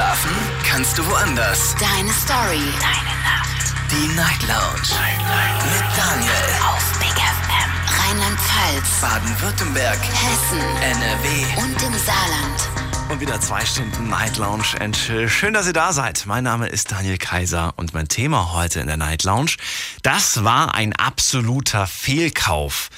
Schlafen kannst du woanders. Deine Story. Deine Nacht. Die Night Lounge. Night, Night. Mit Daniel. Auf Big FM. Rheinland-Pfalz. Baden-Württemberg. Hessen. NRW. Und im Saarland. Und wieder zwei Stunden Night Lounge and Chill. Schön, dass ihr da seid. Mein Name ist Daniel Kaiser und mein Thema heute in der Night Lounge, das war ein absoluter Fehlkauf.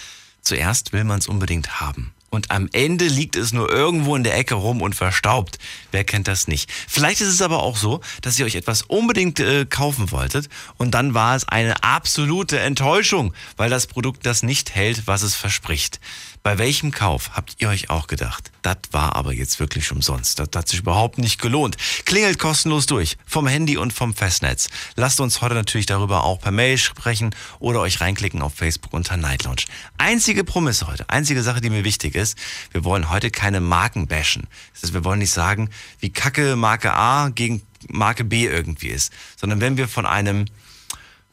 Zuerst will man es unbedingt haben. Und am Ende liegt es nur irgendwo in der Ecke rum und verstaubt. Wer kennt das nicht? Vielleicht ist es aber auch so, dass ihr euch etwas unbedingt äh, kaufen wolltet und dann war es eine absolute Enttäuschung, weil das Produkt das nicht hält, was es verspricht. Bei welchem Kauf habt ihr euch auch gedacht? Das war aber jetzt wirklich umsonst. Das hat sich überhaupt nicht gelohnt. Klingelt kostenlos durch. Vom Handy und vom Festnetz. Lasst uns heute natürlich darüber auch per Mail sprechen oder euch reinklicken auf Facebook unter Night Lounge. Einzige Promisse heute, einzige Sache, die mir wichtig ist. Wir wollen heute keine Marken bashen. Das heißt, wir wollen nicht sagen, wie kacke Marke A gegen Marke B irgendwie ist. Sondern wenn wir von einem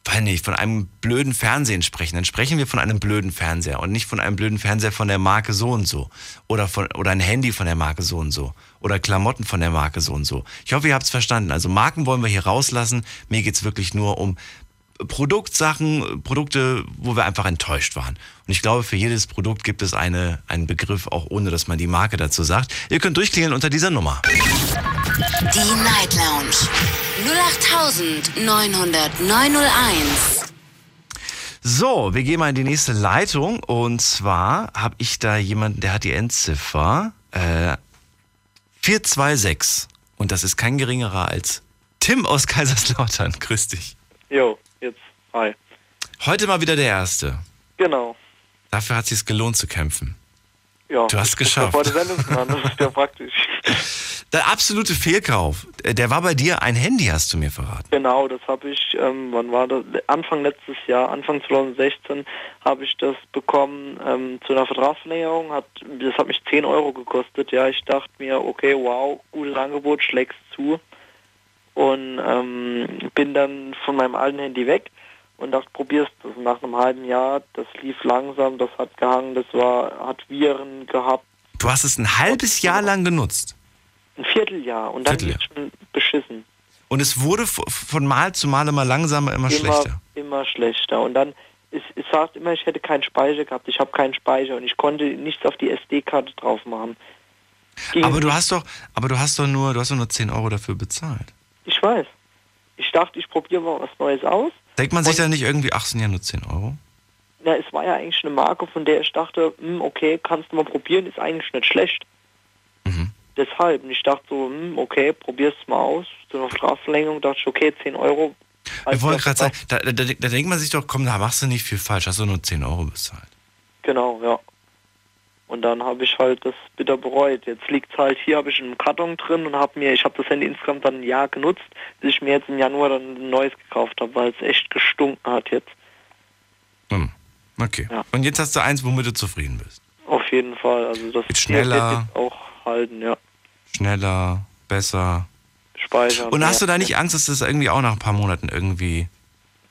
weil nicht, von einem blöden Fernsehen sprechen, dann sprechen wir von einem blöden Fernseher und nicht von einem blöden Fernseher von der Marke so und so. Oder, von, oder ein Handy von der Marke so und so. Oder Klamotten von der Marke so und so. Ich hoffe, ihr habt es verstanden. Also Marken wollen wir hier rauslassen. Mir geht's wirklich nur um Produktsachen, Produkte, wo wir einfach enttäuscht waren. Und ich glaube, für jedes Produkt gibt es eine, einen Begriff, auch ohne dass man die Marke dazu sagt. Ihr könnt durchklingeln unter dieser Nummer. Die Night Lounge. 08901. So, wir gehen mal in die nächste Leitung. Und zwar habe ich da jemanden, der hat die Endziffer äh, 426. Und das ist kein geringerer als Tim aus Kaiserslautern. Grüß dich. Jo. Hi. Heute mal wieder der Erste. Genau. Dafür hat es sich gelohnt zu kämpfen. Ja. Du hast ich geschafft. Vor der Sendung dran, das ist ja praktisch. Der absolute Fehlkauf. Äh, Der war bei dir ein Handy, hast du mir verraten. Genau, das habe ich, ähm, wann war das? Anfang letztes Jahr, Anfang 2016 habe ich das bekommen ähm, zu einer Vertragsverlängerung. Hat, das hat mich 10 Euro gekostet. Ja, ich dachte mir, okay, wow, gutes Angebot, schlägst zu. Und ähm, bin dann von meinem alten Handy weg und dachte, probierst das. Und nach einem halben Jahr, das lief langsam, das hat gehangen, das war, hat Viren gehabt. Du hast es ein halbes Jahr lang genutzt. Ein Vierteljahr und dann Vierteljahr. schon beschissen. Und es wurde von Mal zu Mal immer langsamer, immer, schlechter. Immer schlechter. Und dann, es, es sagt immer, ich hätte keinen Speicher gehabt. Ich habe keinen Speicher und ich konnte nichts auf die SD-Karte drauf machen. Ging Aber du hast doch, aber du hast doch nur, du hast doch nur 10 Euro dafür bezahlt. Ich weiß. Ich dachte, ich probiere mal was Neues aus. Denkt man sich Und- da nicht irgendwie, ach, sind ja nur 10 Euro? Na, es war ja eigentlich eine Marke, von der ich dachte, hm, okay, kannst du mal probieren, ist eigentlich nicht schlecht. Mhm. Deshalb. Und ich dachte so, hm, okay, probier's mal aus. Zu einer Strafverlängerung dachte ich, okay, 10 Euro. Ich Als wollte das gerade sagen, da, da, da denkt man sich doch, komm, da machst du nicht viel falsch, hast du nur 10 Euro bezahlt. Genau, ja. Und dann habe ich halt das bitter bereut. Jetzt liegt halt hier, habe ich einen Karton drin und habe mir, ich habe das Handy insgesamt dann ein Jahr genutzt, bis ich mir jetzt im Januar dann ein neues gekauft habe, weil es echt gestunken hat jetzt. Hm. Okay. Ja. Und jetzt hast du eins, womit du zufrieden bist. Auf jeden Fall. Also das Geht schneller. wird jetzt auch halten, ja. Schneller, besser. Speichern. Und hast ja. du da nicht Angst, dass das irgendwie auch nach ein paar Monaten irgendwie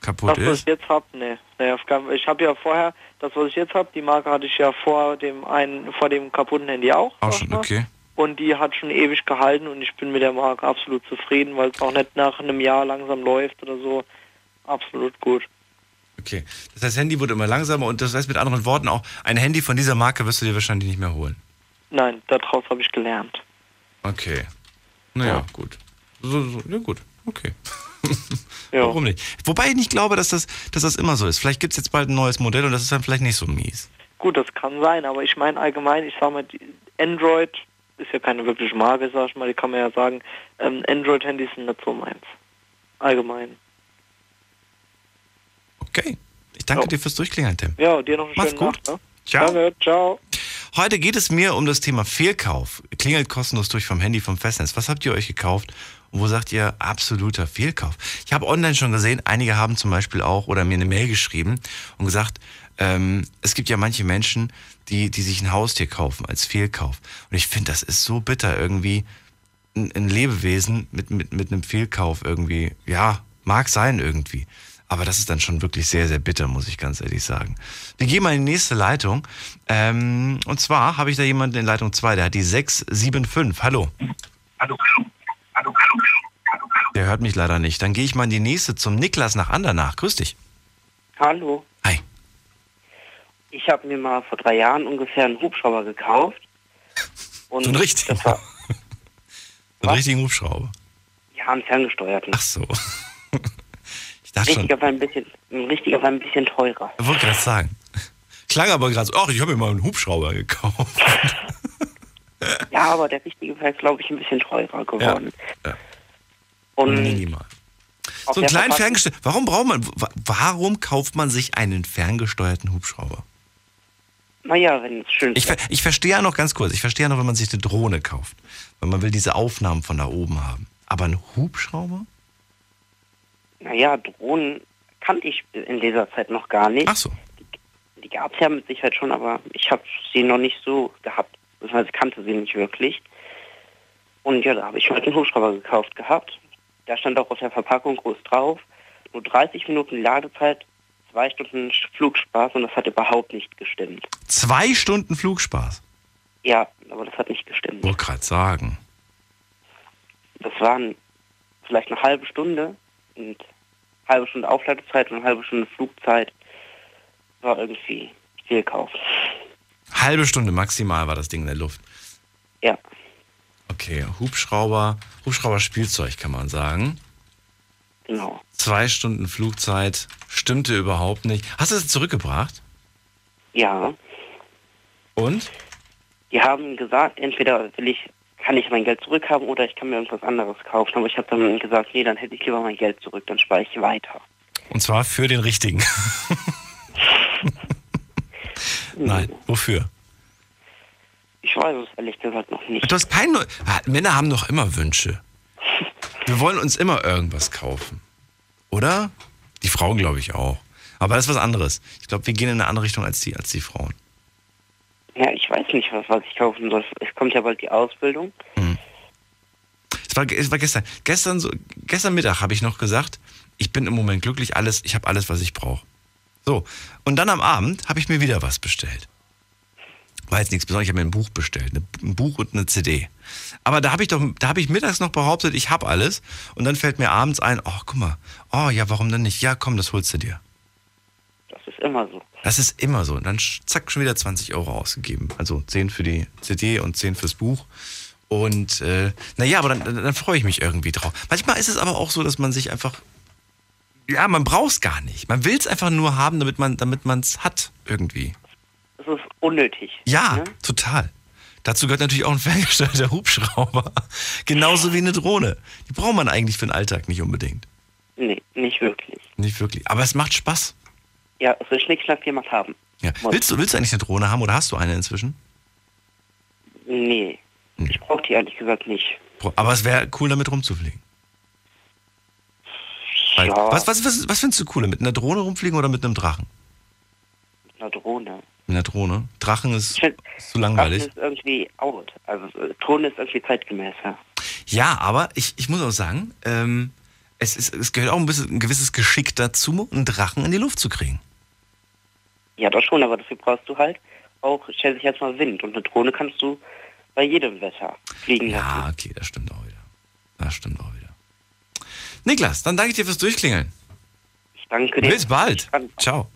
kaputt Das, was ist? ich jetzt habe, ne. Nee, ich habe ja vorher, das, was ich jetzt habe, die Marke hatte ich ja vor dem einen, vor dem kaputten Handy auch. Auch schon, okay. Und die hat schon ewig gehalten und ich bin mit der Marke absolut zufrieden, weil es auch nicht nach einem Jahr langsam läuft oder so. Absolut gut. Okay. Das heißt, Handy wurde immer langsamer und das heißt mit anderen Worten auch, ein Handy von dieser Marke wirst du dir wahrscheinlich nicht mehr holen. Nein, daraus habe ich gelernt. Okay. Naja, Ja. gut. So, so, ja, gut. Okay. Ja. Warum nicht? Wobei ich nicht glaube, dass das, dass das immer so ist. Vielleicht gibt es jetzt bald ein neues Modell und das ist dann vielleicht nicht so mies. Gut, das kann sein, aber ich meine allgemein, ich sage mal, Android ist ja keine wirkliche Marke, sag ich mal, die kann man ja sagen, ähm, Android-Handys sind nicht so meins. Allgemein. Okay. Ich danke Ja. dir fürs Durchklingeln, Tim. Ja, dir noch einen Mach's schönen gut. Nacht. Ne? Ciao. Danke, ciao. Heute geht es mir um das Thema Fehlkauf. Klingelt kostenlos durch vom Handy, vom Festnetz. Was habt ihr euch gekauft? Und wo sagt ihr absoluter Fehlkauf? Ich habe online schon gesehen, einige haben zum Beispiel auch oder mir eine Mail geschrieben und gesagt, ähm, es gibt ja manche Menschen, die, die sich ein Haustier kaufen als Fehlkauf. Und ich finde, das ist so bitter irgendwie. Ein, ein Lebewesen mit, mit, mit einem Fehlkauf irgendwie, ja, mag sein irgendwie. Aber das ist dann schon wirklich sehr, sehr bitter, muss ich ganz ehrlich sagen. Wir gehen mal in die nächste Leitung. Ähm, und zwar habe ich da jemanden in Leitung 2, der hat die 675. Hallo. Hallo, hallo, hallo, hallo. hört mich leider nicht. Dann gehe ich mal in die nächste zum Niklas nach Andernach. Grüß dich. Hallo. Hi. Ich habe mir mal vor drei Jahren ungefähr einen Hubschrauber gekauft. Und So einen richtigen. Das war, So einen richtigen Hubschrauber. ja, einen ferngesteuerten. Ach so. Ich dachte schon, Richtiger war ein bisschen, ein richtiger war ein bisschen teurer. ich wollte gerade sagen. Klang aber gerade so, ach, ich habe mir mal einen Hubschrauber gekauft. Ja, aber der richtige war, glaube ich, ein bisschen teurer geworden. ja. Und Minimal. So einen kleinen ferngesteuerten. Warum braucht man, wa- warum kauft man sich einen ferngesteuerten Hubschrauber? Naja, wenn es schön Ich, ver- ich verstehe ja noch ganz kurz, ich verstehe ja noch, wenn man sich eine Drohne kauft. Weil man will diese Aufnahmen von da oben haben. Aber ein Hubschrauber? Naja, Drohnen kannte ich in dieser Zeit noch gar nicht. Ach so. Die gab es ja mit Sicherheit schon, aber ich habe sie noch nicht so gehabt. Beziehungsweise kannte sie nicht wirklich. Und ja, da habe ich mir halt einen Hubschrauber gekauft gehabt. Da stand auch auf der Verpackung groß drauf. Nur 30 Minuten Ladezeit, zwei Stunden Flugspaß und das hat überhaupt nicht gestimmt. Zwei Stunden Flugspaß. Ja, aber das hat nicht gestimmt. Wollte gerade sagen. Das waren vielleicht eine halbe Stunde und halbe Stunde Aufladezeit und eine halbe Stunde Flugzeit. War irgendwie Fehlkauf. Halbe Stunde maximal war das Ding in der Luft. Ja. Okay, Hubschrauber, Hubschrauber-Spielzeug kann man sagen. Genau. Zwei Stunden Flugzeit stimmte überhaupt nicht. Hast du es zurückgebracht? Ja. Und? Die haben gesagt, entweder will ich, kann ich mein Geld zurückhaben oder ich kann mir irgendwas anderes kaufen. Aber ich habe dann gesagt, nee, dann hätte ich lieber mein Geld zurück, dann spare ich weiter. Und zwar für den richtigen. Nein, wofür? Ich weiß es ehrlich gesagt noch nicht. Du hast keinen. Neu- Ah, Männer haben doch immer Wünsche. Wir wollen uns immer irgendwas kaufen. Oder? Die Frauen, glaube ich, auch. Aber das ist was anderes. Ich glaube, wir gehen in eine andere Richtung als die, als die Frauen. Ja, ich weiß nicht, was, was ich kaufen soll. Es kommt ja bald die Ausbildung. Es war, es war gestern. Gestern, so, gestern Mittag habe ich noch gesagt, ich bin im Moment glücklich, alles, ich habe alles, was ich brauche. So. Und dann am Abend habe ich mir wieder was bestellt. War jetzt nichts Besonderes, ich habe mir ein Buch bestellt. Ein Buch und eine CD. Aber da habe ich doch, da habe ich mittags noch behauptet, ich habe alles. Und dann fällt mir abends ein, oh, guck mal, oh ja, warum denn nicht? Ja, komm, das holst du dir. Das ist immer so. Das ist immer so. Und dann zack, schon wieder 20 Euro ausgegeben. Also 10 für die CD und 10 fürs Buch. Und äh, naja, aber dann, dann, dann freue ich mich irgendwie drauf. Manchmal ist es aber auch so, dass man sich einfach. Ja, man braucht es gar nicht. Man will es einfach nur haben, damit man damit es hat, irgendwie. Es ist unnötig. Ja, Ne? total. Dazu gehört natürlich auch ein ferngesteuerter Hubschrauber. Genauso wie eine Drohne. Die braucht man eigentlich für den Alltag nicht unbedingt. Nee, nicht wirklich. Nicht wirklich. Aber es macht Spaß. Ja, es will Schnickschnack jemand haben. Ja. Willst, du, willst du eigentlich eine Drohne haben oder hast du eine inzwischen? Nee. Ich brauche die ehrlich gesagt nicht. Aber es wäre cool, damit rumzufliegen. Weil- Ja, Was, was, was, was findest du cooler? Mit einer Drohne rumfliegen oder mit einem Drachen? eine Drohne. Mit einer Drohne. Drachen ist, zu langweilig. Drachen ist irgendwie out. Also äh, Drohne ist irgendwie zeitgemäßer. Ja, aber ich, ich muss auch sagen, ähm, es, ist, es gehört auch ein, bisschen, ein gewisses Geschick dazu, einen Drachen in die Luft zu kriegen. Ja, das schon, aber dafür brauchst du halt auch, stell dich jetzt mal Wind. Und eine Drohne kannst du bei jedem Wetter fliegen lassen. Ja, okay, das stimmt auch wieder. Das stimmt auch wieder. Niklas, dann danke ich dir fürs Durchklingeln. Ich danke dir. Bis bald. Ciao.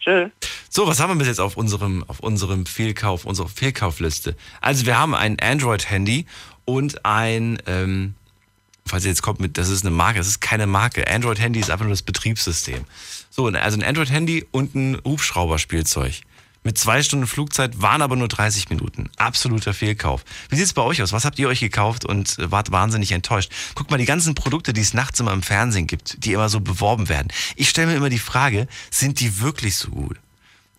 Tschö. So, was haben wir bis jetzt auf unserem, auf unserem Fehlkauf, unserer Fehlkaufliste? Also wir haben ein Android-Handy und ein, ähm, falls ihr jetzt kommt mit, das ist eine Marke, das ist keine Marke. Android-Handy ist einfach nur das Betriebssystem. So, also ein Android-Handy und ein Hubschrauberspielzeug. Mit zwei Stunden Flugzeit waren aber nur 30 Minuten. Absoluter Fehlkauf. Wie sieht's bei euch aus? Was habt ihr euch gekauft und äh, wart wahnsinnig enttäuscht? Guckt mal, die ganzen Produkte, die es nachts immer im Fernsehen gibt, die immer so beworben werden. Ich stelle mir immer die Frage, sind die wirklich so gut?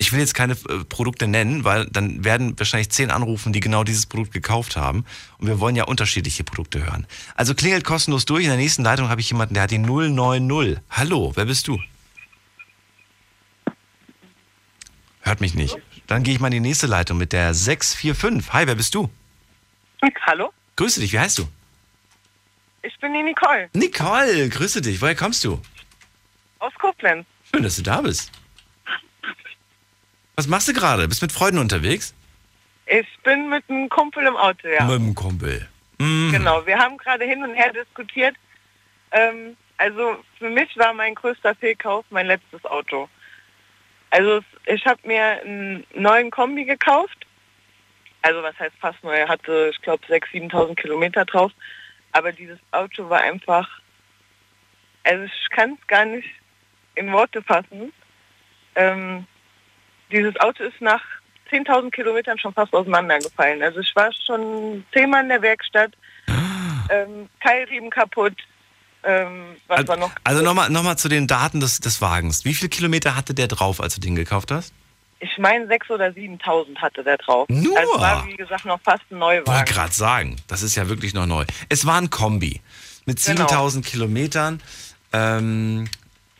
Ich will jetzt keine äh, Produkte nennen, weil dann werden wahrscheinlich zehn anrufen, die genau dieses Produkt gekauft haben. Und wir wollen ja unterschiedliche Produkte hören. Also klingelt kostenlos durch. In der nächsten Leitung habe ich jemanden, der hat die 090. Hallo, wer bist du? Hört mich nicht. Dann gehe ich mal in die nächste Leitung mit der 645. Hi, wer bist du? Hallo, Grüße dich, wie heißt du? ich bin die Nicole Nicole, grüße dich. Woher kommst du? aus Koblenz. Schön, dass du da bist. Was machst du gerade? Bist mit Freunden unterwegs? Ich bin mit einem Kumpel im Auto, ja. Mit dem Kumpel. Mhm. Genau, wir haben gerade hin und her diskutiert, Ähm, also für mich war mein größter Fehlkauf mein letztes Auto. Also ich habe mir einen neuen Kombi gekauft. Also was heißt fast neu? Er hatte, ich glaube, 6.000, 7.000 Kilometer drauf. Aber dieses Auto war einfach, also ich kann es gar nicht in Worte fassen. Ähm, dieses Auto ist nach 10.000 Kilometern schon fast auseinandergefallen. Also ich war schon zehnmal in der Werkstatt, ähm, Keilriemen kaputt, ähm, was war noch? Also nochmal noch mal zu den Daten des, des Wagens. Wie viele Kilometer hatte der drauf, als du den gekauft hast? Ich meine 6.000 oder 7.000 hatte der drauf. Nur? Also war wie gesagt noch fast ein Wollte Neuwagen. gerade sagen, das ist ja wirklich noch neu. Es war ein Kombi mit Genau. 7000 Kilometern. Ähm,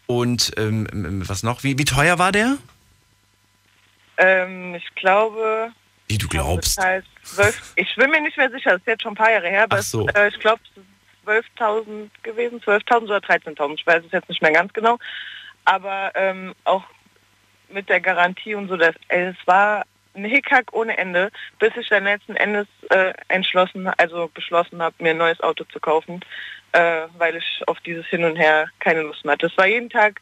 und ähm, was noch? Wie, wie teuer war der? Ähm, ich glaube, Wie du glaubst. das heißt 12, ich bin mir nicht mehr sicher, das ist jetzt schon ein paar Jahre her, aber so. es, äh, ich glaube, 12.000 gewesen, 12.000 oder 13.000, ich weiß es jetzt nicht mehr ganz genau. Aber ähm, auch mit der Garantie und so, dass, es war ein Hickhack ohne Ende, bis ich dann letzten Endes äh, entschlossen, also beschlossen habe, mir ein neues Auto zu kaufen, äh, weil ich auf dieses Hin und Her keine Lust mehr hatte. Es war jeden Tag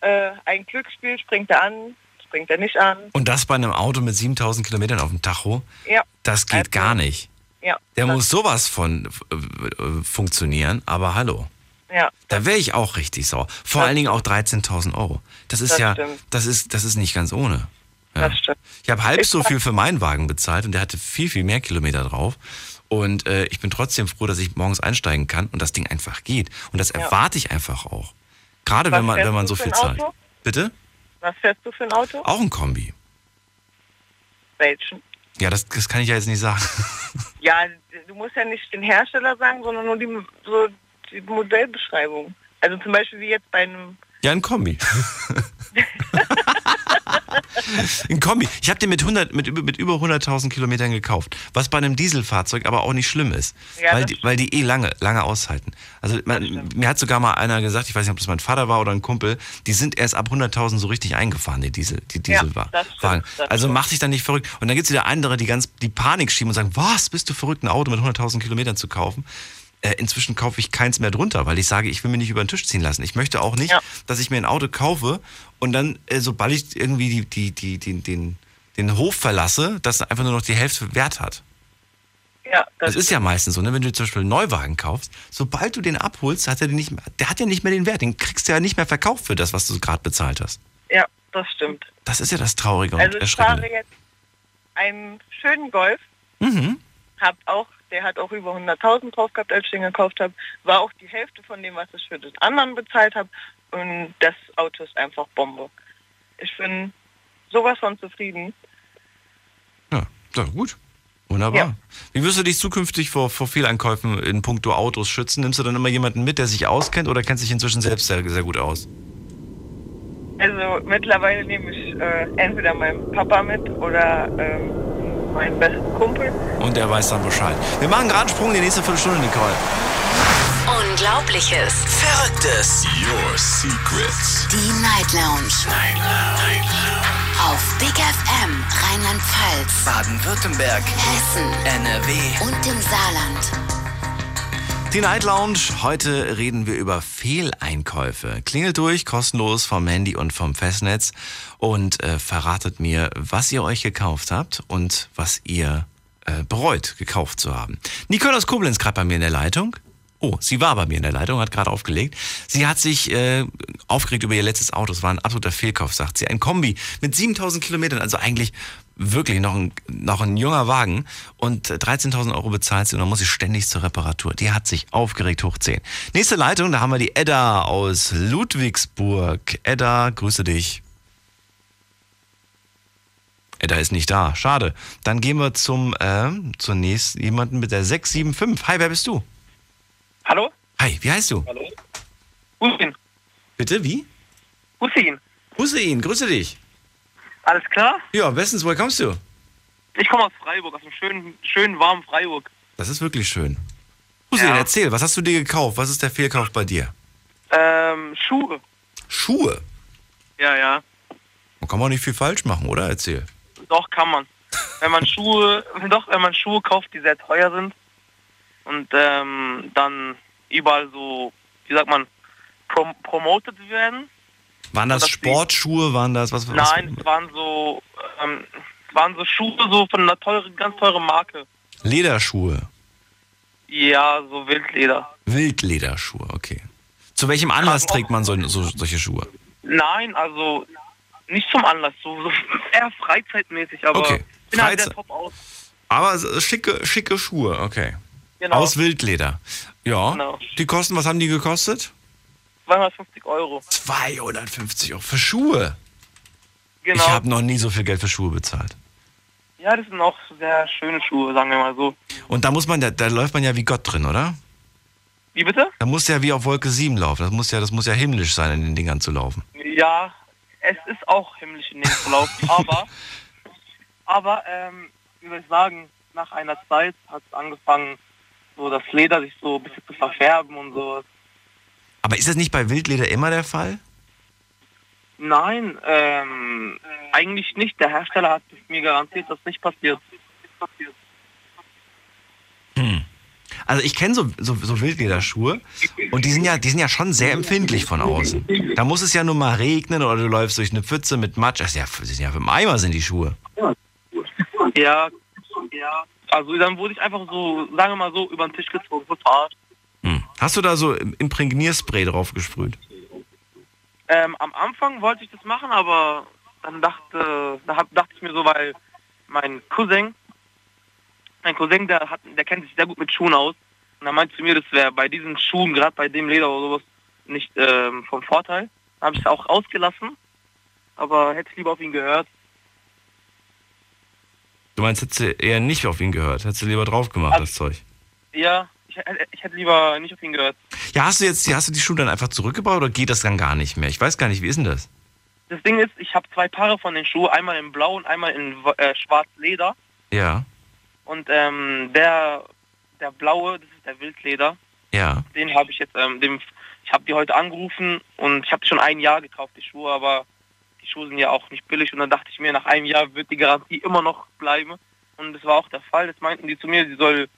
äh, ein Glücksspiel, springt er an, springt er nicht an. Und das bei einem Auto mit 7000 Kilometern auf dem Tacho? Ja, Das geht Also, gar nicht. Ja. Der muss sowas von äh, funktionieren, aber hallo. Ja, Da wäre ich auch richtig sauer. Vor Das allen Dingen auch 13.000 Euro. Das ist Das ja, stimmt. das ist, das ist nicht ganz ohne. Ja. das stimmt. Ich habe halb so viel für meinen Wagen bezahlt und der hatte viel, viel mehr Kilometer drauf. Und äh, ich bin trotzdem froh, dass ich morgens einsteigen kann und das Ding einfach geht. Und das Ja. erwarte ich einfach auch. Gerade Was wenn man, wenn man so viel zahlt. Auto? Bitte? Was fährst du für ein Auto? Auch ein Kombi. Welchen? Ja, das, das kann ich ja jetzt nicht sagen. Ja, du musst ja nicht den Hersteller sagen, sondern nur die, so die Modellbeschreibung. Also zum Beispiel wie jetzt bei einem... Ja, ein Kombi. ein Kombi. Ich habe den mit, 100, mit, über- mit über 100.000 Kilometern gekauft. Was bei einem Dieselfahrzeug aber auch nicht schlimm ist. Ja, weil, die, weil die eh lange, lange aushalten. Also man, mir hat sogar mal einer gesagt, ich weiß nicht, ob das mein Vater war oder ein Kumpel, die sind erst ab 100.000 so richtig eingefahren, die Diesel, die Ja, Dieselwagen. das also mach dich dann nicht verrückt. Und dann gibt es wieder andere, die ganz die Panik schieben und sagen, was, bist du verrückt, ein Auto mit 100.000 Kilometern zu kaufen? Äh, inzwischen kaufe ich keins mehr drunter, weil ich sage, ich will mich nicht über den Tisch ziehen lassen. Ich möchte auch nicht, Ja. dass ich mir ein Auto kaufe und dann, äh, sobald ich irgendwie die, die, die, die, den, den Hof verlasse, das einfach nur noch die Hälfte Wert hat. Ja, Das ist ja meistens so, ne? wenn du zum Beispiel einen Neuwagen kaufst, sobald du den abholst, hat er den nicht mehr, der hat ja nicht mehr den Wert, den kriegst du ja nicht mehr verkauft für das, was du gerade bezahlt hast. Ja, das stimmt. Das ist ja das Traurige und Also ich fahre Erschreckende. jetzt einen schönen Golf, Mhm. hab auch, der hat auch über 100.000 drauf gehabt, als ich den gekauft habe, war auch die Hälfte von dem, was ich für den anderen bezahlt habe und das Auto ist einfach Bombe. Ich bin sowas von zufrieden. Ja, ja, gut. Wunderbar. Ja. Wie wirst du dich zukünftig vor, vor Fehleinkäufen in puncto Autos schützen? Nimmst du dann immer jemanden mit, der sich auskennt oder kennst dich inzwischen selbst sehr, sehr gut aus? Also mittlerweile nehme ich äh, entweder meinen Papa mit oder ähm, meinen besten Kumpel. Und der weiß dann Bescheid. Wir machen gerade einen Sprung in die nächste Viertelstunde, Nicole. Unglaubliches. Verrücktes. Your secrets. Die Night Lounge. Night Lounge. Auf Big FM Rheinland-Pfalz, Baden-Württemberg. Hessen NRW. und im Saarland. Die Night Lounge. Heute reden wir über Fehleinkäufe. Klingelt durch, kostenlos vom Handy und vom Festnetz und äh, verratet mir, was ihr euch gekauft habt und was ihr äh, bereut, gekauft zu haben. Nicole aus Koblenz gerade bei mir in der Leitung. Oh, sie war bei mir in der Leitung, hat gerade aufgelegt. Sie hat sich äh, aufgeregt über ihr letztes Auto. Es war ein absoluter Fehlkauf, sagt sie. Ein Kombi mit 7000 Kilometern, also eigentlich wirklich noch ein, noch ein junger Wagen. Und äh, 13.000 Euro bezahlt sie und dann muss sie ständig zur Reparatur. Die hat sich aufgeregt hoch 10. Nächste Leitung, da haben wir die Edda aus Ludwigsburg. Edda, grüße dich. Edda ist nicht da. Schade. Dann gehen wir zum äh, zur jemanden mit der 675. Hi, wer bist du? Hallo? Hi, wie heißt du? Hallo? Hussein. Bitte, wie? Hussein. Hussein, grüße dich. Alles klar? Ja, bestens, woher kommst du? Ich komme aus Freiburg, aus einem schönen, schönen warmen Freiburg. Das ist wirklich schön. Hussein, Ja. erzähl, was hast du dir gekauft? Was ist der Fehlkauf bei dir? Ähm, Schuhe. Schuhe. Ja, ja. Da kann man nicht viel falsch machen, oder? Erzähl. Doch, kann man. Wenn man Schuhe, doch, wenn man Schuhe kauft, die sehr teuer sind und ähm, dann überall so wie sagt man, prom promoted werden. Waren das das Sportschuhe? Waren das was? was Nein, es waren so, ähm, waren so Schuhe so von einer teuren, ganz teuren Marke. Lederschuhe. Ja, so Wildleder. Wildlederschuhe, okay. Zu welchem Anlass trägt man so, so, solche Schuhe? Nein, also nicht zum Anlass, so, so eher freizeitmäßig, aber Okay. bin halt Freizei- sehr top aus. Aber schicke, schicke Schuhe, okay. Genau, Aus Wildleder. Ja. Genau. Die kosten, was haben die gekostet? 250 Euro. 250 Euro für Schuhe. Genau. Ich habe noch nie so viel Geld für Schuhe bezahlt. ja, das sind auch sehr schöne Schuhe, sagen wir mal so. Und da muss man, da, da läuft man ja wie Gott drin, oder? Wie bitte? Da muss ja wie auf Wolke 7 laufen. Das muss ja, das muss ja himmlisch sein, in den Dingern zu laufen. Ja, es ist auch himmlisch in dem Verlauf, aber, aber, ähm, wie soll ich sagen, nach einer Zeit hat es angefangen, so das Leder sich so ein bisschen zu verfärben und so. Aber ist das nicht bei Wildleder immer der Fall? Nein, ähm, eigentlich nicht. Der Hersteller hat mir garantiert, dass nicht passiert. Also ich kenne so, so, so Wildlederschuhe und die sind ja, die sind ja schon sehr empfindlich von außen. Da muss es ja nur mal regnen oder du läufst durch eine Pfütze mit Matsch. Das ist ja, sind ja im Eimer sind die Schuhe. Ja, ja. Also dann wurde ich einfach so, sagen wir mal so, über den Tisch gezogen, so verarscht. Hm. Hast du da so Imprägnierspray drauf gesprüht? Ähm, am Anfang wollte ich das machen, aber dann dachte, da hab, dachte ich mir so, weil mein Cousin, mein Cousin, der hat, der kennt sich sehr gut mit Schuhen aus. Und er meinte zu mir, das wäre bei diesen Schuhen, gerade bei dem Leder oder sowas, nicht ähm, vom Vorteil. Dann habe ich es auch ausgelassen, aber hätte ich lieber auf ihn gehört. Du meinst, hättest du eher nicht auf ihn gehört? Hättest du lieber drauf gemacht, das Zeug? Ja, ich, hätte- ich hätte lieber nicht auf ihn gehört. Ja, hast du jetzt, hast du die Schuhe dann einfach zurückgebaut oder geht das dann gar nicht mehr? Ich weiß gar nicht, wie ist denn das? Das Ding ist, ich habe zwei Paare von den Schuhen, einmal in blau und einmal in äh, schwarz Leder. Ja, Und ähm, der, der blaue, das ist der Wildleder. ja. Den habe ich jetzt, ähm, dem, ich habe die heute angerufen und ich habe schon ein Jahr gekauft, die Schuhe, aber die Schuhe sind ja auch nicht billig und dann dachte ich mir, nach einem Jahr wird die Garantie immer noch bleiben. Und das war auch der Fall. Das meinten die zu mir, die soll,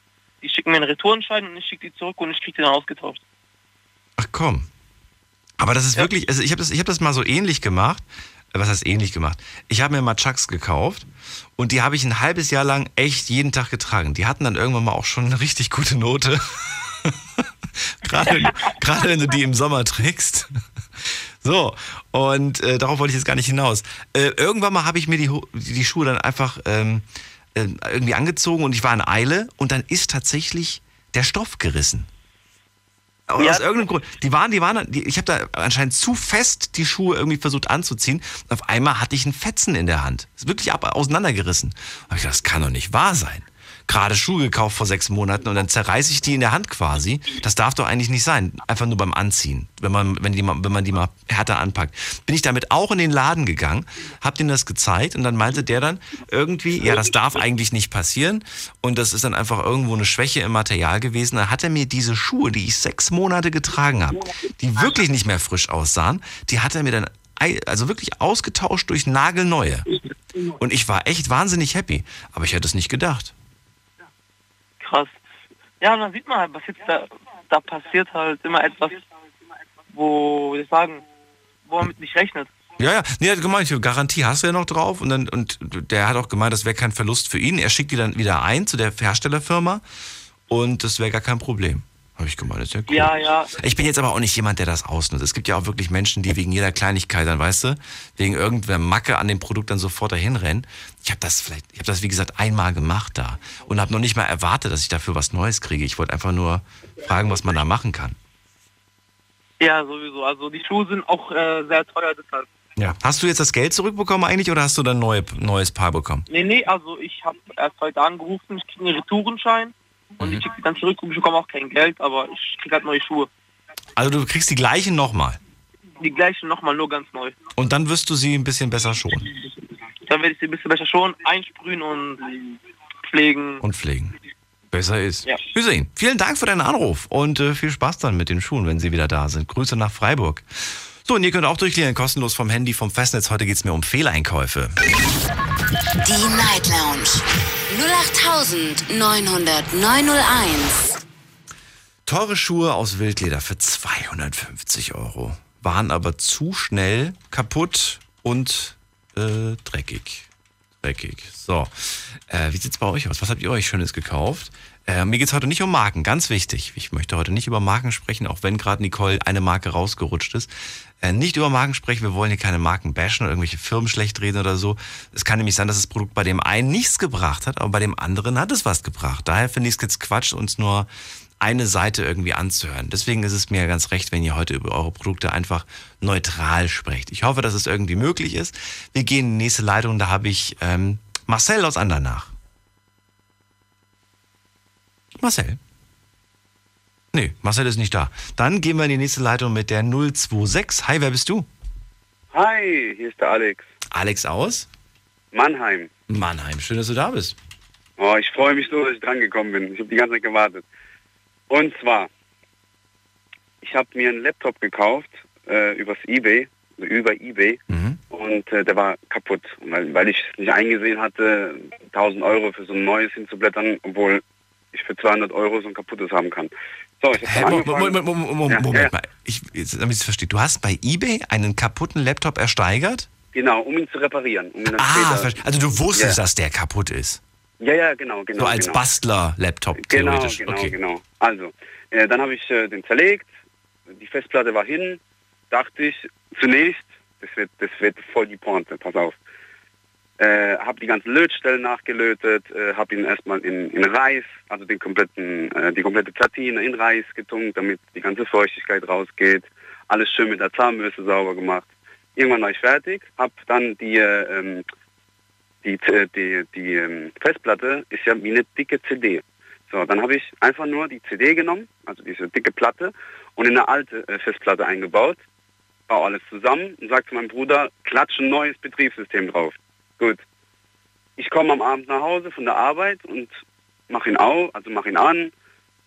die schicken mir einen Retourenschein und ich schicke die zurück und ich kriege die dann ausgetauscht. Ach komm. Aber das ist Ja. wirklich, also ich habe das, ich hab das mal so ähnlich gemacht. Äh, Was heißt ähnlich gemacht? Ich habe mir mal Chucks gekauft und die habe ich ein halbes Jahr lang echt jeden Tag getragen. Die hatten dann irgendwann mal auch schon eine richtig gute Note. gerade, gerade wenn du die im Sommer trägst. So, und äh, darauf wollte ich jetzt gar nicht hinaus. Äh, irgendwann mal habe ich mir die, die Schuhe dann einfach ähm, äh, irgendwie angezogen und ich war in Eile und dann ist tatsächlich der Stoff gerissen. Aber Ja. aus irgendeinem Grund. Die waren, die waren, die, ich habe da anscheinend zu fest die Schuhe irgendwie versucht anzuziehen. Und auf einmal hatte ich einen Fetzen in der Hand. Ist wirklich ab, auseinandergerissen. Hab ich gedacht, das kann doch nicht wahr sein. Gerade Schuhe gekauft vor sechs Monaten und dann zerreiße ich die in der Hand quasi. Das darf doch eigentlich nicht sein. Einfach nur beim Anziehen, wenn man, wenn die mal, wenn man die mal härter anpackt. Bin ich damit auch in den Laden gegangen, hab denen das gezeigt und dann meinte der dann irgendwie, ja, das darf eigentlich nicht passieren und das ist dann einfach irgendwo eine Schwäche im Material gewesen. Dann hat er mir diese Schuhe, die ich sechs Monate getragen habe, die wirklich nicht mehr frisch aussahen, die hat er mir dann also wirklich ausgetauscht durch nagelneue. Und ich war echt wahnsinnig happy, aber ich hätte es nicht gedacht. Krass. Ja, und dann sieht man halt, was jetzt da, da passiert halt immer etwas, wo, ich sagen, wo man mit nicht rechnet. Ja, ja. Nee, er hat gemeint, Garantie hast du ja noch drauf. Und, dann, und der hat auch gemeint, das wäre kein Verlust für ihn. Er schickt die dann wieder ein zu der Herstellerfirma und das wäre gar kein Problem. Habe ich gemeint, das ist ja cool. Ja, ja. Ich bin jetzt aber auch nicht jemand, der das ausnutzt. Es gibt ja auch wirklich Menschen, die wegen jeder Kleinigkeit dann, weißt du, wegen irgendeiner Macke an dem Produkt dann sofort dahin rennen. Ich habe das vielleicht, ich habe das wie gesagt einmal gemacht da und habe noch nicht mal erwartet, dass ich dafür was Neues kriege. Ich wollte einfach nur fragen, was man da machen kann. Ja, sowieso. Also die Schuhe sind auch äh, sehr teuer deshalb. Ja. Hast du jetzt das Geld zurückbekommen eigentlich oder hast du dann neue, neues Paar bekommen? Nee, nee, also ich habe erst heute angerufen, ich kriege einen Retourenschein und Mhm. ich schicke die dann zurück und ich bekomme auch kein Geld, aber ich kriege halt neue Schuhe. Also du kriegst die gleichen nochmal. Die gleichen nochmal, nur ganz neu. Und dann wirst du sie ein bisschen besser schonen Dann werde ich sie ein bisschen besser schon einsprühen und pflegen. und pflegen. Besser ist. Ja. Hüseyin, vielen Dank für deinen Anruf und äh, viel Spaß dann mit den Schuhen, wenn sie wieder da sind. Grüße nach Freiburg. So, und ihr könnt auch durchklären, kostenlos vom Handy, vom Festnetz. Heute geht's mir um Fehleinkäufe. Die Night Lounge 0890901. Teure Schuhe aus Wildleder für 250 Euro. Waren aber zu schnell kaputt und äh, dreckig. Dreckig. So. Äh, wie sieht's bei euch aus? Was habt ihr euch Schönes gekauft? Äh, mir geht's heute nicht um Marken, ganz wichtig. Ich möchte heute nicht über Marken sprechen, auch wenn gerade Nicole eine Marke rausgerutscht ist. Äh, nicht über Marken sprechen, wir wollen hier keine Marken bashen oder irgendwelche Firmen schlecht reden oder so. Es kann nämlich sein, dass das Produkt bei dem einen nichts gebracht hat, aber bei dem anderen hat es was gebracht. Daher finde ich es jetzt Quatsch, uns nur eine Seite irgendwie anzuhören. Deswegen ist es mir ganz recht, wenn ihr heute über eure Produkte einfach neutral sprecht. Ich hoffe, dass es irgendwie möglich ist. Wir gehen in die nächste Leitung, da habe ich ähm, Marcel aus Andernach. Marcel? Nee, Marcel ist nicht da. Dann gehen wir in die nächste Leitung mit der 026. Hi, wer bist du? Hi, hier ist der Alex. Alex aus? Mannheim. Mannheim, schön, dass du da bist. Oh, ich freue mich so, dass ich dran gekommen bin. Ich habe die ganze Zeit gewartet. Und zwar, ich habe mir einen Laptop gekauft äh, übers eBay, also über eBay, Mhm. und äh, der war kaputt, weil, weil ich nicht eingesehen hatte, 1000 Euro für so ein neues hinzublättern, obwohl ich für 200 Euro so ein kaputtes haben kann. So, ich habe Moment, Moment, Moment, Moment, Ja, Moment ja. mal. Ich, damit ich es verstehe. Du hast bei eBay einen kaputten Laptop ersteigert? Genau, um ihn zu reparieren. Um ihn Ah, also du wusstest, Ja. dass der kaputt ist. Ja, ja, genau, genau. so als genau. Bastler-Laptop Genau, theoretisch. genau, okay. genau. Also, äh, dann habe ich äh, den zerlegt, die Festplatte war hin, dachte ich zunächst, das wird, das wird voll die Pointe, pass auf. Äh, habe die ganzen Lötstellen nachgelötet, äh, habe ihn erstmal in, in Reis, also den kompletten, äh, die komplette Platine in Reis getunkt, damit die ganze Feuchtigkeit rausgeht. Alles schön mit der Zahnbürste sauber gemacht. Irgendwann war ich fertig, habe dann die, äh, ähm, die, äh, die, die ähm, Festplatte ist ja wie eine dicke CD. So, dann habe ich einfach nur die CD genommen, also diese dicke Platte, und in eine alte äh, Festplatte eingebaut, baue alles zusammen und sage zu meinem Bruder, klatsch ein neues Betriebssystem drauf. Gut. Ich komme am Abend nach Hause von der Arbeit und mache ihn auf, also mache ihn an,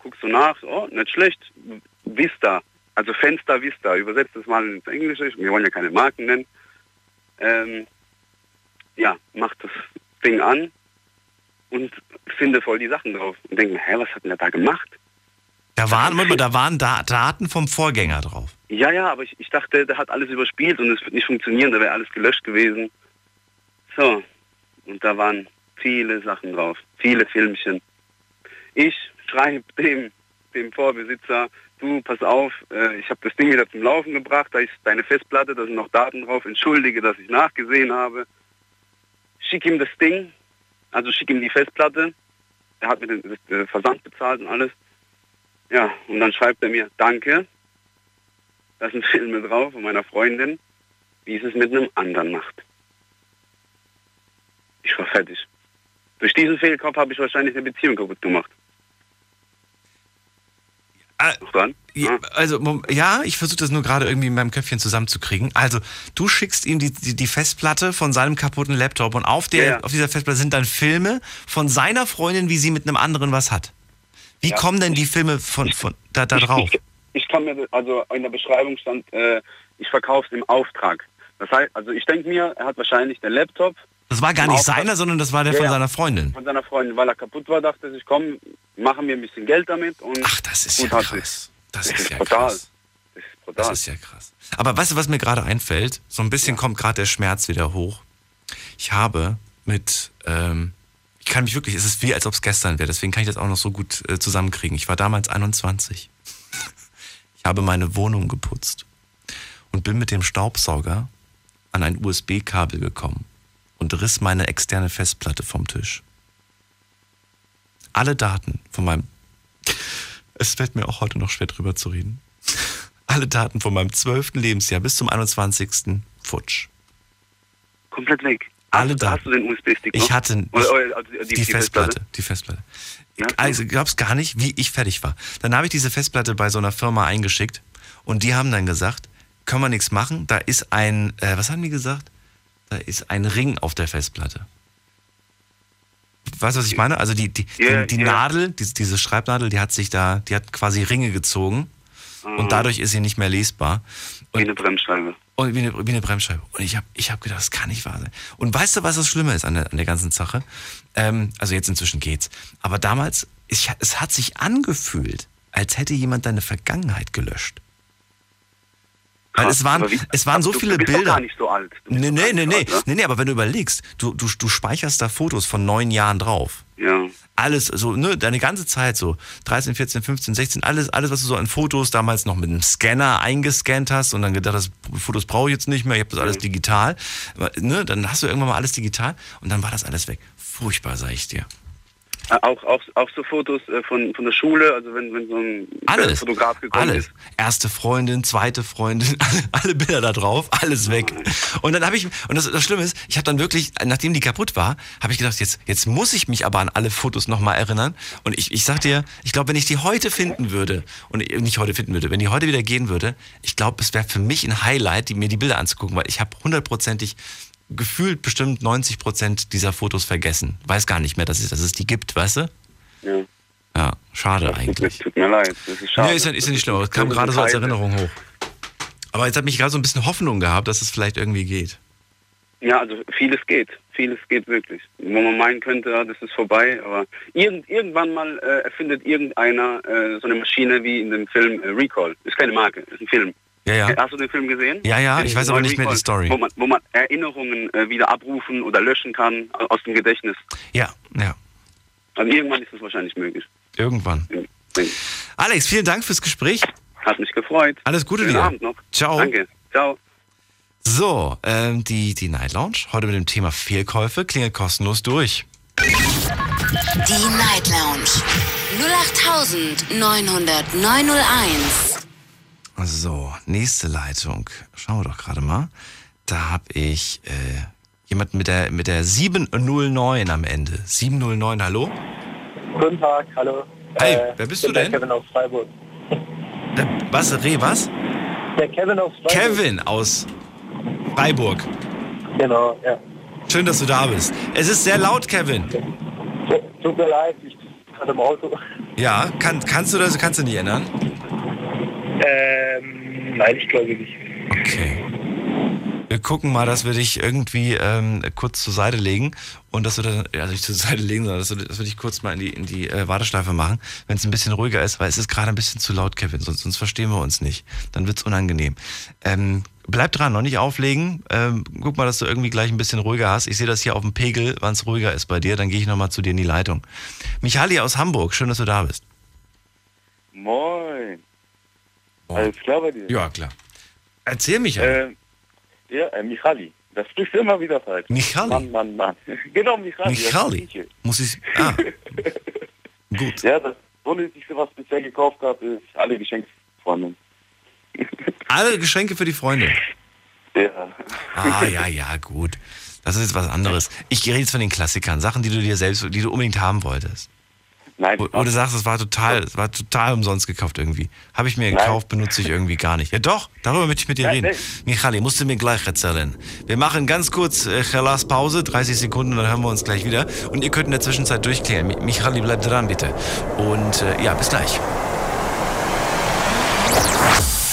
guckst du nach, oh, nicht schlecht, Vista, also Fenster Vista, übersetzt das mal ins Englische, wir wollen ja keine Marken nennen. Ähm, ja, mach das Ding an und finde voll die Sachen drauf und denke mir, hä, was hat denn der da gemacht? Da waren, mal, da waren da Daten vom Vorgänger drauf. Ja, ja, aber ich, ich dachte, der hat alles überspielt und es wird nicht funktionieren, da wäre alles gelöscht gewesen. So, und da waren viele Sachen drauf, viele Filmchen. Ich schreibe dem, dem Vorbesitzer, du, pass auf, äh, ich habe das Ding wieder zum Laufen gebracht, da ist deine Festplatte, da sind noch Daten drauf, entschuldige, dass ich nachgesehen habe. Schick ihm das Ding, also schick ihm die Festplatte, er hat mir den den Versand bezahlt und alles. Ja, und dann schreibt er mir, danke, da sind Filme drauf von meiner Freundin, wie es es mit einem anderen macht. Ich war fertig. Durch diesen Fehlkauf habe ich wahrscheinlich eine Beziehung kaputt gemacht. Ah? Ja, also, Mom- ja, ich versuche das nur gerade irgendwie in meinem Köpfchen zusammenzukriegen. Also, du schickst ihm die, die, die Festplatte von seinem kaputten Laptop und auf, der, Ja, ja. auf dieser Festplatte sind dann Filme von seiner Freundin, wie sie mit einem anderen was hat. Wie kommen denn die Filme von, von da, da drauf? Ich, ich kann mir, also in der Beschreibung stand, äh, ich verkaufe es im Auftrag. Das heißt, also ich denke mir, er hat wahrscheinlich den Laptop Das war gar nicht seiner, sondern das war der Ja, von ja. seiner Freundin. von seiner Freundin, weil er kaputt war, dachte sich, komm, machen wir ein bisschen Geld damit und Ach, das ist ja krass. Das, Das ist, ist ja brutal. krass. Das ist Das brutal. ist ja krass. Aber weißt du, was mir gerade einfällt? So ein bisschen kommt gerade der Schmerz wieder hoch. Ich habe mit, ähm, ich kann mich wirklich, es ist wie, als ob es gestern wäre, deswegen kann ich das auch noch so gut äh, zusammenkriegen. Ich war damals 21. Ich habe meine Wohnung geputzt und bin mit dem Staubsauger an ein USB-Kabel gekommen und riss meine externe Festplatte vom Tisch. Alle Daten von meinem, es fällt mir auch heute noch schwer drüber zu reden, alle Daten von meinem 12. Lebensjahr bis zum 21. futsch. Komplett weg. Alle Daten. hast du den USB-Stick? Ich hatte oder, also die, die, Festplatte. Die Festplatte. Ja, Also glaubst gar nicht, wie ich fertig war. Dann habe ich diese Festplatte bei so einer Firma eingeschickt und die haben dann gesagt, können wir nichts machen. Da ist ein, äh, was haben die gesagt? Da ist ein Ring auf der Festplatte. Weißt du, was ich meine? Also die, die, Ja, die, die ja. Nadel, diese, diese Schreibnadel, die hat sich da, die hat quasi Ringe gezogen und dadurch ist sie nicht mehr lesbar. Wie eine Bremsscheibe. Und wie eine, wie eine Bremsscheibe. Und ich habe ich hab gedacht, das kann nicht wahr sein. Und weißt du, was das Schlimme ist an der, an der ganzen Sache? Ähm, also jetzt inzwischen geht's. Aber damals, ich, es hat sich angefühlt, als hätte jemand deine Vergangenheit gelöscht. Weil es waren, es waren so du, viele du bist Bilder. gar nicht so alt. Nee, nee, nee, nee, so alt, nee, nee, aber wenn du überlegst, du, du, du speicherst da Fotos von neun Jahren drauf. ne? Ja. Alles, so, ne, deine ganze Zeit so, 13, 14, 15, 16, alles, alles, was du so an Fotos damals noch mit einem Scanner eingescannt hast und dann gedacht hast, Fotos brauche ich jetzt nicht mehr, ich habe das alles digital. Aber, Ne, dann hast du irgendwann mal alles digital und dann war das alles weg. Furchtbar, sag ich dir. Äh, Auch, auch, auch so Fotos äh, von, von der Schule, also wenn, wenn so ein Alles. Fotograf gekommen Alles. ist. Erste Freundin, zweite Freundin, alle, alle Bilder da drauf, alles weg. Und dann habe ich, und das, das Schlimme ist, ich habe dann wirklich, nachdem die kaputt war, habe ich gedacht, jetzt, jetzt muss ich mich aber an alle Fotos nochmal erinnern. Und ich, ich sag dir, ich glaube, wenn ich die heute finden würde, und nicht heute finden würde, wenn die heute wieder gehen würde, ich glaube, es wäre für mich ein Highlight, die, mir die Bilder anzugucken, weil ich habe hundertprozentig gefühlt bestimmt 90 Prozent dieser Fotos vergessen. Weiß gar nicht mehr, dass es, dass es die gibt, weißt du? Ja. Ja, schade Tut, eigentlich. tut mir leid. Das ist schade. Nee, ist ja, ist ja nicht schlimm, es kam Das gerade so als. Erinnerung hoch. Aber jetzt hat mich gerade so ein bisschen Hoffnung gehabt, dass es vielleicht irgendwie geht. Ja, also vieles geht. Vieles geht wirklich. Wo man meinen könnte, ja, das ist vorbei, aber irgend, irgendwann mal äh, erfindet irgendeiner äh, so eine Maschine wie in dem Film äh, Recall. Ist keine Marke, ist ein Film. Ja, ja. Hast du den Film gesehen? Ja, ja, ich weiß aber nicht mehr die Story. Wo man, wo man Erinnerungen äh, wieder abrufen oder löschen kann äh, aus dem Gedächtnis. Ja, ja. Also irgendwann ist das wahrscheinlich möglich. Irgendwann. Alex, vielen Dank fürs Gespräch. Hat mich gefreut. Alles Gute Schönen dir. Abend noch. Ciao. Danke. Ciao. So, ähm, die, die Night Lounge, heute mit dem Thema Fehlkäufe, klingelt kostenlos durch. Die Night Lounge 08901. So, nächste Leitung. Schauen wir doch gerade mal. Da habe ich äh, jemanden mit der, mit der 709 am Ende. 709, hallo? Guten Tag, hallo. Hey, Äh, wer bist du denn? Kevin aus Freiburg. Der, was, Reh, was? Der Kevin aus Freiburg. Kevin aus Freiburg. Genau, ja. Schön, dass du da bist. Es ist sehr laut, Kevin. Tut mir leid, ich bin im Auto. Ja, kann, kannst du das kannst du nicht ändern? Ähm, nein, ich glaube nicht. Okay. Wir gucken mal, dass wir dich irgendwie ähm, kurz zur Seite legen und dass wir dann, also nicht zur Seite legen, sondern dass wir, dass wir dich kurz mal in die, in die äh, Warteschleife machen, wenn es ein bisschen ruhiger ist, weil es ist gerade ein bisschen zu laut, Kevin, sonst, sonst verstehen wir uns nicht. Dann wird's unangenehm. Ähm, bleib dran, noch nicht auflegen. Ähm, guck mal, dass du irgendwie gleich ein bisschen ruhiger hast. Ich sehe das hier auf dem Pegel, wann es ruhiger ist bei dir. Dann gehe ich nochmal zu dir in die Leitung. Michali aus Hamburg, schön, dass du da bist. Moin. Alles klar bei dir? Ja, klar. Erzähl, Michael. Äh, ja, äh, Michali. Das sprichst du immer wieder falsch. Michali? Mann, Mann, Mann. genau, Michali. Michali? Muss ich. Ah. Gut. Ja, das Unnötigste, was ich bisher gekauft habe, ist alle Geschenke von Freunden. Alle Geschenke für die Freunde. Ja. Ah, ja, ja, gut. Das ist jetzt was anderes. Ich rede jetzt von den Klassikern, Sachen, die du dir selbst, die du unbedingt haben wolltest. Nein. Wo, wo du sagst, es war total, es war total umsonst gekauft irgendwie. Habe ich mir gekauft, benutze ich irgendwie gar nicht. Ja doch, darüber möchte ich mit dir Nein, reden. Michali, musst du mir gleich erzählen. Wir machen ganz kurz äh, Chalas Pause, 30 Sekunden, dann hören wir uns gleich wieder. Und ihr könnt in der Zwischenzeit durchklären. Mi- Michali, bleib dran bitte. Und äh, ja, bis gleich.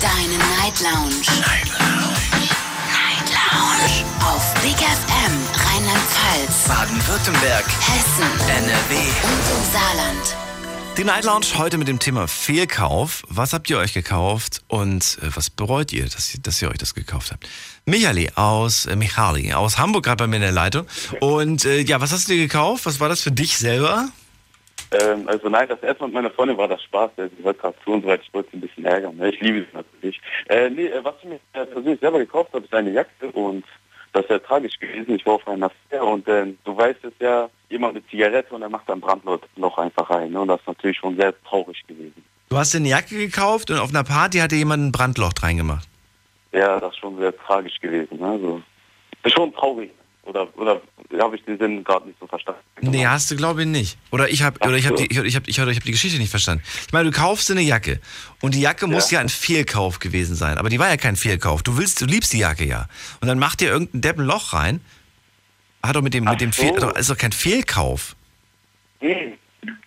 Deine Night Lounge. Night Lounge. Night Lounge. Auf Big FM Rheinland-Pfalz, Baden-Württemberg, Hessen NRW. und im Saarland. Die Night Lounge heute mit dem Thema Fehlkauf. Was habt ihr euch gekauft und äh, was bereut ihr, dass, ihr, dass ihr euch das gekauft habt? Michali aus äh, Michali aus Hamburg gerade bei mir in der Leitung. Und äh, ja, was hast du dir gekauft? Was war das für dich selber? Ähm, also nein, das erste Mal mit meiner Freundin war das Spaß. Sie wollte gerade zu und so weiter. Ich wollte sie ein bisschen ärgern. Ne? Ich liebe sie natürlich. Äh, nee, äh, was ich mir äh, persönlich selber gekauft habe, ist eine Jacke und das ist ja tragisch gewesen. Ich war auf einer Feier und äh, du weißt es ja, jemand eine Zigarette und er macht ein Brandloch einfach rein. Ne? Und das ist natürlich schon sehr traurig gewesen. Du hast dir eine Jacke gekauft und auf einer Party hat dir jemand ein Brandloch reingemacht. Ja, das ist schon sehr tragisch gewesen. Ne? Also, ist schon traurig. Oder, oder habe ich den Sinn gerade nicht so verstanden? Nee, hast du glaube ich nicht. Oder ich habe oder ich habe so. die ich, ich habe ich, hab- ich hab die Geschichte nicht verstanden. Ich meine, du kaufst eine Jacke und die Jacke muss ja ein Fehlkauf gewesen sein, aber die war ja kein Fehlkauf. Du willst du liebst die Jacke ja. Und dann macht dir irgendein Depp ein Loch rein. Hat doch mit dem mit dem so. Fehl, also ist doch kein Fehlkauf. Hm.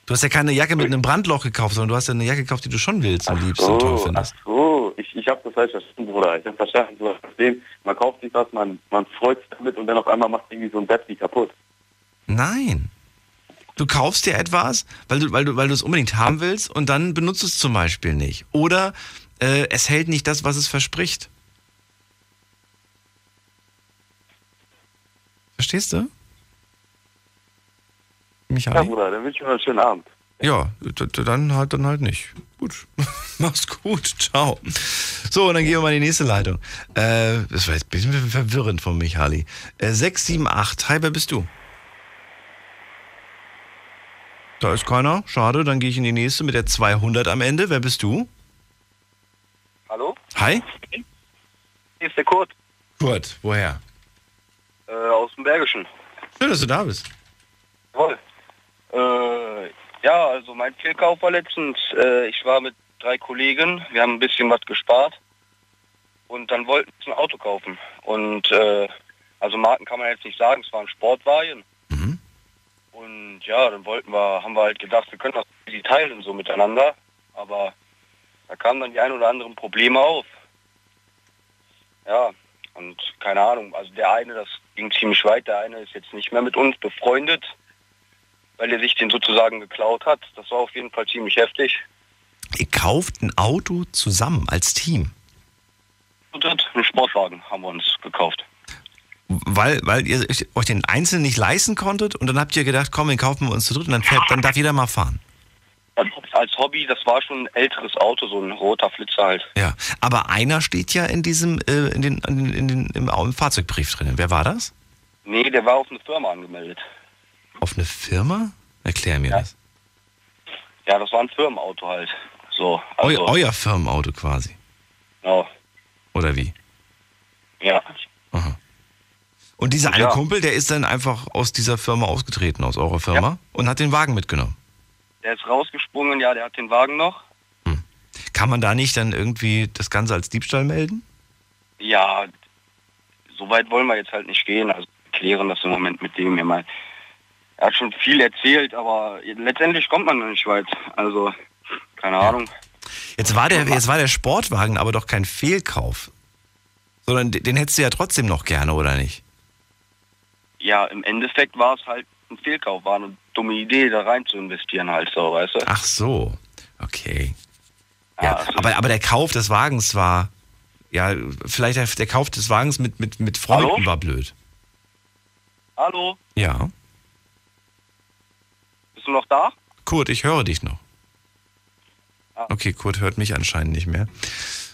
Du hast ja keine Jacke mit einem Brandloch gekauft, sondern du hast ja eine Jacke gekauft, die du schon willst und liebst und toll Oh, ach findest. so, ich, ich habe das falsch verstanden, Bruder. Ich habe verstanden, so das Problem, man kauft sich was, man, man freut sich damit und dann auf einmal macht irgendwie so ein die kaputt. Nein. Du kaufst dir etwas, weil du, weil du, weil du es unbedingt haben willst und dann benutzt du es zum Beispiel nicht. Oder äh, es hält nicht das, was es verspricht. Verstehst du? Ja, Michael? Bruder, dann wünsche ich mir einen schönen Abend. Ja, dann halt, dann halt nicht. Gut. Mach's gut. Ciao. So, und dann gehen wir mal in die nächste Leitung. Äh, das war jetzt ein bisschen verwirrend von Michali. Äh, 678. Hi, wer bist du? Da ist keiner. Schade, dann gehe ich in die nächste mit der 200 am Ende. Wer bist du? Hallo? Hi. Hier ist der Kurt Kurt, woher? äh, aus dem Bergischen. Schön, dass du da bist. Jawohl. Äh, ja, also mein Fehlkauf war letztens, äh, ich war mit drei Kollegen, wir haben ein bisschen was gespart und dann wollten wir ein Auto kaufen. Und äh, also Marken kann man jetzt nicht sagen, es war ein Sportwagen. Und ja, dann wollten wir, haben wir halt gedacht, wir können das die teilen so miteinander. Aber da kamen dann die ein oder anderen Probleme auf. Ja, und keine Ahnung, also der eine, das ging ziemlich weit, der eine ist jetzt nicht mehr mit uns befreundet, weil er sich den sozusagen geklaut hat. Das war auf jeden Fall ziemlich heftig. Ihr kauft ein Auto zusammen als Team. Und einen Sportwagen haben wir uns gekauft. Weil, weil ihr euch den einzelnen nicht leisten konntet und dann habt ihr gedacht, komm, den kaufen wir uns zu dritt und dann, fährt, dann darf jeder mal fahren. Als, als Hobby, das war schon ein älteres Auto, so ein roter Flitzer halt. Ja, aber einer steht ja in diesem, äh, in den, in den, im Fahrzeugbrief drin. Wer war das? Nee, der war auf eine Firma angemeldet. Auf eine Firma? Erklär mir das. Ja, das war ein Firmenauto halt. So, Eu, also, euer Firmenauto quasi. genau. Oder wie? Ja. Und dieser eine Ja. Kumpel, der ist dann einfach aus dieser Firma ausgetreten, aus eurer Firma, und hat den Wagen mitgenommen. Der ist rausgesprungen, ja, der hat den Wagen noch. Kann man da nicht dann irgendwie das Ganze als Diebstahl melden? Ja, so weit wollen wir jetzt halt nicht gehen. Also klären das im Moment mit dem. Ich meine, er hat schon viel erzählt, aber letztendlich kommt man noch nicht weit. Also, keine Ahnung. Jetzt war der, jetzt war der Sportwagen aber doch kein Fehlkauf. Sondern den den hättest du ja trotzdem noch gerne, oder nicht? Ja, im Endeffekt war es halt ein Fehlkauf, war eine dumme Idee, da rein zu investieren halt so, weißt du? Ach so, okay. Ja, aber, aber der Kauf des Wagens war, ja, vielleicht der, der Kauf des Wagens mit, mit, mit Freunden Hallo? war blöd. Hallo, Ja. Du noch da? Kurt, ich höre dich noch. Ah. Okay, Kurt hört mich anscheinend nicht mehr.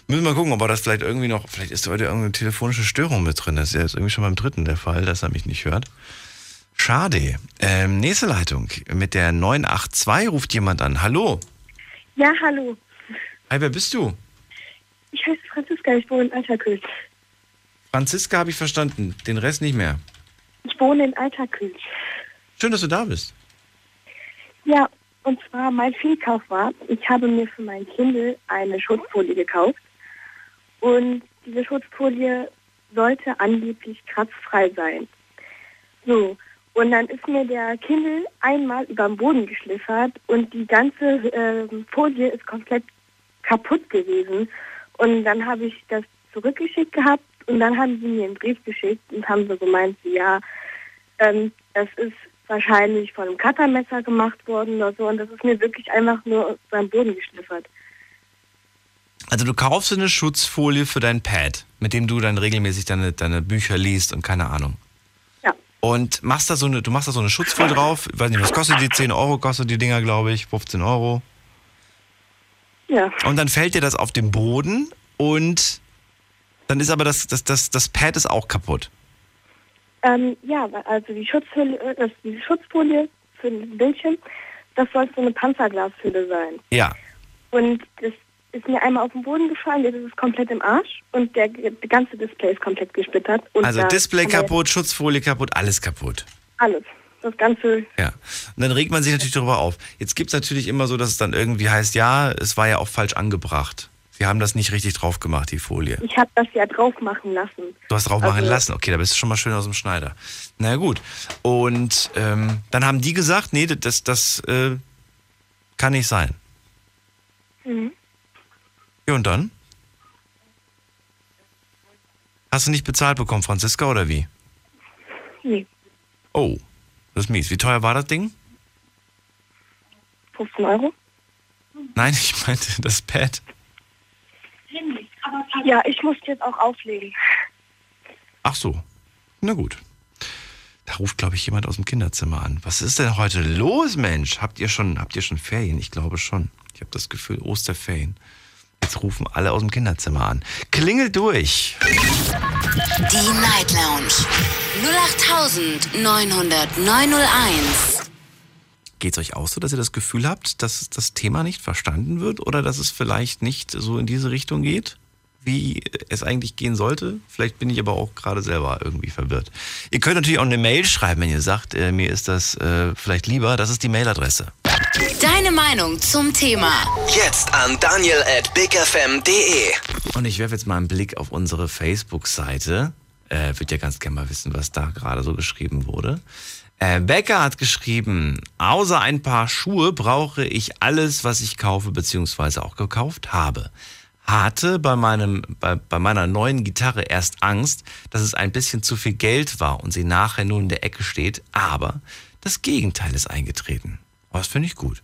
Müssen wir mal gucken, ob er das vielleicht irgendwie noch, vielleicht ist heute irgendeine telefonische Störung mit drin. Das ist ja jetzt irgendwie schon beim dritten der Fall, dass er mich nicht hört. Schade. Ähm, nächste Leitung. Mit der 982 ruft jemand an. Hallo. Ja, hallo. Hi, wer bist du? Ich heiße Franziska, ich wohne in Alterkühl. Franziska habe ich verstanden. Den Rest nicht mehr. Ich wohne in Alterkühl. Schön, dass du da bist. Ja, und zwar mein Fehlkauf war, ich habe mir für mein Kindle eine Schutzfolie gekauft. Und diese Schutzfolie sollte angeblich kratzfrei sein. So, und dann ist mir der Kindle einmal über den Boden geschliffert und die ganze ähm, Folie ist komplett kaputt gewesen. Und dann habe ich das zurückgeschickt gehabt und dann haben sie mir einen Brief geschickt und haben so gemeint, ja, ähm, das ist wahrscheinlich von einem Cuttermesser gemacht worden oder so und das ist mir wirklich einfach nur beim Boden geschliffert. Also du kaufst eine Schutzfolie für dein Pad, mit dem du dann regelmäßig deine, deine Bücher liest und keine Ahnung. Ja. Und machst da so eine, du machst da so eine Schutzfolie drauf. Ich weiß nicht, was kostet die? 10 Euro kostet die Dinger, glaube ich. 15 Euro. Ja. Und dann fällt dir das auf den Boden und dann ist aber das, das, das, das Pad ist auch kaputt. Ähm, ja, also die Schutzfolie, äh, das, diese Schutzfolie für den Bildschirm, das soll so eine Panzerglashülle sein. Ja. Und das ist mir einmal auf den Boden gefallen, jetzt ist es komplett im Arsch und der, der ganze Display ist komplett gesplittert. Also Display kaputt, Schutzfolie kaputt, alles kaputt. Alles. Das ganze, Ja. Und dann regt man sich natürlich darüber auf. Jetzt gibt es natürlich immer so, dass es dann irgendwie heißt, ja, es war ja auch falsch angebracht. Sie haben das nicht richtig drauf gemacht, die Folie. ich habe das ja drauf machen lassen. Du hast drauf machen Also- lassen. Okay, da bist du schon mal schön aus dem Schneider. Na gut. Und ähm, dann haben die gesagt, nee, das, das äh, kann nicht sein. Mhm. Ja, und dann? Hast du nicht bezahlt bekommen, Franziska, oder wie? Nee, Oh, das ist mies. Wie teuer war das Ding? 15 Euro. Nein, ich meinte das Pad. Ja, ich musste jetzt auch auflegen. Ach so. Na gut. Da ruft, glaube ich, jemand aus dem Kinderzimmer an. Was ist denn heute los, Mensch? Habt ihr schon, habt ihr schon Ferien? Ich glaube schon. Ich habe das Gefühl, Osterferien. Jetzt rufen alle aus dem Kinderzimmer an. Klingel durch. Die Night Lounge 08901. Geht's euch auch so, dass ihr das Gefühl habt, dass das Thema nicht verstanden wird oder dass es vielleicht nicht so in diese Richtung geht, wie es eigentlich gehen sollte? Vielleicht bin ich aber auch gerade selber irgendwie verwirrt. Ihr könnt natürlich auch eine Mail schreiben, wenn ihr sagt, äh, mir ist das äh, vielleicht lieber. Das ist die Mailadresse. Deine Meinung zum Thema. Jetzt an daniel at bigfm.de. Und ich werfe jetzt mal einen Blick auf unsere Facebook-Seite. Äh, Würde ja ganz gerne mal wissen, was da gerade so geschrieben wurde. Äh, Becker hat geschrieben, außer ein paar Schuhe brauche ich alles, was ich kaufe bzw. auch gekauft habe. Hatte bei, meinem, bei, bei meiner neuen Gitarre erst Angst, dass es ein bisschen zu viel Geld war und sie nachher nur in der Ecke steht, aber das Gegenteil ist eingetreten. Das finde ich gut.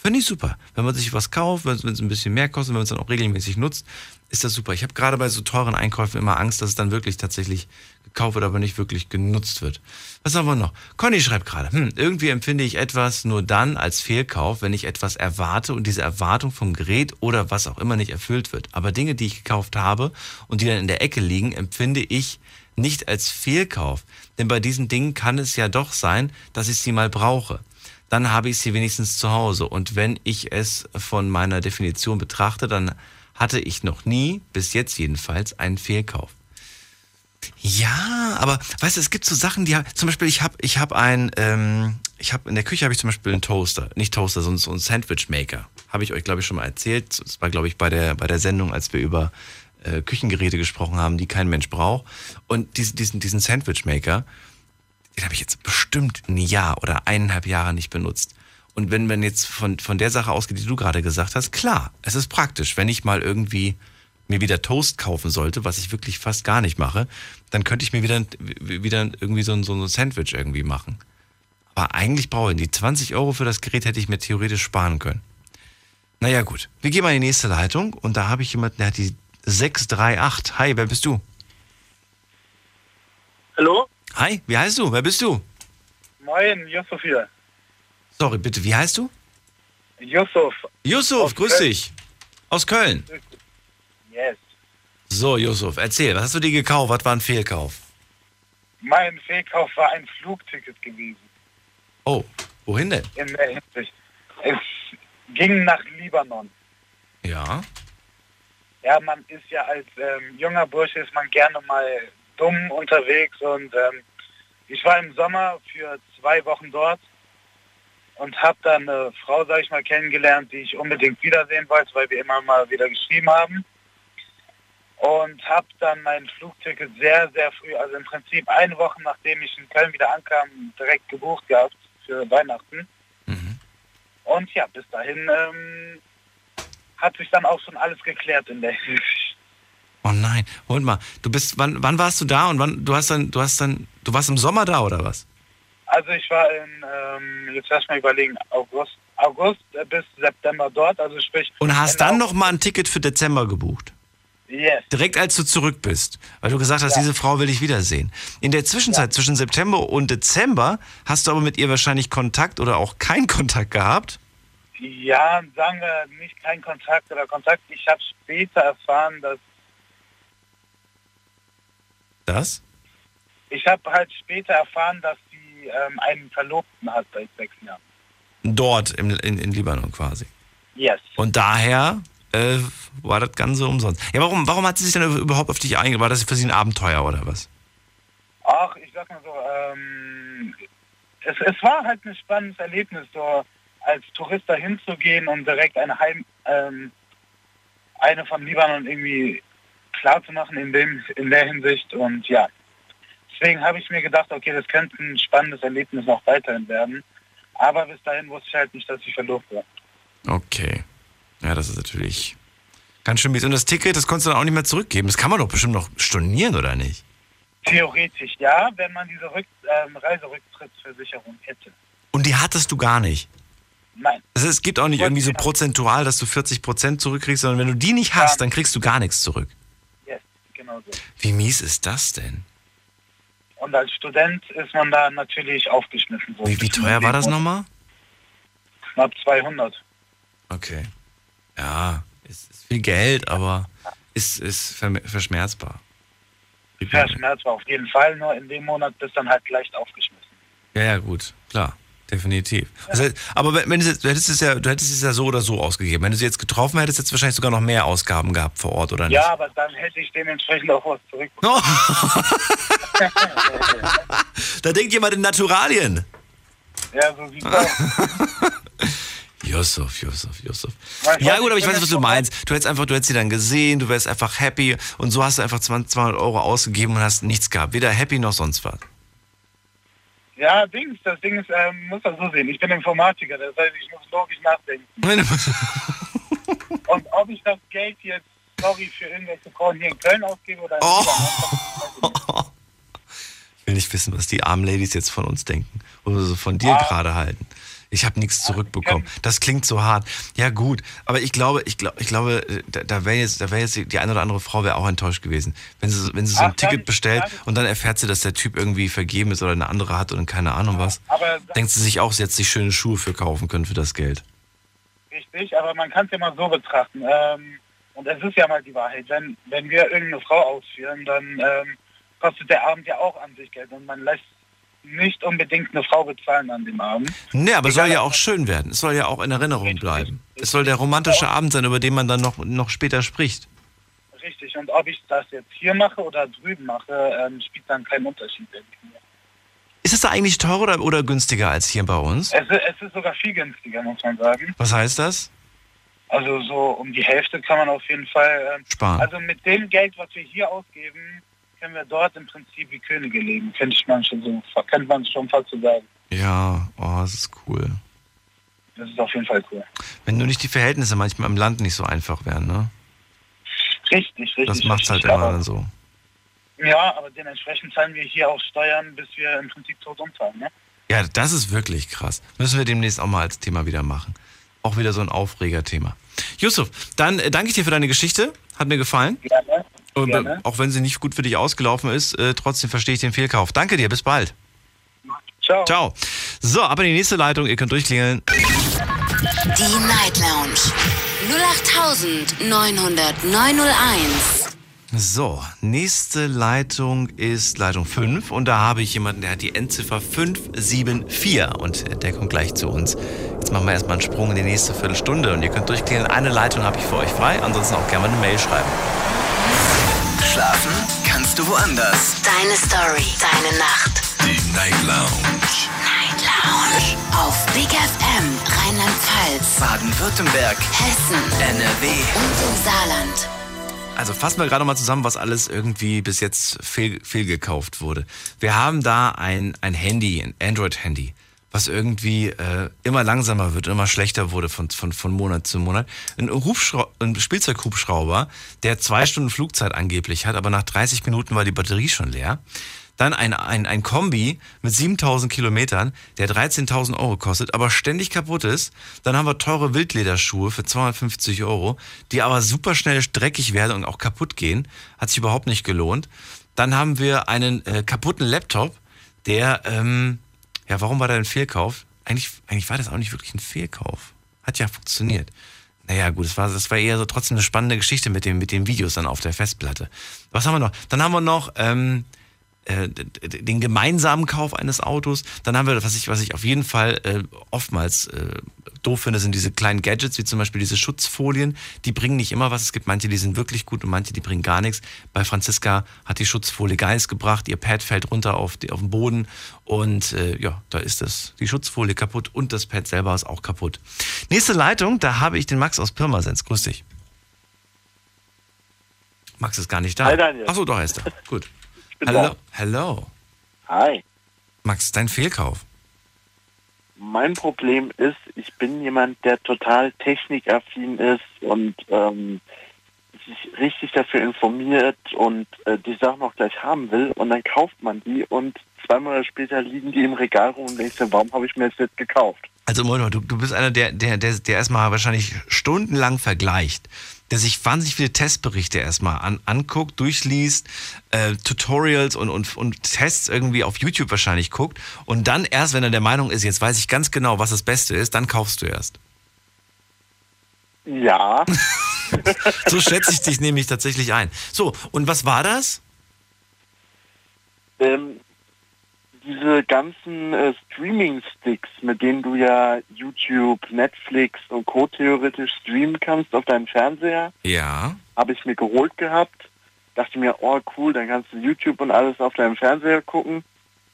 Finde ich super. Wenn man sich was kauft, wenn es ein bisschen mehr kostet, wenn man es dann auch regelmäßig nutzt, ist das super. Ich habe gerade bei so teuren Einkäufen immer Angst, dass es dann wirklich tatsächlich gekauft wird, aber nicht wirklich genutzt wird. Was haben wir noch? Conny schreibt gerade, hm, irgendwie empfinde ich etwas nur dann als Fehlkauf, wenn ich etwas erwarte und diese Erwartung vom Gerät oder was auch immer nicht erfüllt wird. Aber Dinge, die ich gekauft habe und die dann in der Ecke liegen, empfinde ich nicht als Fehlkauf. Denn bei diesen Dingen kann es ja doch sein, dass ich sie mal brauche dann habe ich sie wenigstens zu Hause. Und wenn ich es von meiner Definition betrachte, dann hatte ich noch nie, bis jetzt jedenfalls, einen Fehlkauf. Ja, aber weißt du, es gibt so Sachen, die zum Beispiel, ich habe ich hab ein, ähm, ich habe in der Küche habe ich zum Beispiel einen Toaster, nicht Toaster, sondern so einen Sandwich-Maker. Habe ich euch, glaube ich, schon mal erzählt. Das war, glaube ich, bei der, bei der Sendung, als wir über äh, Küchengeräte gesprochen haben, die kein Mensch braucht. Und diesen, diesen, diesen Sandwich-Maker, den habe ich jetzt bestimmt ein Jahr oder eineinhalb Jahre nicht benutzt. Und wenn man jetzt von, von der Sache ausgeht, die du gerade gesagt hast, klar, es ist praktisch. Wenn ich mal irgendwie mir wieder Toast kaufen sollte, was ich wirklich fast gar nicht mache, dann könnte ich mir wieder, wieder irgendwie so ein, so ein Sandwich irgendwie machen. Aber eigentlich brauche ich die 20 Euro für das Gerät hätte ich mir theoretisch sparen können. Naja, gut. Wir gehen mal in die nächste Leitung und da habe ich jemanden, der hat die 638. Hi, wer bist du? Hallo? Hi, wie heißt du? Wer bist du? Moin, Yusuf hier. Sorry, bitte, wie heißt du? Yusuf. Yusuf, grüß Köln. dich. Aus Köln. Yes. So, Yusuf, erzähl, was hast du dir gekauft? Was war ein Fehlkauf? Mein Fehlkauf war ein Flugticket gewesen. Oh, wohin denn? In der Hinsicht. Es ging nach Libanon. Ja. Ja, man ist ja als ähm, junger Bursche ist man gerne mal dumm unterwegs und ähm, ich war im Sommer für zwei Wochen dort und habe dann eine Frau, sag ich mal, kennengelernt, die ich unbedingt wiedersehen wollte, weil wir immer mal wieder geschrieben haben. Und habe dann mein Flugticket sehr, sehr früh, also im Prinzip eine Woche nachdem ich in Köln wieder ankam, direkt gebucht gehabt für Weihnachten. Und ja, bis dahin ähm, hat sich dann auch schon alles geklärt in der Hinsicht. Oh nein, Moment mal, du bist, wann, wann warst du da und wann, du hast dann, du hast dann, du warst im Sommer da oder was? Also ich war in, ähm, jetzt lass mal überlegen, August, August bis September dort, also sprich... Und hast dann noch mal ein Ticket für Dezember gebucht? Yes. Direkt als du zurück bist, weil du gesagt hast, Ja. diese Frau will ich wiedersehen. In der Zwischenzeit zwischen September und Dezember hast du aber mit ihr wahrscheinlich Kontakt oder auch keinen Kontakt gehabt. Ja, sagen wir nicht kein Kontakt oder Kontakt. Ich habe später erfahren, dass Das? ich habe halt später erfahren, dass sie ähm, einen Verlobten hat seit sechs Jahren. Dort im, in, in Libanon quasi. Yes. Und daher äh, war das Ganze umsonst. Ja, warum, warum hat sie sich denn überhaupt auf dich eingegangen? War das für sie ein Abenteuer oder was? Ach, ich sag mal so, ähm, es, es war halt ein spannendes Erlebnis, so als Tourist dahin zu gehen und direkt eine Heim, ähm, eine von Libanon irgendwie klar zu machen in dem in der Hinsicht und ja. Deswegen habe ich mir gedacht, okay, das könnte ein spannendes Erlebnis noch weiterhin werden. Aber bis dahin wusste ich halt nicht, dass ich verloren war. Okay. Ja, das ist natürlich ganz schön mies. Und das Ticket, das konntest du dann auch nicht mehr zurückgeben. Das kann man doch bestimmt noch stornieren, oder nicht? Theoretisch ja, wenn man diese Rück ähm, Reiserücktrittsversicherung hätte. Und die hattest du gar nicht. Nein. Also es gibt auch nicht irgendwie so prozentual, dass du 40 Prozent zurückkriegst, sondern wenn du die nicht hast, dann kriegst du gar nichts zurück. So. Wie mies ist das denn? Und als Student ist man da natürlich aufgeschmissen. So Wie, wie teuer war das nochmal? Knapp 200. Okay. Ja, ist, ist viel Geld, aber ist, ist verschmerzbar. Verschmerzbar auf jeden Fall, nur in dem Monat bist dann halt leicht aufgeschmissen. Ja, ja, gut, klar. Definitiv. Heißt, aber wenn, jetzt, du hättest es ja, du hättest es ja so oder so ausgegeben. Wenn du sie jetzt getroffen hättest, hättest du wahrscheinlich sogar noch mehr Ausgaben gehabt vor Ort, oder nicht? Ja, aber dann hätte ich dementsprechend auch was zurück. Da denkt jemand in Naturalien. ja, so sieht's aus. Yusuf, Yusuf, Yusuf. Ja gut, aber ich weiß, was du meinst. Du hättest einfach, du hättest sie dann gesehen, du wärst einfach happy und so hast du einfach 20, 200 Euro ausgegeben und hast nichts gehabt. Weder happy noch sonst was. Ja, Dings, das Ding ist, ähm, muss das so sehen. Ich bin Informatiker, das heißt, ich muss logisch nachdenken. Und ob ich das Geld jetzt, sorry, für irgendwelche Frauen hier in Köln ausgebe oder in Oh. Ich will nicht wissen, was die armen Ladies jetzt von uns denken oder so von dir Ah. gerade halten. Ich habe nichts zurückbekommen. Das klingt so hart. Ja gut, aber ich glaube, ich glaube, ich glaube, da, da wäre jetzt, da wäre jetzt die, eine oder andere Frau wäre auch enttäuscht gewesen, wenn sie, wenn sie so ein Ach, Ticket dann- bestellt dann- und dann erfährt sie, dass der Typ irgendwie vergeben ist oder eine andere hat und keine Ahnung was. Aber Denkt sie sich auch, sie hätte sich schöne Schuhe für kaufen können für das Geld. richtig, aber man kann es ja mal so betrachten. Ähm, und es ist ja mal die Wahrheit. Wenn, wenn wir irgendeine Frau ausführen, dann ähm, kostet der Abend ja auch an sich Geld und man lässt nicht unbedingt eine Frau bezahlen an dem Abend. Nee, aber es soll ja auch schön werden. Es soll ja auch in Erinnerung bleiben. Es soll der romantische Abend sein, über den man dann noch, noch später spricht. Richtig. Und ob ich das jetzt hier mache oder drüben mache, ähm, spielt dann keinen Unterschied. Ist es da eigentlich teurer oder, oder günstiger als hier bei uns? Es, ist- es ist sogar viel günstiger, muss man sagen. Was heißt das? Also so um die Hälfte kann man auf jeden Fall ähm, Sparen. Also mit dem Geld, was wir hier ausgeben, können wir dort im Prinzip wie Könige leben. Könnte man schon so, könnte man schon fast so sagen. Ja, oh, das ist cool. Das ist auf jeden Fall cool. Wenn nur nicht die Verhältnisse manchmal im Land nicht so einfach wären, ne? Richtig, richtig. Das macht's halt immer dann so. Ja, aber dementsprechend zahlen wir hier auch Steuern, bis wir im Prinzip tot umfallen. Ne? Ja, das ist wirklich krass. Müssen wir demnächst auch mal als Thema wieder machen. Auch wieder so ein Aufregerthema. Yusuf, dann äh, danke ich dir für deine Geschichte. Hat mir gefallen. Gerne. Und, Gerne. auch wenn sie nicht gut für dich ausgelaufen ist, äh, trotzdem verstehe ich den Fehlkauf. Danke dir, bis bald. Ciao. Ciao. So, ab in die nächste Leitung. Ihr könnt durchklingeln. Die Night Lounge 0890901. So, nächste Leitung ist Leitung 5 und da habe ich jemanden, der hat die Endziffer 574 und der kommt gleich zu uns. Jetzt machen wir erstmal einen Sprung in die nächste Viertelstunde und ihr könnt durchklingeln. Eine Leitung habe ich für euch frei, ansonsten auch gerne mal eine Mail schreiben. Schlafen kannst du woanders. Deine Story, deine Nacht. Die Night Lounge. Night Lounge. Auf Big FM, Rheinland-Pfalz, Baden-Württemberg, Hessen, NRW. und im Saarland. Also fassen wir gerade mal zusammen, was alles irgendwie bis jetzt fehl, fehlgekauft wurde. Wir haben da ein, ein Handy, ein Android-Handy, was irgendwie äh, immer langsamer wird, immer schlechter wurde von, von, von Monat zu Monat. Ein, ein Spielzeughubschrauber, der zwei Stunden Flugzeit angeblich hat, aber nach 30 Minuten war die Batterie schon leer. Dann ein, ein, ein Kombi mit 7000 Kilometern, der 13.000 Euro kostet, aber ständig kaputt ist. Dann haben wir teure Wildlederschuhe für 250 Euro, die aber super schnell dreckig werden und auch kaputt gehen. Hat sich überhaupt nicht gelohnt. Dann haben wir einen äh, kaputten Laptop, der, ähm, ja, warum war der ein Fehlkauf? Eigentlich, eigentlich war das auch nicht wirklich ein Fehlkauf. Hat ja funktioniert. Naja, gut, das war, das war eher so trotzdem eine spannende Geschichte mit, dem, mit den Videos dann auf der Festplatte. Was haben wir noch? Dann haben wir noch, ähm, äh, den gemeinsamen Kauf eines Autos. Dann haben wir, was ich, was ich auf jeden Fall äh, oftmals äh, doof finde, sind diese kleinen Gadgets, wie zum Beispiel diese Schutzfolien. Die bringen nicht immer was. Es gibt manche, die sind wirklich gut und manche, die bringen gar nichts. Bei Franziska hat die Schutzfolie gar nichts gebracht. Ihr Pad fällt runter auf, die, auf den Boden und äh, ja, da ist das, die Schutzfolie kaputt und das Pad selber ist auch kaputt. Nächste Leitung, da habe ich den Max aus Pirmasens. Grüß dich. Max ist gar nicht da. Hi, Daniel. Achso, doch, er ist da. Gut. Hallo. da. Hello. Hi. Max, dein Fehlkauf. Mein Problem ist, ich bin jemand, der total technikaffin ist und ähm, sich richtig dafür informiert und äh, die Sachen auch gleich haben will und dann kauft man die und zwei Monate später liegen die im Regal rum und denkst dir, warum habe ich mir das jetzt gekauft? Also Moino, du, du bist einer, der, der, der, der erstmal wahrscheinlich stundenlang vergleicht, der sich wahnsinnig viele Testberichte erstmal an, anguckt, durchliest, äh, Tutorials und, und, und Tests irgendwie auf YouTube wahrscheinlich guckt und dann erst, wenn er der Meinung ist, jetzt weiß ich ganz genau, was das Beste ist, dann kaufst du erst. Ja. so schätze ich dich nämlich tatsächlich ein. So, und was war das? Ähm, diese ganzen äh, Streaming-Sticks, mit denen du ja YouTube, Netflix und Co. theoretisch streamen kannst auf deinem Fernseher, Ja. habe ich mir geholt gehabt. Dachte mir, oh cool, dann kannst du YouTube und alles auf deinem Fernseher gucken.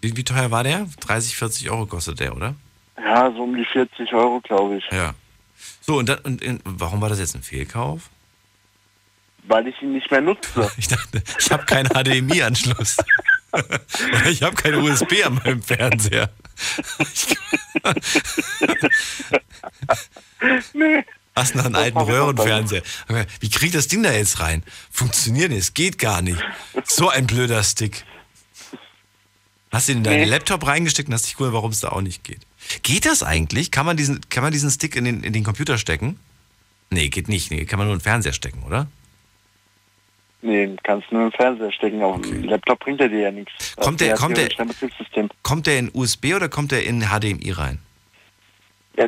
Wie, wie teuer war der? 30, 40 Euro kostet der, oder? Ja, so um die 40 Euro, glaube ich. Ja. So, und, dann, und, und warum war das jetzt ein Fehlkauf? Weil ich ihn nicht mehr nutze. Ich dachte, ich habe keinen HDMI-Anschluss. Ich habe keine USB an meinem Fernseher. nee. Hast noch einen alten Röhrenfernseher. Wie kriegt das Ding da jetzt rein? Funktioniert nicht, es geht gar nicht. So ein blöder Stick. Hast du ihn in deinen Nee. Laptop reingesteckt und hast dich gewundert, warum es da auch nicht geht. Geht das eigentlich? Kann man diesen, kann man diesen Stick in den, in den Computer stecken? Nee, geht nicht. Nee, kann man nur in den Fernseher stecken, oder? Nee, kannst nur im Fernseher stecken. Auf dem Laptop bringt er dir ja nichts. Kommt der- kommt der-. Kommt der in USB oder kommt der in HDMI rein? Ja,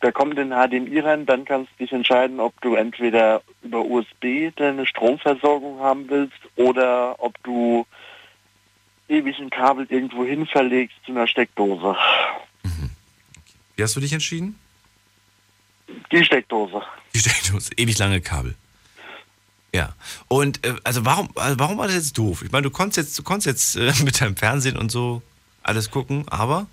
da kommt in HDMI rein, dann kannst du dich entscheiden, ob du entweder über USB deine Stromversorgung haben willst oder ob du ewig ein Kabel irgendwo hin verlegst zu einer Steckdose. Wie hast du dich entschieden? Die Steckdose. Die Steckdose, ewig lange Kabel. Ja. Und äh, also warum, also warum war das jetzt doof? Ich meine, du konntest jetzt, du konntest jetzt äh, mit deinem Fernsehen und so alles gucken, aber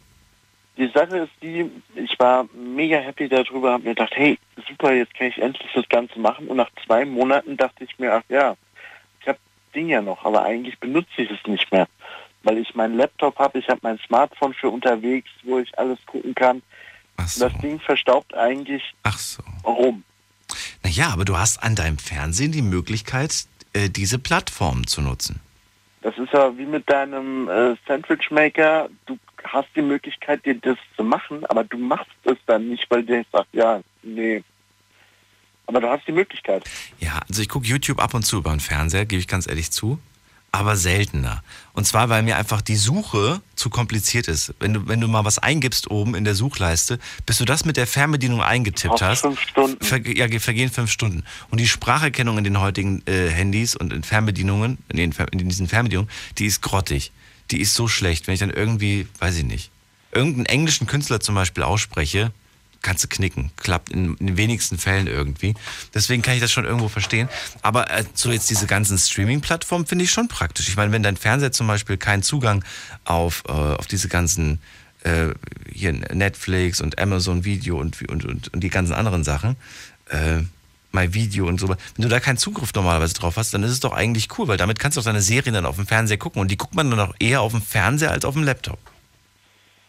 Die Sache ist die, ich war mega happy darüber, habe mir gedacht, hey, super, jetzt kann ich endlich das Ganze machen. Und nach zwei Monaten dachte ich mir, ach ja, ich habe Ding ja noch, aber eigentlich benutze ich es nicht mehr. Weil ich meinen Laptop habe, ich habe mein Smartphone für unterwegs, wo ich alles gucken kann. Das Ding verstaubt eigentlich Ach so. rum. Naja, aber du hast an deinem Fernsehen die Möglichkeit, äh, diese Plattform zu nutzen. Das ist ja wie mit deinem äh, Sandwich Maker. Du hast die Möglichkeit, dir das zu machen, aber du machst es dann nicht, weil dir sagt, ja, nee. Aber du hast die Möglichkeit. Ja, also ich gucke YouTube ab und zu über den Fernseher, gebe ich ganz ehrlich zu. Aber seltener. Und zwar, weil mir einfach die Suche zu kompliziert ist. Wenn du, wenn du mal was eingibst oben in der Suchleiste, bis du das mit der Fernbedienung eingetippt hast, fünf Stunden. Verge ja, vergehen fünf Stunden. Und die Spracherkennung in den heutigen äh, Handys und in Fernbedienungen, in, den, in diesen Fernbedienungen, die ist grottig. Die ist so schlecht, wenn ich dann irgendwie, weiß ich nicht, irgendeinen englischen Künstler zum Beispiel ausspreche, kannst du knicken. Klappt in, den wenigsten Fällen irgendwie. Deswegen kann ich das schon irgendwo verstehen. Aber äh, so jetzt diese ganzen Streaming-Plattformen finde ich schon praktisch. Ich meine, wenn dein Fernseher zum Beispiel keinen Zugang auf, äh, auf diese ganzen äh, hier Netflix und Amazon Video und, und, und, und die ganzen anderen Sachen, äh, My Video und so, wenn du da keinen Zugriff normalerweise drauf hast, dann ist es doch eigentlich cool, weil damit kannst du auch deine Serien dann auf dem Fernseher gucken und die guckt man dann auch eher auf dem Fernseher als auf dem Laptop.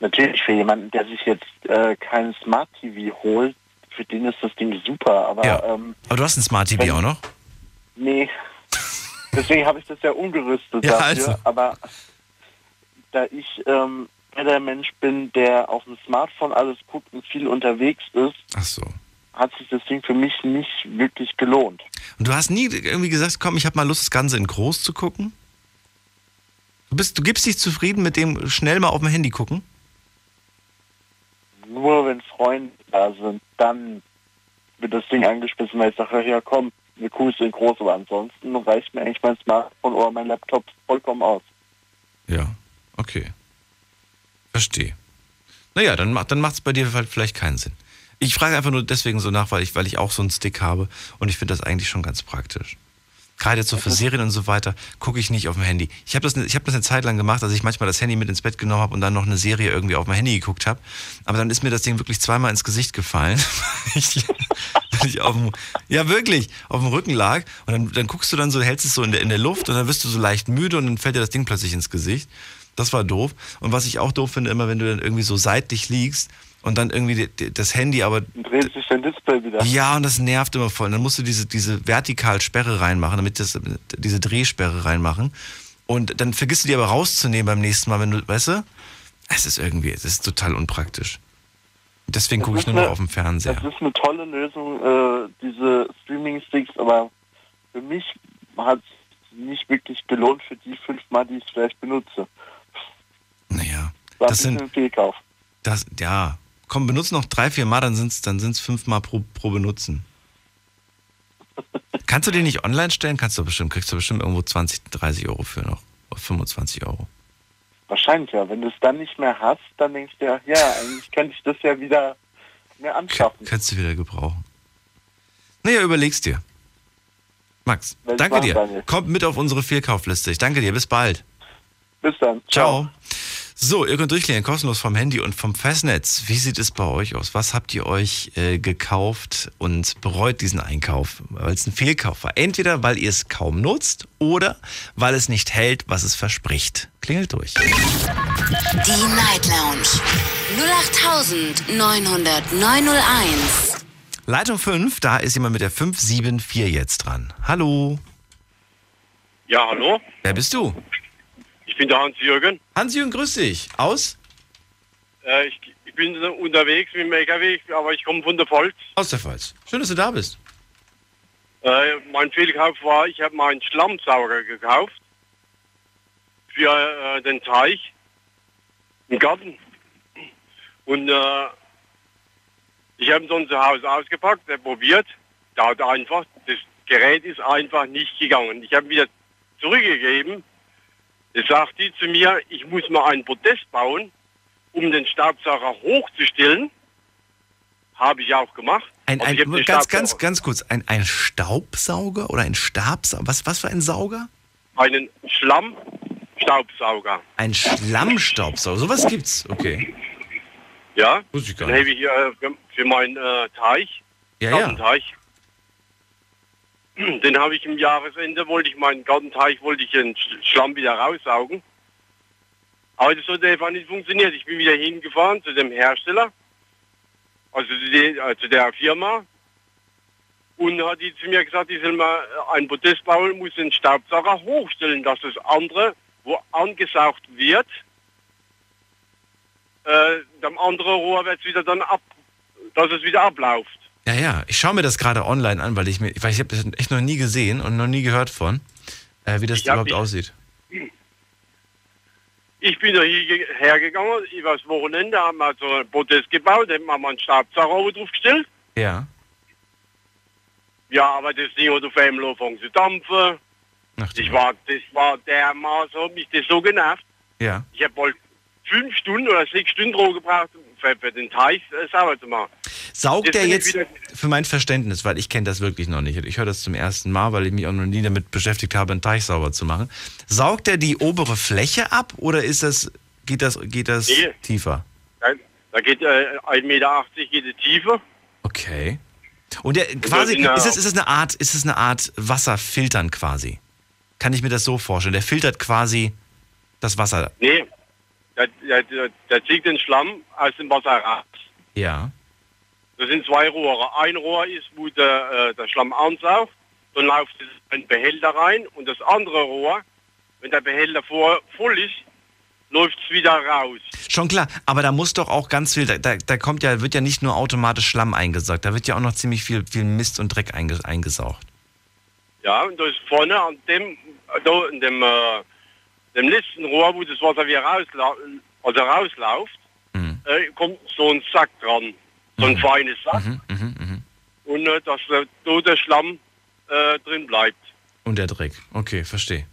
Natürlich für jemanden, der sich jetzt äh, kein Smart TV holt, für den ist das Ding super. Aber Ja. ähm, Aber du hast ein Smart TV Wenn- auch noch? nee. Deswegen habe ich das ja umgerüstet Ja, dafür. also. Aber da ich ähm, der Mensch bin, der auf dem Smartphone alles guckt und viel unterwegs ist, Ach so. hat sich das Ding für mich nicht wirklich gelohnt. Und du hast nie irgendwie gesagt, komm, ich habe mal Lust, das Ganze in groß zu gucken? Du, bist, du gibst dich zufrieden mit dem schnell mal auf dem Handy gucken? Nur wenn Freunde da sind, dann wird das Ding angeschmissen, weil ich sage, ja komm, wir gucken es in groß, aber ansonsten reicht mir eigentlich mein Smartphone oder mein Laptop vollkommen aus. Ja, okay. Verstehe. Naja, dann, macht dann es bei dir halt vielleicht keinen Sinn. Ich frage einfach nur deswegen so nach, weil ich, weil ich auch so einen Stick habe und ich finde das eigentlich schon ganz praktisch. Gerade so für Serien und so weiter gucke ich nicht auf dem Handy. Ich habe das, ne, hab das eine Zeit lang gemacht, dass ich manchmal das Handy mit ins Bett genommen habe und dann noch eine Serie irgendwie auf mein Handy geguckt habe. Aber dann ist mir das Ding wirklich zweimal ins Gesicht gefallen. ich, ich auf dem, ja, wirklich, auf dem Rücken lag. Und dann, dann guckst du dann so, hältst es so in der, in der Luft und dann wirst du so leicht müde und dann fällt dir das Ding plötzlich ins Gesicht. Das war doof. Und was ich auch doof finde, immer wenn du dann irgendwie so seitlich liegst und dann irgendwie das Handy aber. Dreht sich dein Display wieder. Ja, und das nervt immer voll. Und dann musst du diese, diese Vertikalsperre reinmachen, damit das, diese Drehsperre reinmachen. Und dann vergisst du die aber rauszunehmen beim nächsten Mal, wenn du, weißt du? Es ist irgendwie, es ist total unpraktisch. Deswegen gucke ich nur eine, noch auf dem Fernseher. Das ist eine tolle Lösung, äh, diese Streaming-Sticks, aber für mich hat es nicht wirklich gelohnt für die fünfmal, die ich vielleicht benutze. Naja, das, das sind. Das, ja, komm, benutze noch drei, vier Mal, dann sind es dann sind's fünfmal pro, pro Benutzen. Kannst du den nicht online stellen? Kannst du bestimmt, kriegst du bestimmt irgendwo 20, 30 Euro für noch. Oder 25 Euro. Wahrscheinlich ja. Wenn du es dann nicht mehr hast, dann denkst du ja, ja, eigentlich könnte ich das ja wieder mehr anschaffen. Könntest du wieder gebrauchen. Naja, überlegst dir. Max, ich danke dir. Daniel. Kommt mit auf unsere Vierkaufliste. Ich danke dir. Bis bald. Bis dann. Ciao. So, ihr könnt durchklären, kostenlos vom Handy und vom Festnetz. Wie sieht es bei euch aus? Was habt ihr euch äh, gekauft und bereut diesen Einkauf, weil es ein Fehlkauf war? Entweder weil ihr es kaum nutzt oder weil es nicht hält, was es verspricht. Klingelt durch. Die Night Lounge 0890901. Leitung 5, da ist jemand mit der 574 jetzt dran. Hallo. Ja, hallo? Wer bist du? Ich bin der Hans-Jürgen. Hans-Jürgen, grüß dich. Aus? Äh, ich, ich bin unterwegs mit dem LKW, aber ich komme von der Pfalz. Aus der Pfalz. Schön, dass du da bist. Äh, mein Fehlkauf war, ich habe meinen Schlammsauger gekauft für äh, den Teich im Garten. Und äh, ich habe ihn dann zu Hause ausgepackt, er probiert, da hat einfach, das Gerät ist einfach nicht gegangen. Ich habe wieder zurückgegeben. Da sagt die zu mir, ich muss mal einen Protest bauen, um den Staubsauger hochzustellen. Habe ich auch gemacht. Ein, ein, den ganz, ganz, ganz kurz. Ein, ein Staubsauger oder ein Stabsauger? Was, was für ein Sauger? einen Schlammstaubsauger. Ein Schlammstaubsauger. Sowas gibt's. Okay. Ja, ich gar den habe ich hier äh, für, meinen äh, Teich, Ja, ja. Gartenteich. Den habe ich im Jahresende, wollte ich meinen Gartenteich, wollte ich den Sch- Schlamm wieder raussaugen. Aber das hat einfach nicht funktioniert. Ich bin wieder hingefahren zu dem Hersteller, also zu, den, äh, zu der Firma. Und hat die zu mir gesagt, ich soll mal äh, einen Protest bauen, muss den Staubsauger hochstellen, dass das andere, wo angesaugt wird, äh, dem anderen Rohr wird wieder dann ab, dass es wieder abläuft. Ja, ja. Ich schaue mir das gerade online an, weil ich mir, weil ich habe das echt noch nie gesehen und noch nie gehört von, äh, wie das Ich überhaupt aussieht. Ich bin da hier hergegangen, übers Wochenende haben wir so einen Protest gebaut, da haben wir einen Stabsauger draufgestellt. Ja. Ja, aber das Ding hat auf einmal angefangen zu dampfen. Ich war, das war dermaßen, hat mich das so genervt. Ja. Ich habe wohl fünf Stunden oder sechs Stunden drauf gebraucht, für, den Teich äh, sauber zu machen. Saugt der jetzt, für mein Verständnis, weil ich kenne das wirklich noch nicht. Ich höre das zum ersten Mal, weil ich mich auch noch nie damit beschäftigt habe, einen Teich sauber zu machen. Saugt der die obere Fläche ab oder ist das, geht das, geht das Nee. tiefer? Da, da geht äh, 1,80 Meter geht die Tiefe. Okay. Und der quasi, ja ist es, auch- ist es eine Art, ist es eine Art Wasserfiltern quasi? Kann ich mir das so vorstellen? Der filtert quasi das Wasser. Nee, der, der, der, der zieht den Schlamm aus dem Wasser raus. Ja. Das sind zwei Rohre. Ein Rohr ist, wo der, äh, der Schlamm ansaugt, dann läuft es in den Behälter rein und das andere Rohr, wenn der Behälter vor, voll ist, läuft es wieder raus. Schon klar, aber da muss doch auch ganz viel, da, da, da kommt ja, wird ja nicht nur automatisch Schlamm eingesaugt, da wird ja auch noch ziemlich viel, viel Mist und Dreck einge, eingesaugt. Ja, und da ist vorne an dem, da in dem, äh, dem letzten Rohr, wo das Wasser wieder rausla also rausläuft, äh, kommt so ein Sack dran. So ein feines Sack. Und äh, dass äh, da der Schlamm äh, drin bleibt. Und der Dreck. Okay, verstehe.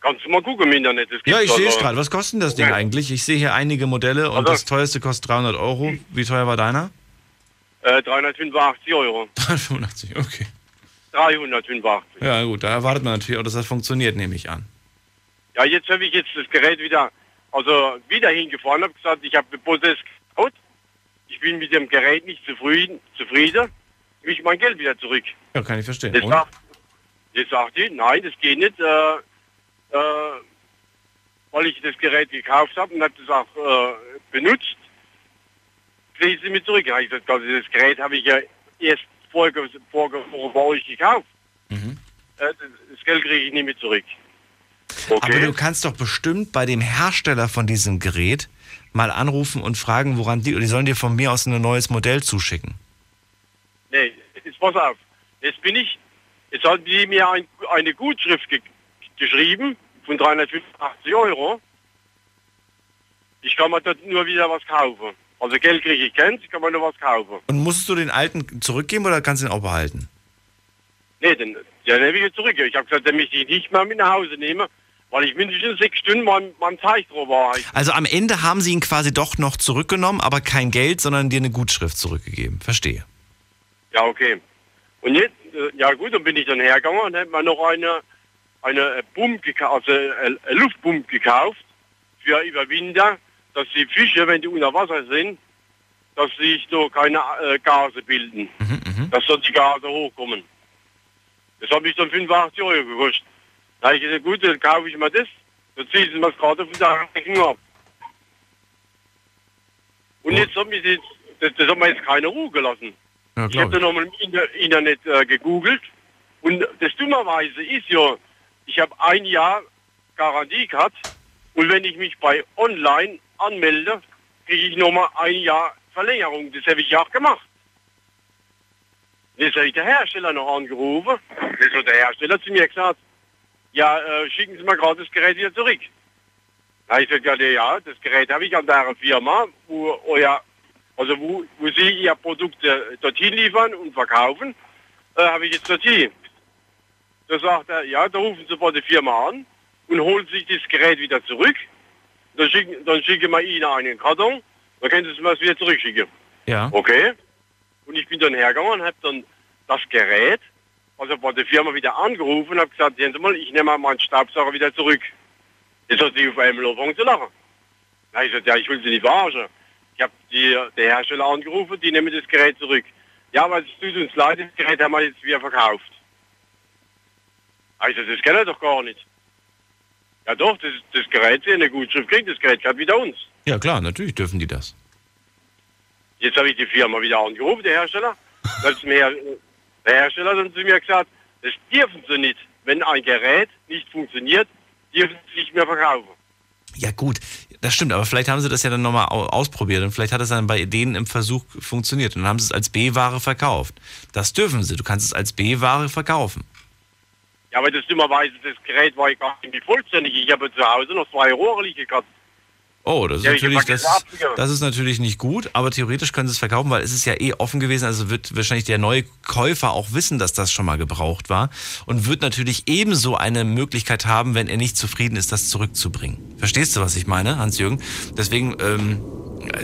Kannst du mal gucken im Internet. Ja, ich sehe es also. gerade. Was kostet das Ding Ja. eigentlich? Ich sehe hier einige Modelle und Also- das teuerste kostet 300 Euro. Wie teuer war deiner? Äh, 385 Euro. 385, okay. 385. Ja gut, da erwartet man natürlich auch, dass das funktioniert, nehme ich an. Ja, jetzt habe ich jetzt das Gerät wieder, also wieder hingefahren, habe gesagt, ich habe Prozess gekauft. Ich bin mit dem Gerät nicht zufrieden, zufrieden. Ich mein Geld wieder zurück. Ja, kann ich verstehen. Jetzt sagt, jetzt sagt die, nein, das geht nicht, äh, äh, weil ich das Gerät gekauft habe und habe das auch äh, benutzt. Kriege ich sie mir zurück. Ich gesagt, also das Gerät habe ich ja erst bei euch gekauft. Mhm. Äh, das, Geld kriege ich nicht mehr zurück. Aber du kannst doch bestimmt bei dem Hersteller von diesem Gerät mal anrufen und fragen, woran die, die sollen dir von mir aus ein neues Modell zuschicken. Nee, jetzt pass auf. Jetzt bin ich, jetzt haben die mir ein, eine Gutschrift ge geschrieben von 385 Euro. Ich kann mir dort nur wieder was kaufen. Also Geld kriege ich keins, kann mir nur was kaufen. Und musstest du den alten zurückgeben oder kannst du ihn auch behalten? Nee, den, den habe ich jetzt zurück. Ich habe gesagt, den möchte ich nicht mehr mit nach Hause nehmen, weil ich mindestens sechs Stunden beim, beim Teich drauf war. Also am Ende haben sie ihn quasi doch noch zurückgenommen, aber kein Geld, sondern dir eine Gutschrift zurückgegeben. Verstehe. ja, okay. Und jetzt, äh, ja gut, dann bin ich dann hergegangen und habe mir noch eine, eine Pumpe gekauft, also äh, eine Luftpumpe gekauft für über Winter, dass die Fische, wenn die unter Wasser sind, dass sich so keine äh, Gase bilden. Dass dort die Gase hochkommen. Das habe ich dann 85 Euro gekostet. Da habe ich gesagt, gut, dann kaufe ich mir das, dann ziehen sie mir das gerade von der Rechnung ab. Und jetzt hat mich das, das, das hat mir jetzt keine Ruhe gelassen. Ja, Ich habe dann nochmal im Inter Internet äh, gegoogelt und das dummerweise ist ja, ich habe ein Jahr Garantie gehabt und wenn ich mich bei online anmelde, kriege ich nochmal ein Jahr Verlängerung. Das habe ich ja auch gemacht. Jetzt habe ich den Hersteller noch angerufen. Jetzt hat der Hersteller zu mir gesagt, ja, äh, schicken Sie mal gerade das Gerät wieder zurück. Da ich gesagt, ja, das Gerät habe ich an der Firma, wo euer also wo, wo Sie Ihr Produkt äh, dorthin liefern und verkaufen, äh, habe ich jetzt dorthin. Da sagt er, ja, da rufen Sie bei der Firma an und holen sich das Gerät wieder zurück. Dann schicken, dann schicken wir Ihnen einen Karton, dann können Sie es mir wieder zurückschicken. Ja. Okay. Und ich bin dann hergegangen und habe dann das Gerät, also bei der Firma wieder angerufen und habe gesagt, sehen Sie mal, ich nehme mal meinen Staubsauger wieder zurück. Jetzt hat sie auf einmal angefangen zu lachen. Na, ich sagte, ja, ich will Sie nicht verarschen. Ich habe die der Hersteller angerufen, die nehmen das Gerät zurück. Ja, aber es tut uns leid, das Gerät haben wir jetzt wieder verkauft. Also das kann er doch gar nicht. Ja doch, das, das Gerät, haben eine Gutschrift kriegt, das Gerät gehört wieder uns. Ja klar, natürlich dürfen die das. Jetzt habe ich die Firma wieder angerufen, der Hersteller. Mir, der Hersteller hat zu mir gesagt, das dürfen Sie nicht. Wenn ein Gerät nicht funktioniert, dürfen Sie nicht mehr verkaufen. Ja gut, das stimmt, aber vielleicht haben sie das ja dann nochmal au- ausprobiert und vielleicht hat es dann bei denen im Versuch funktioniert und dann haben sie es als B-Ware verkauft. Das dürfen sie, du kannst es als B-Ware verkaufen. Ja, aber das dummerweise, das Gerät war ja gar nicht vollständig. Ich habe zu Hause noch zwei Rohre liegen gehabt. Oh, das ist, Ja, ich natürlich, das, das ist natürlich nicht gut, aber theoretisch können sie es verkaufen, weil es ist ja eh offen gewesen, also wird wahrscheinlich der neue Käufer auch wissen, dass das schon mal gebraucht war und wird natürlich ebenso eine Möglichkeit haben, wenn er nicht zufrieden ist, das zurückzubringen. Verstehst du, was ich meine, Hans-Jürgen? Deswegen ähm,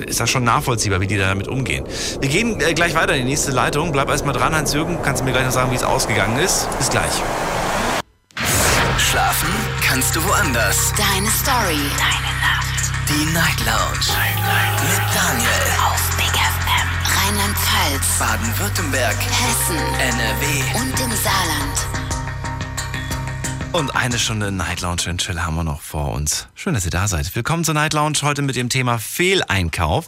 ist das schon nachvollziehbar, wie die damit umgehen. Wir gehen äh, gleich weiter in die nächste Leitung. Bleib erstmal dran, Hans-Jürgen. Kannst du mir gleich noch sagen, wie es ausgegangen ist? Bis gleich. Schlafen kannst du woanders. Deine Story. Deine Nacht. Die Night Lounge. Mit Daniel. Auf Big FM. Rheinland-Pfalz. Baden-Württemberg. Hessen. NRW. Und im Saarland. Und eine Stunde Night Lounge in Chill haben wir noch vor uns. Schön, dass ihr da seid. Willkommen zur Night Lounge heute mit dem Thema Fehleinkauf.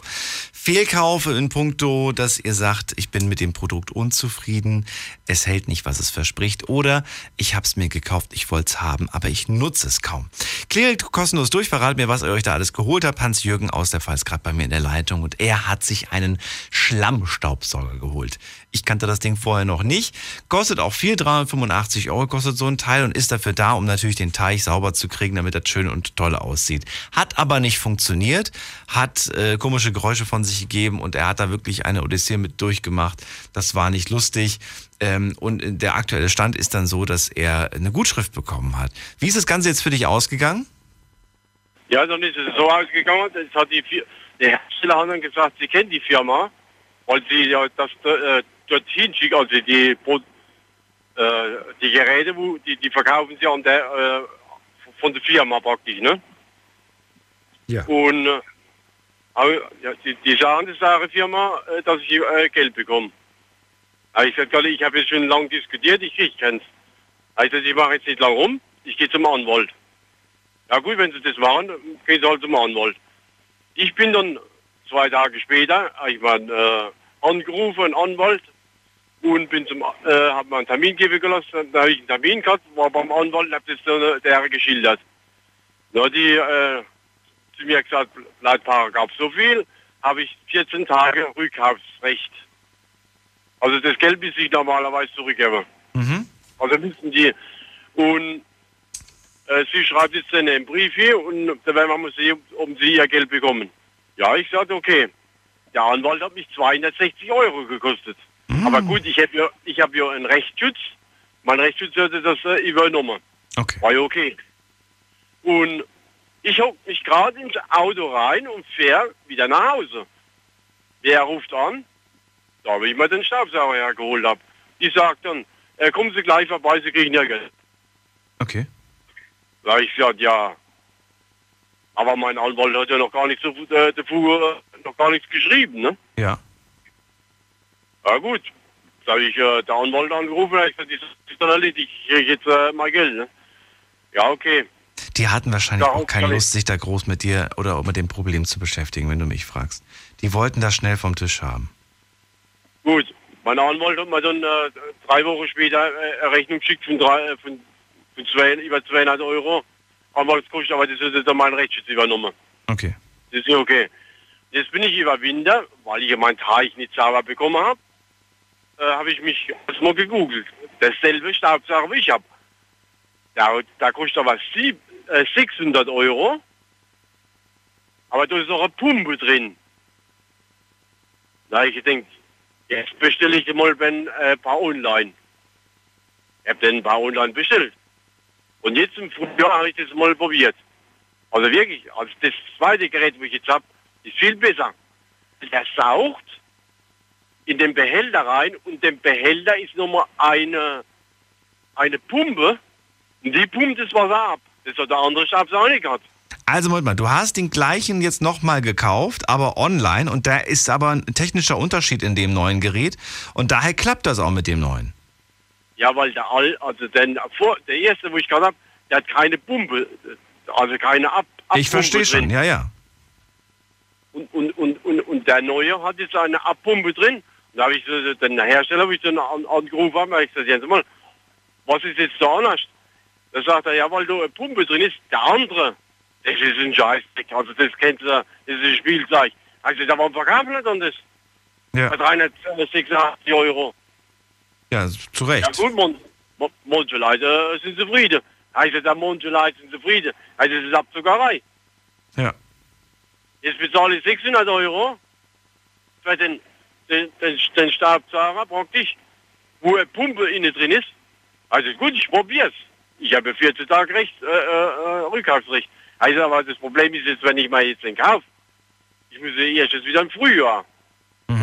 Fehlkauf in puncto, dass ihr sagt, ich bin mit dem Produkt unzufrieden, es hält nicht, was es verspricht oder ich habe es mir gekauft, ich wollte es haben, aber ich nutze es kaum. Klingelt kostenlos durch, verratet mir, was ihr euch da alles geholt habt. Hans-Jürgen aus der ist gerade bei mir in der Leitung und er hat sich einen Schlammstaubsauger geholt. Ich kannte das Ding vorher noch nicht. Kostet auch viel, 385 Euro kostet so ein Teil und ist dafür da, um natürlich den Teich sauber zu kriegen, damit das schön und toll aussieht. Hat aber nicht funktioniert, hat äh, komische Geräusche von sich gegeben und er hat da wirklich eine Odyssee mit durchgemacht. Das war nicht lustig. Ähm, und der aktuelle Stand ist dann so, dass er eine Gutschrift bekommen hat. Wie ist das Ganze jetzt für dich ausgegangen? Ja, dann ist es so ausgegangen, das hat die, der Hersteller hat dann gesagt, sie kennen die Firma, weil sie ja das äh, dorthin schicken, also die, äh, die Geräte, wo, die, die verkaufen sie an der, äh, von der Firma praktisch, ne? Ja. Und äh, die, die sagen das Sache Firma, äh, dass ich äh, Geld bekomme. Aber ich sagte, ich habe jetzt schon lange diskutiert, ich kriege keins. Also ich mache jetzt nicht lang rum, ich gehe zum Anwalt. Ja gut, wenn sie das machen, gehen sie halt zum Anwalt. Ich bin dann zwei Tage später, ich war äh, angerufen, Anwalt, und bin zum, äh, habe mir einen Termin geben gelassen, da habe ich einen Termin gehabt, war beim Anwalt, habe das der, der geschildert. Na, die äh, zu mir gesagt, laut Paragraph so viel, habe ich 14 Tage Rückkaufsrecht. Also das Geld bis ich normalerweise zurückgebe. Also müssen die, und äh, sie schreibt jetzt einen Brief hier und da werden wir mal sehen, ob sie ihr Geld bekommen. Ja, ich sagte, okay. Der Anwalt hat mich 260 Euro gekostet. Aber gut, ich habe ja, ich hab ja einen Rechtsschutz. Mein Rechtsschutz hatte das äh, übernommen. Okay. War ja okay. Und ich hock mich gerade ins Auto rein und fähre wieder nach Hause. Wer ruft an? Da habe ich mir den Staubsauger hergeholt hab. Die sagt dann, äh, kommen Sie gleich vorbei, Sie kriegen ja Geld. Okay. Da habe ich gesagt, ja. Aber mein Anwalt hat ja noch gar nichts äh, dazu äh, noch gar nichts geschrieben, ne? Ja. Ja gut. Da habe ich äh, der Anwalt angerufen, ich gesagt, das ist dann erledigt, ich kriege jetzt äh, mein Geld, ne? Ja, okay. Die hatten wahrscheinlich Ja, auch keine. Lust, sich da groß mit dir oder auch mit dem Problem zu beschäftigen, wenn du mich fragst. Die wollten das schnell vom Tisch haben. Gut. Mein Anwalt hat mir dann äh, drei Wochen später äh, eine Rechnung geschickt von, drei, äh, von, von zwei, über 200 Euro. Anwaltskosten, aber das ist dann mein Rechtsschutz übernommen. Okay. Das ist ja okay. Jetzt bin ich über Winter, weil ich meinen Teich nicht sauber bekommen habe, äh, habe ich mich erstmal gegoogelt. Dasselbe Staubsauger wie ich habe. Da, da kostet aber sieb, äh, 600 Euro. Aber da ist noch eine Pumpe drin. Da habe ich gedacht, jetzt bestelle ich mal ein äh, paar online. Ich habe dann ein paar online bestellt. Und jetzt im Frühjahr habe ich das mal probiert. Also wirklich, also das zweite Gerät, wo ich jetzt habe, ist viel besser. Der saugt in den Behälter rein und dem Behälter ist nochmal eine, eine Pumpe und die pumpt das Wasser ab. Das hat der andere Stabsauger nicht gehabt. Also Moment mal, du hast den gleichen jetzt nochmal gekauft, aber online und da ist aber ein technischer Unterschied in dem neuen Gerät und daher klappt das auch mit dem neuen. Ja, weil der all, also den, vor, der erste, wo ich gerade habe, der hat keine Pumpe, also keine Ab Ich verstehe schon, ja, ja. Und, und, und, und, und der neue hat jetzt eine Abpumpe drin. Da habe ich so, den Hersteller, wo ich dann an, angerufen habe, habe ich gesagt, jetzt mal, was ist jetzt da anders? Da sagt er, ja, weil da eine Pumpe drin ist, der andere, das ist ein Scheißdreck. Also das kennt ihr, das ist ein Spielzeug. Also da warum verkaufen wir dann das? Ja. Bei 386 Euro. Ja, zu Recht. Ja gut, man, man, manche Leute sind zufrieden. Also der manche Leute sind zufrieden. Also das ist Abzockerei. Ja. Jetzt bezahle ich 600 Euro für den, den, den, den Staubsauger praktisch, wo eine Pumpe innen drin ist. Also gut, ich probier's. Ich habe 14 Tage Recht, äh, äh, Rückkaufsrecht. Also aber das Problem ist jetzt, wenn ich mal jetzt den kaufe, ich muss erst jetzt wieder im Frühjahr,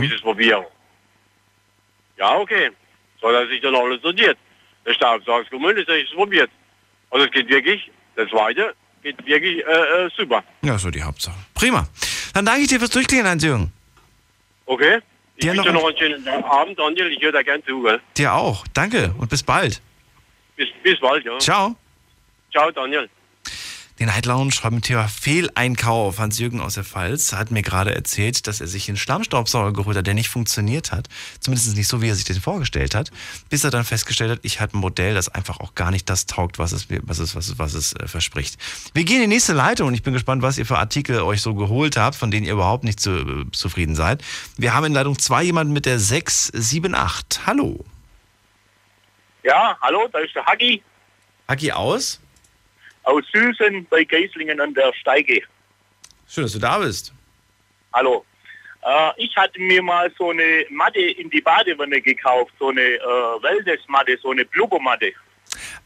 ich das probieren. Ja, okay. So hat er sich dann alles sortiert. Der Staubsauger ist habe ich es probiert. Also es geht wirklich, das zweite geht wirklich äh, äh, super. Ja, so die Hauptsache. Prima. Dann danke ich dir fürs Durchklingen, Hans-Jürgen. Okay? Ich Dir wünsche noch dir noch einen schönen Abend, Daniel. Ich höre da gern zu. Gell? Dir auch. Danke und bis bald. Bis, bis bald, ja. Ciao. Ciao, Daniel. Den Night Lounge beim Thema Fehleinkauf. Hans-Jürgen aus der Pfalz hat mir gerade erzählt, dass er sich einen Schlammstaubsauger geholt hat, der nicht funktioniert hat. Zumindest nicht so, wie er sich den vorgestellt hat. Bis er dann festgestellt hat, ich habe ein Modell, das einfach auch gar nicht das taugt, was es, was es, was es, was es äh, verspricht. Wir gehen in die nächste Leitung und ich bin gespannt, was ihr für Artikel euch so geholt habt, von denen ihr überhaupt nicht zu, äh, zufrieden seid. Wir haben in Leitung 2 jemanden mit der 678. Hallo. Ja, hallo, da ist der Hagi Hagi aus. Aus Süßen bei Geislingen an der Steige. Schön, dass du da bist. Hallo. Äh, ich hatte mir mal so eine Matte in die Badewanne gekauft, so eine äh, Wellnessmatte, so eine Blubbermatte.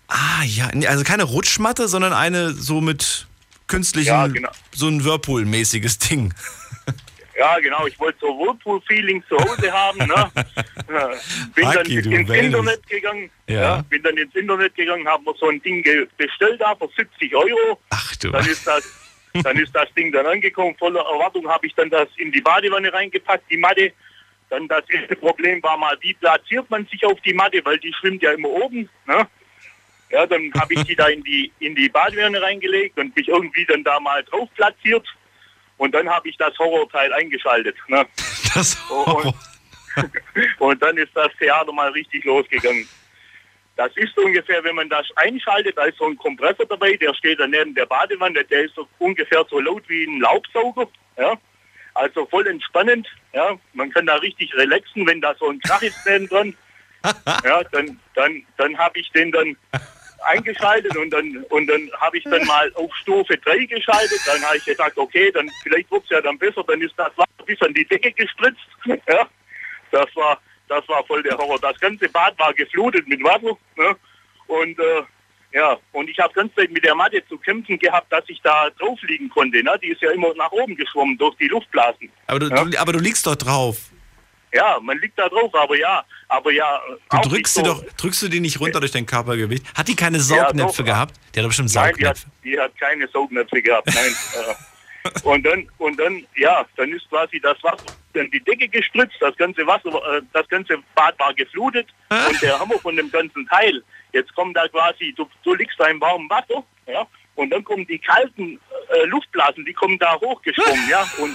Ah, ja. Also keine Rutschmatte, sondern eine so mit künstlichen, Ja, genau. so ein Whirlpool-mäßiges Ding. Ja, genau, ich wollte so Whirlpool-Feeling zu Hause haben. Ne? Bin dann Haki, du ins. Internet gegangen. Ja. bin dann ins Internet gegangen, habe mir so ein Ding bestellt da für 70 Euro. Ach du. Dann ist das, dann ist das Ding dann angekommen. Voller Erwartung habe ich dann das in die Badewanne reingepackt, die Matte. Dann das erste Problem war mal, wie platziert man sich auf die Matte, weil die schwimmt ja immer oben. Ne? Ja, dann habe ich die da in die, in die Badewanne reingelegt und mich irgendwie dann da mal drauf platziert. Und dann habe ich das Horrorteil eingeschaltet. Ne? Das und, und dann ist das Theater mal richtig losgegangen. Das ist ungefähr, wenn man das einschaltet, da ist so ein Kompressor dabei, der steht dann neben der Badewanne, der ist so ungefähr so laut wie ein Laubsauger. Ja? Also voll entspannend. Ja? Man kann da richtig relaxen, wenn da so ein Krach ist neben dran. Ja, dann, dann, dann habe ich den dann eingeschaltet und dann und dann habe ich dann mal auf Stufe 3 geschaltet. Dann habe ich gesagt, okay, dann vielleicht wird es ja dann besser, dann ist das Wasser bis an die Decke gespritzt. Ja, das war das war voll der Horror. Das ganze Bad war geflutet mit Wasser. Ne? Und äh, ja, und ich habe Zeit mit der Matte zu kämpfen gehabt, dass ich da drauf liegen konnte. Ne? Die ist ja immer nach oben geschwommen durch die Luftblasen. Aber du, Ja. du, aber du liegst doch drauf. Ja, man liegt da drauf, aber ja, aber ja. Du drückst so- doch, drückst du die nicht runter durch dein Körpergewicht? Hat die keine Ja, Saugnäpfe doch. gehabt? Die hat bestimmt Nein, die hat, Saugnäpfe. die hat keine Saugnäpfe gehabt. Nein. äh, und dann und dann ja, dann ist quasi das Wasser in die Decke gespritzt, das ganze Wasser, äh, das ganze Bad war geflutet und der Hammer von dem ganzen Teil. Jetzt kommt da quasi, du, du liegst da im warmen Wasser, ja, und dann kommen die kalten äh, Luftblasen, die kommen da hochgeschwommen, ja, und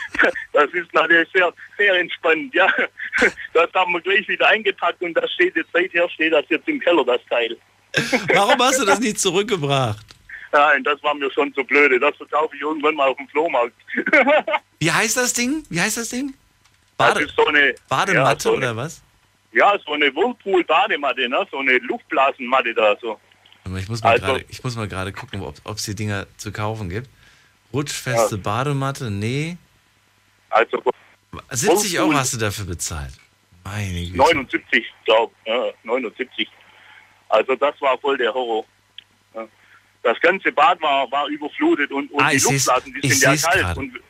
das ist natürlich sehr, sehr entspannend, ja. Das haben wir gleich wieder eingepackt und das steht jetzt seither steht das jetzt im Keller, das Teil. Warum hast du das nicht zurückgebracht? Nein, das war mir schon zu blöde. Das verkaufe ich irgendwann mal auf dem Flohmarkt. Wie heißt das Ding? Wie heißt das Ding? Das ist so eine Badematte ja, so eine, oder was? Ja, so eine Whirlpool-Badematte, ne? So eine Luftblasenmatte da so. Ich muss mal Also- gerade, ich muss mal gerade gucken, ob es die Dinger zu kaufen gibt. Rutschfeste Badematte? Nee. Also 70 Euro hast du dafür bezahlt. Meine Güte. 79, glaube ja, 79. Also das war voll der Horror. Ja. Das ganze Bad war, war überflutet und, und Ah, die Luftblasen, die sind ja kalt. Und,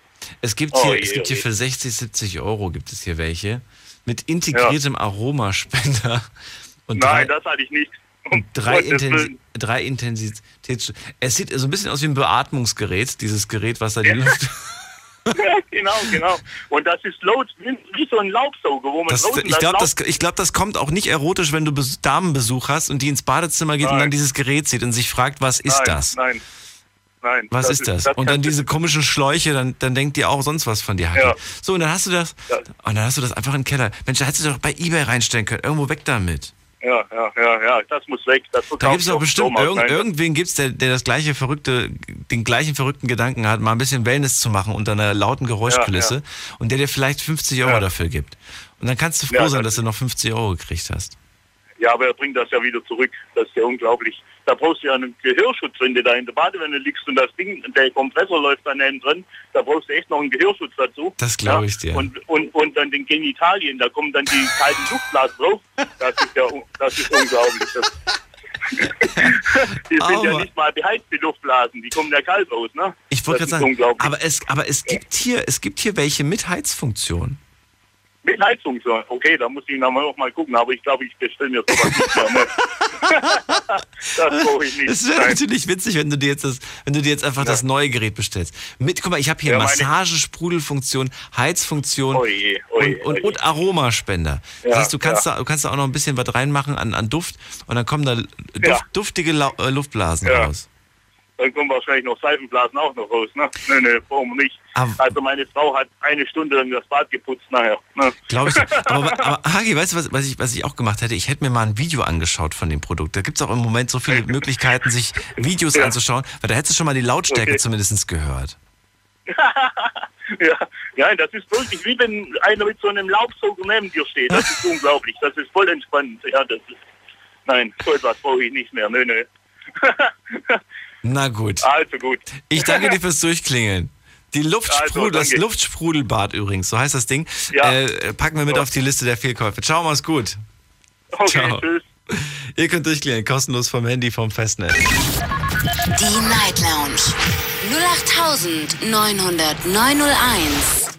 Es gibt Oh hier, je, es gibt oh hier je. für 60, 70 Euro gibt es hier welche. Mit integriertem Aromaspender. Und nein, drei, das hatte ich nicht. und drei, Intensi drei Intensitäts... Es sieht so ein bisschen aus wie ein Beatmungsgerät, dieses Gerät, was da die Luft... genau, genau. Und das ist wie, so ein Laubsauger, wo man Das, ich glaube, Laub- das, ich glaub, das kommt auch nicht erotisch, wenn du Bes- Damenbesuch hast und die ins Badezimmer geht und Nein. dann dieses Gerät sieht und sich fragt, was ist nein, das? Nein, nein. Was ist das? und dann diese komischen Schläuche, dann, dann denkt ihr auch sonst was von dir. Ja. So, und dann hast du das, und dann hast du das einfach in den Keller. Mensch, da hättest du doch bei Ebay reinstellen können. Irgendwo weg damit. Ja, ja, ja, ja, das muss weg. Das Da gibt es doch bestimmt irgend, irgendwen gibt's, der, der das gleiche verrückte, den gleichen verrückten Gedanken hat, mal ein bisschen Wellness zu machen unter einer lauten Geräuschkulisse Ja, und der dir vielleicht 50 Euro Ja. dafür gibt. Und dann kannst du froh Ja, sein, das- dass du noch 50 Euro gekriegt hast. Ja, aber er bringt das ja wieder zurück. Das ist ja unglaublich. Da brauchst du ja einen Gehörschutz, wenn du da in der Badewanne liegst und das Ding, der Kompressor läuft da neben drin. Da brauchst du echt noch einen Gehörschutz dazu. Das glaube Ja, ich dir. Und, und, und dann den Genitalien, da kommen dann die kalten Luftblasen drauf. Das ist ja das ist unglaublich. Das, die sind ja Aber- nicht mal beheizt, die Luftblasen. Die kommen ja kalt raus, ne? Ich wollte gerade sagen, aber es, aber es gibt hier, es gibt hier welche mit Heizfunktion. Mit Heizung so. Okay, da muss ich noch mal gucken, aber ich glaube, ich bestelle mir sowas nicht mehr. Das brauche ich nicht. Es wäre natürlich witzig, wenn du dir jetzt das, wenn du dir jetzt einfach das neue Gerät bestellst. Mit, guck mal, ich habe hier Ja, Massagesprudelfunktion, Heizfunktion Oh je, oh je, und, und, oh je. und Aromaspender. Das Ja, heißt, du kannst, ja. da, du kannst da auch noch ein bisschen was reinmachen an, an Duft und dann kommen da Duft, Ja. duftige äh, Luftblasen Ja. raus. Dann kommen wahrscheinlich noch Seifenblasen auch noch raus. Ne? Nee, nee, wir nicht. Aber- also meine Frau hat eine Stunde lang das Bad geputzt nachher. Ne? Glaube ich. Aber, aber Hagi, weißt du, was, was, ich, was ich auch gemacht hätte? Ich hätte mir mal ein Video angeschaut von dem Produkt. Da gibt es auch im Moment so viele Möglichkeiten, sich Videos anzuschauen, weil da hättest du schon mal die Lautstärke Okay. zumindest gehört. ja, ja, das ist wirklich wie wenn einer mit so einem Laubsauger neben dir steht. Das ist unglaublich. Das ist voll entspannt. Ja, das ist, nein, so etwas brauche ich nicht mehr. Nö, nö. Na gut. Also gut. Ich danke dir fürs Durchklingeln. Die Luftsprudel, Also, das. Luftsprudelbad übrigens, so heißt das Ding. Ja. Äh, packen wir mit auf die Liste der Fehlkäufe. Ciao, mach's gut. Okay, Ciao. tschüss. Ihr könnt durchklären, kostenlos vom Handy, vom Festnetz. Die Night Lounge 0890901.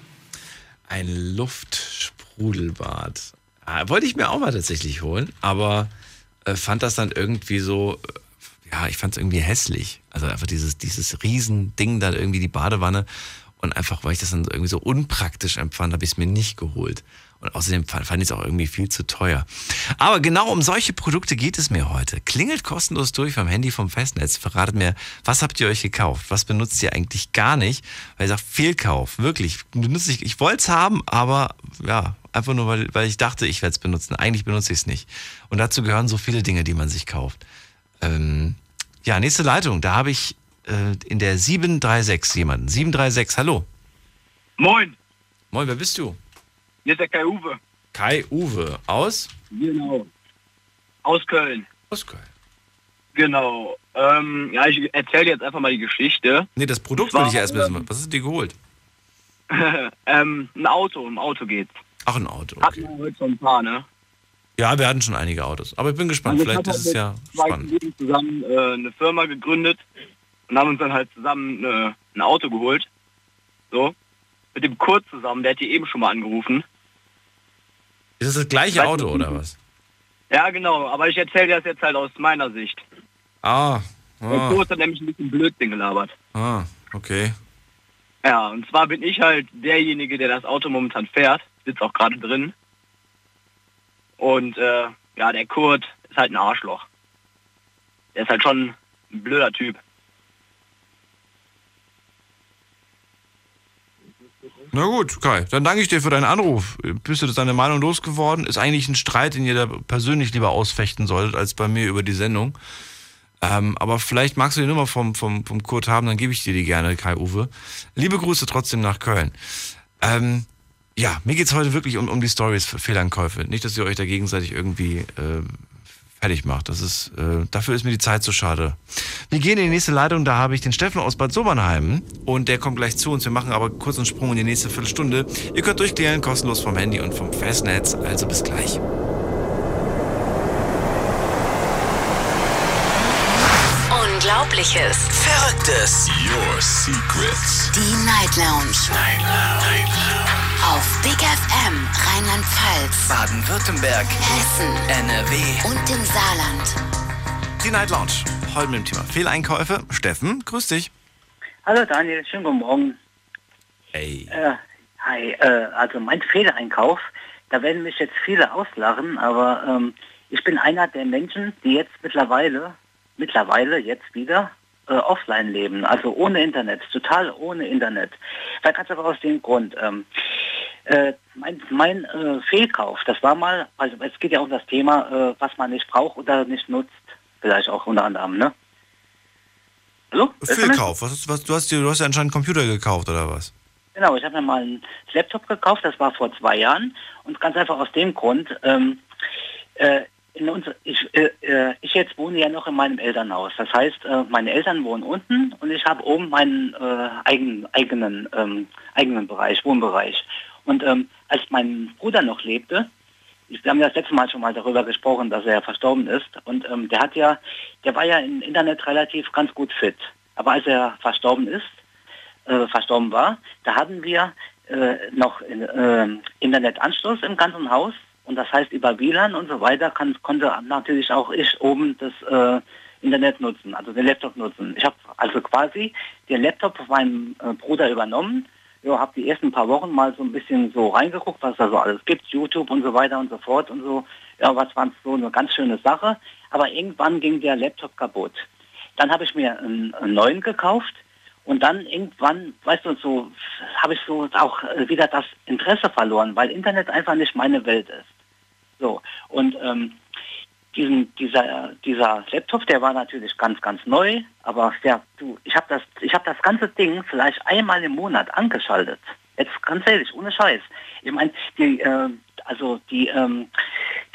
Ein Luftsprudelbad. Ah, wollte ich mir auch mal tatsächlich holen, aber äh, fand das dann irgendwie so, äh, ja, ich fand es irgendwie hässlich. Also einfach dieses, dieses Riesending da irgendwie die Badewanne und einfach, weil ich das dann irgendwie so unpraktisch empfand, habe ich es mir nicht geholt. Und außerdem fand, fand ich es auch irgendwie viel zu teuer. Aber genau um solche Produkte geht es mir heute. Klingelt kostenlos durch vom Handy vom Festnetz. Verratet mir, was habt ihr euch gekauft? Was benutzt ihr eigentlich gar nicht? Weil ihr sagt, Fehlkauf. Wirklich. Benutze ich, ich wollte es haben, aber ja, einfach nur, weil, weil ich dachte, ich werde es benutzen. Eigentlich benutze ich es nicht. Und dazu gehören so viele Dinge, die man sich kauft. Ähm, ja, nächste Leitung. Da habe ich äh, in der 736 jemanden. 736, hallo. Moin, Moin, wer bist du? hier ist der Kai Uwe. Kai Uwe aus? Genau. Aus Köln. Aus Köln. Genau. Ähm, ja, ich erzähle jetzt einfach mal die Geschichte. Nee, das Produkt war, ich ja erst wissen. Was hast du dir geholt? ähm, ein Auto, im Auto geht's. Ach, ein Auto. Hatten wir heute schon ein paar, ne? Ja, wir hatten schon einige Autos. Aber ich bin gespannt. Also ich Vielleicht ist es ja spannend. Kollegen zusammen äh, eine Firma gegründet und haben uns dann halt zusammen äh, ein Auto geholt. So. Mit dem Kurt zusammen, der hat die eben schon mal angerufen. Ist das das gleiche Weißt Auto oder was? Ja, genau, aber ich erzähle dir das jetzt halt aus meiner Sicht. Ah. Der Ah, Kurt hat nämlich ein bisschen Blödsinn gelabert. ah okay. Ja, und zwar bin ich halt derjenige, der das Auto momentan fährt, sitzt auch gerade drin. Und äh, ja, der Kurt ist halt ein Arschloch. Der ist halt schon ein blöder Typ. Na gut, Kai, dann danke ich dir für deinen Anruf. Bist du deine Meinung losgeworden? Ist eigentlich ein Streit, den ihr da persönlich lieber ausfechten solltet, als bei mir über die Sendung. Ähm, aber vielleicht magst du die Nummer vom, vom, vom Kurt haben, dann gebe ich dir die gerne, Kai Uwe. Liebe Grüße trotzdem nach Köln. Ähm, ja, mir geht's heute wirklich um, um die Stories für Fehlankäufe. Nicht, dass ihr euch da gegenseitig irgendwie äh, fertig macht. Das ist, äh, dafür ist mir die Zeit zu schade. Wir gehen in die nächste Leitung, da habe ich den Steffen aus Bad Sobernheim und der kommt gleich zu uns. Wir machen aber kurz einen Sprung in die nächste Viertelstunde. Ihr könnt durchklären, kostenlos vom Handy und vom Festnetz. Also bis gleich. Unglaubliches. Verrücktes. Your secrets. Die Night Lounge. Night Lounge. Auf Big FM Rheinland-Pfalz, Baden-Württemberg. Hessen NRW. und im Saarland. Die Night Lounge. Heute mit dem Thema Fehleinkäufe. Steffen, grüß dich. Hallo Daniel, schönen guten Morgen. Hey. Äh, hi, äh, also mein Fehleinkauf, da werden mich jetzt viele auslachen, aber ähm, ich bin einer der Menschen, die jetzt mittlerweile, mittlerweile jetzt wieder äh, offline leben, also ohne Internet, total ohne Internet. Weil ganz einfach aus dem Grund, ähm, äh, mein, mein äh, Fehlkauf, das war mal, also es geht ja um das Thema, äh, was man nicht braucht oder nicht nutzt, vielleicht auch unter anderem, ne? Hallo? Fehlkauf. Was, hast- was, du, hast dir, du hast ja anscheinend einen Computer gekauft, oder was? Genau, ich habe mir mal einen Laptop gekauft, das war vor zwei Jahren. Und ganz einfach aus dem Grund, ähm, äh, in uns, ich, äh, äh, ich jetzt wohne ja noch in meinem Elternhaus. Das heißt, äh, meine Eltern wohnen unten und ich habe oben meinen äh, eigenen, eigenen, ähm, eigenen Bereich, Wohnbereich. Und ähm, als mein Bruder noch lebte, wir haben ja das letzte Mal schon mal darüber gesprochen, dass er verstorben ist. Und ähm, der hat ja, der war ja im Internet relativ ganz gut fit. Aber als er verstorben ist, äh, verstorben war, da hatten wir äh, noch äh, Internetanschluss im ganzen Haus und das heißt über WLAN und so weiter kann, konnte natürlich auch ich oben das äh, Internet nutzen, also den Laptop nutzen. Ich habe also quasi den Laptop von meinem äh, Bruder übernommen, ja, habe die ersten paar Wochen mal so ein bisschen so reingeguckt, was da so alles gibt, YouTube und so weiter und so fort und so. Ja, was war so eine ganz schöne Sache. Aber irgendwann ging der Laptop kaputt. Dann habe ich mir einen, einen neuen gekauft und dann irgendwann, weißt du, so habe ich so auch äh, wieder das Interesse verloren, weil Internet einfach nicht meine Welt ist. So und ähm, diesen, dieser, dieser Laptop, der war natürlich ganz, ganz neu, aber ja, du, ich habe das, ich habe das ganze Ding vielleicht einmal im Monat angeschaltet. Jetzt ganz ehrlich, ohne Scheiß. Ich meine, die, äh, also die, ähm,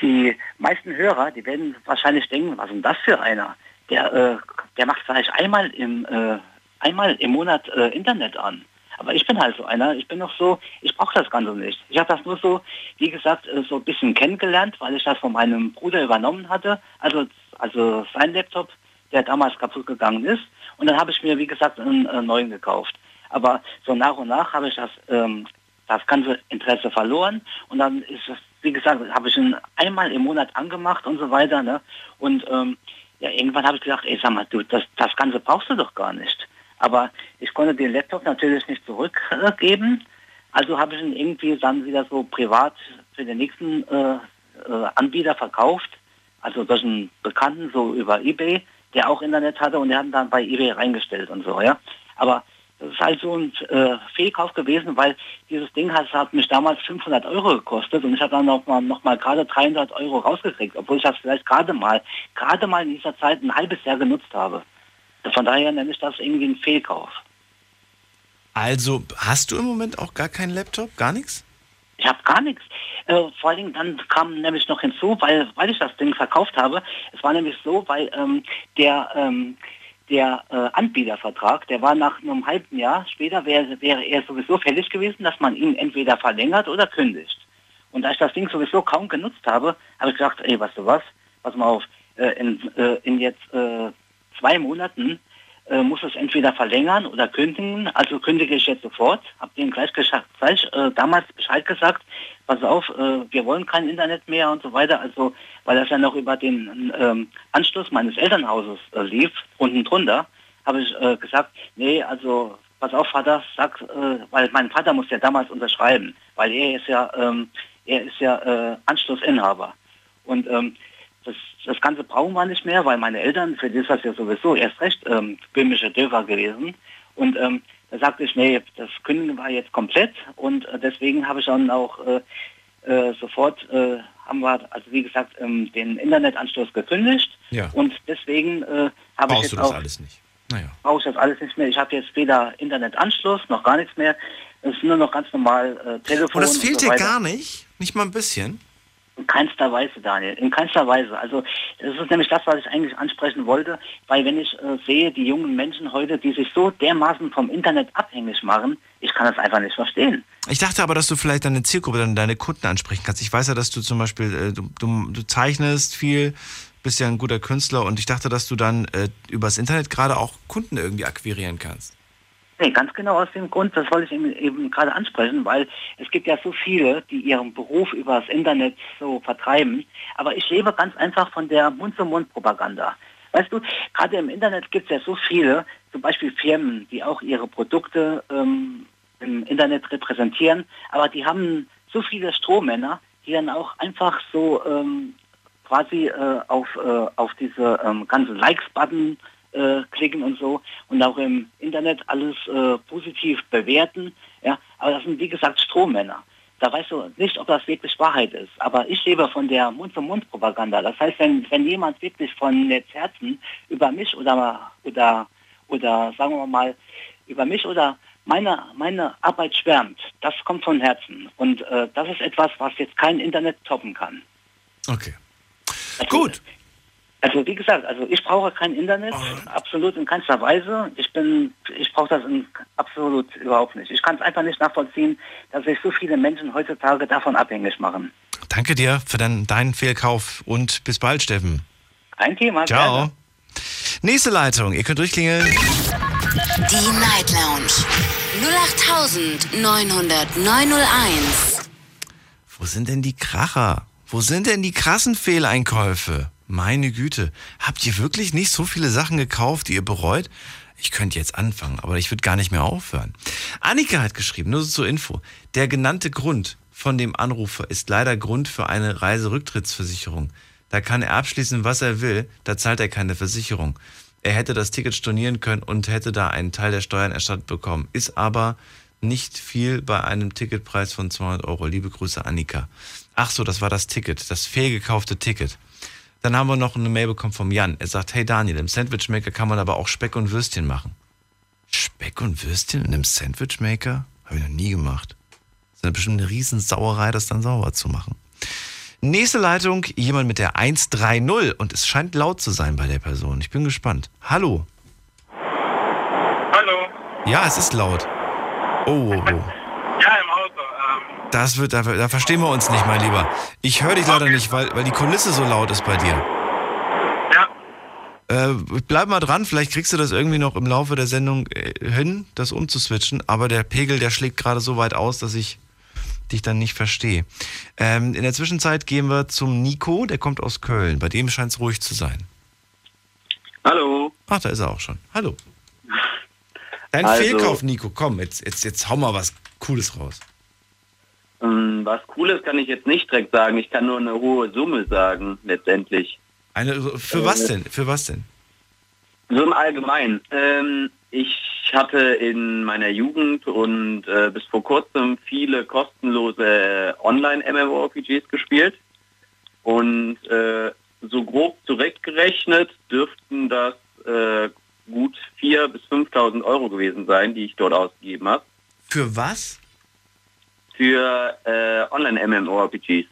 die meisten Hörer, die werden wahrscheinlich denken, was ist denn das für einer? Der, äh, der macht vielleicht einmal im, äh, einmal im Monat äh, Internet an. Aber ich bin halt so einer, ich bin noch so, ich brauche das Ganze nicht. Ich habe das nur so, wie gesagt, äh, so ein bisschen kennengelernt, weil ich das von meinem Bruder übernommen hatte. Also, also sein Laptop, der damals kaputt gegangen ist. Und dann habe ich mir, wie gesagt, einen äh, neuen gekauft. Aber so nach und nach habe ich das, ähm, das ganze Interesse verloren. Und dann ist es, wie gesagt, habe ich ihn einmal im Monat angemacht und so weiter. Ne? Und ähm, ja, irgendwann habe ich gesagt, ey, sag mal, du, das, das Ganze brauchst du doch gar nicht. Aber ich konnte den Laptop natürlich nicht zurückgeben. Also habe ich ihn irgendwie dann wieder so privat für den nächsten äh, äh, Anbieter verkauft. Also durch einen Bekannten, so über Ebay, der auch Internet hatte und der hat ihn dann bei Ebay reingestellt und so, ja. Aber das ist halt so ein äh, Fehlkauf gewesen, weil dieses Ding hat, hat mich damals 500 Euro gekostet und ich habe dann noch mal, noch mal gerade 300 Euro rausgekriegt, obwohl ich das vielleicht gerade mal, gerade mal in dieser Zeit ein halbes Jahr genutzt habe. Von daher nenne ich das irgendwie einen Fehlkauf. Also hast du im Moment auch gar keinen Laptop, gar nichts? Ich habe gar nichts. Äh, vor allen Dingen dann kam nämlich noch hinzu, weil, weil ich das Ding verkauft habe. Es war nämlich so, weil ähm, der ähm, der äh, Anbietervertrag, der war nach einem halben Jahr später, wäre, wäre er sowieso fällig gewesen, dass man ihn entweder verlängert oder kündigt. Und da ich das Ding sowieso kaum genutzt habe, habe ich gedacht, ey, weißt du was, pass mal auf, äh, in, äh, in jetzt äh, zwei Monaten äh, muss es entweder verlängern oder kündigen. Also kündige ich jetzt sofort. Habe denen gleich, gleich äh, damals Bescheid gesagt, pass auf, äh, wir wollen kein Internet mehr und so weiter. Also weil das ja noch über den ähm, Anschluss meines Elternhauses äh, lief, unten drunter, habe ich äh, gesagt, nee, also pass auf, Vater, sag, äh, weil mein Vater muss ja damals unterschreiben, weil er ist ja, ähm, er ist ja Anschlussinhaber. Und ähm, das, das Ganze brauchen wir nicht mehr, weil meine Eltern, für die ist das ja sowieso erst recht ähm, böhmische Dörfer gewesen. Und ähm, da sagte ich, nee, das kündigen wir jetzt komplett und äh, deswegen habe ich dann auch äh, äh, sofort, äh, haben wir, also wie gesagt, ähm, den Internetanschluss gekündigt ja. und deswegen äh, habe ich jetzt auch, alles nicht? Naja. brauche ich das alles nicht mehr. Ich habe jetzt weder Internetanschluss noch gar nichts mehr. Es ist nur noch ganz normal äh, Telefon. Und das fehlt und so dir gar nicht? Nicht mal ein bisschen? In keinster Weise, Daniel. In keinster Weise. Also das ist nämlich das, was ich eigentlich ansprechen wollte, weil wenn ich äh, sehe, die jungen Menschen heute, die sich so dermaßen vom Internet abhängig machen, ich kann das einfach nicht verstehen. Ich dachte aber, dass du vielleicht deine Zielgruppe, deine Kunden ansprechen kannst. Ich weiß ja, dass du zum Beispiel, äh, du, du, du zeichnest viel, bist ja ein guter Künstler und ich dachte, dass du dann äh, übers Internet gerade auch Kunden irgendwie akquirieren kannst. Nee, ganz genau aus dem Grund, das wollte ich eben, eben gerade ansprechen, weil es gibt ja so viele, die ihren Beruf übers Internet so vertreiben. Aber ich lebe ganz einfach von der Mund-zu-Mund-Propaganda. Weißt du, gerade im Internet gibt es ja so viele, zum Beispiel Firmen, die auch ihre Produkte ähm, im Internet repräsentieren, aber die haben so viele Strohmänner, die dann auch einfach so ähm, quasi äh, auf, äh, auf diese ähm, ganzen Likes-Button äh, klicken und so und auch im Internet alles äh, positiv bewerten. Ja, aber das sind wie gesagt Strohmänner. Da weißt du nicht, ob das wirklich Wahrheit ist. Aber ich lebe von der Mund-zu-Mund-Propaganda. Das heißt, wenn, wenn jemand wirklich von jetzt Herzen über mich oder, oder, oder sagen wir mal, über mich oder meine, meine Arbeit schwärmt, das kommt von Herzen. Und äh, das ist etwas, was jetzt kein Internet toppen kann. Okay. Also, Gut. Also wie gesagt, also ich brauche kein Internet, absolut in keinster Weise. Ich bin, ich brauche das in, absolut überhaupt nicht. Ich kann es einfach nicht nachvollziehen, dass sich so viele Menschen heutzutage davon abhängig machen. Danke dir für deinen, deinen Fehlkauf und bis bald, Steffen. Kein Thema. Ciao. gerne. Nächste Leitung, ihr könnt durchklingeln. Die Night Lounge 0890901. Wo sind denn die Kracher? Wo sind denn die krassen Fehleinkäufe? Meine Güte, habt ihr wirklich nicht so viele Sachen gekauft, die ihr bereut? Ich könnte jetzt anfangen, aber ich würde gar nicht mehr aufhören. Annika hat geschrieben, nur so zur Info. Der genannte Grund von dem Anrufer ist leider Grund für eine Reiserücktrittsversicherung. Da kann er abschließen, was er will, da zahlt er keine Versicherung. Er hätte das Ticket stornieren können und hätte da einen Teil der Steuern erstattet bekommen. Ist aber nicht viel bei einem Ticketpreis von 200 Euro. Liebe Grüße, Annika. Ach so, das war das Ticket, das fehlgekaufte Ticket. Dann haben wir noch eine Mail bekommen vom Jan. Er sagt, hey Daniel, im Sandwichmaker kann man aber auch Speck und Würstchen machen. Speck und Würstchen in einem Sandwichmaker? Habe ich noch nie gemacht. Das ist eine bestimmt eine Riesensauerei, das dann sauber zu machen. Nächste Leitung, jemand mit der 130 und es scheint laut zu sein bei der Person. Ich bin gespannt. Hallo. Hallo. Ja, es ist laut. Oh, oh, oh. Ja, im Auto. Ähm, Das wird, da, da verstehen wir uns nicht, mein Lieber. Ich höre dich leider nicht, weil, weil die Kulisse so laut ist bei dir. Ja. Äh, bleib mal dran, vielleicht kriegst du das irgendwie noch im Laufe der Sendung äh, hin, das umzuswitchen, aber der Pegel, der schlägt gerade so weit aus, dass ich dich dann nicht verstehe. Ähm, in der Zwischenzeit gehen wir zum Nico, der kommt aus Köln. Bei dem scheint es ruhig zu sein. Hallo. Ach, da ist er auch schon. Hallo. Dein Also- Fehlkauf, Nico, komm, jetzt, jetzt, jetzt hau mal was Cooles raus. Ähm, was Cooles kann ich jetzt nicht direkt sagen. Ich kann nur eine hohe Summe sagen, letztendlich. Eine, für Äh, was denn? Für was denn? So im Allgemeinen. Ähm, ich hatte in meiner Jugend und äh, bis vor kurzem viele kostenlose äh, Online-MMORPGs gespielt. Und äh, so grob zurückgerechnet dürften das äh, gut 4.000 bis 5.000 Euro gewesen sein, die ich dort ausgegeben habe. Für was? Für äh, Online-MMORPGs.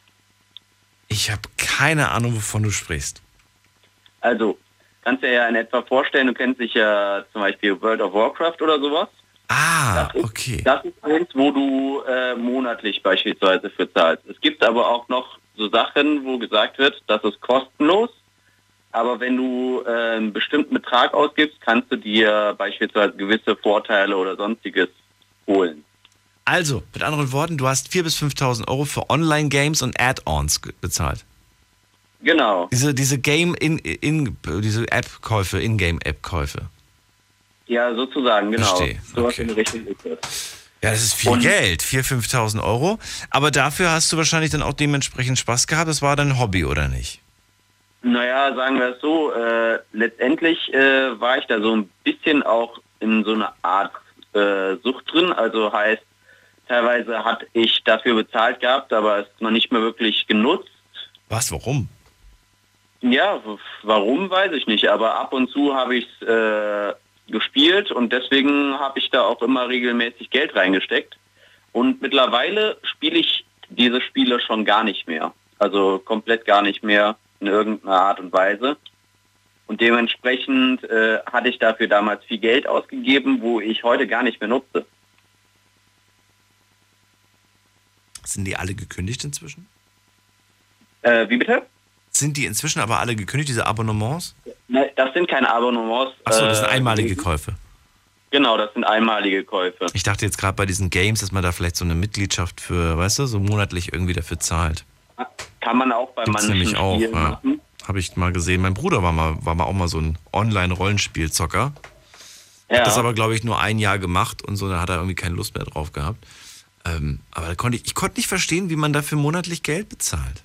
Ich habe keine Ahnung, wovon du sprichst. Also, kannst dir ja in etwa vorstellen, du kennst sicher zum Beispiel World of Warcraft oder sowas. Ah, das ist, okay. Das ist eins, wo du äh, monatlich beispielsweise für zahlst. Es gibt aber auch noch so Sachen, wo gesagt wird, das ist kostenlos. Aber wenn du äh, einen bestimmten Betrag ausgibst, kannst du dir beispielsweise gewisse Vorteile oder sonstiges holen. Also, mit anderen Worten, du hast 4.000 bis 5.000 Euro für Online-Games und Add-ons bezahlt. Genau. Diese, diese Game in, in diese App-Käufe, Ingame-App-Käufe. Ja, sozusagen, genau. Verstehe, in die Richtung ist das. Ja, das ist viel Und- Geld, 4.000, 5.000 Euro. Aber dafür hast du wahrscheinlich dann auch dementsprechend Spaß gehabt. Das war dein Hobby, oder nicht? Naja, sagen wir es so, äh, letztendlich äh, war ich da so ein bisschen auch in so einer Art äh, Sucht drin. Also heißt, teilweise hatte ich dafür bezahlt gehabt, aber es noch nicht mehr wirklich genutzt. Was, warum? Ja, warum weiß ich nicht, aber ab und zu habe ich es äh, gespielt und deswegen habe ich da auch immer regelmäßig Geld reingesteckt. Und mittlerweile spiele ich diese Spiele schon gar nicht mehr. Also komplett gar nicht mehr in irgendeiner Art und Weise. Und dementsprechend äh, hatte ich dafür damals viel Geld ausgegeben, wo ich heute gar nicht mehr nutze. Sind die alle gekündigt inzwischen? Äh, wie bitte? Sind die inzwischen aber alle gekündigt, diese Abonnements? Ne, das sind keine Abonnements. Achso, das sind äh, einmalige gewesen. Käufe. Genau, das sind einmalige Käufe. Ich dachte jetzt gerade bei diesen Games, dass man da vielleicht so eine Mitgliedschaft für, weißt du, so monatlich irgendwie dafür zahlt. Kann man auch bei Gibt's manchen nämlich auch, Spielen ja. Habe ich mal gesehen. Mein Bruder war mal, war mal auch mal so ein Online-Rollenspielzocker. Ja. Hat das aber, glaube ich, nur ein Jahr gemacht und so, da hat er irgendwie keine Lust mehr drauf gehabt. Ähm, aber konnte ich, ich konnte nicht verstehen, wie man dafür monatlich Geld bezahlt.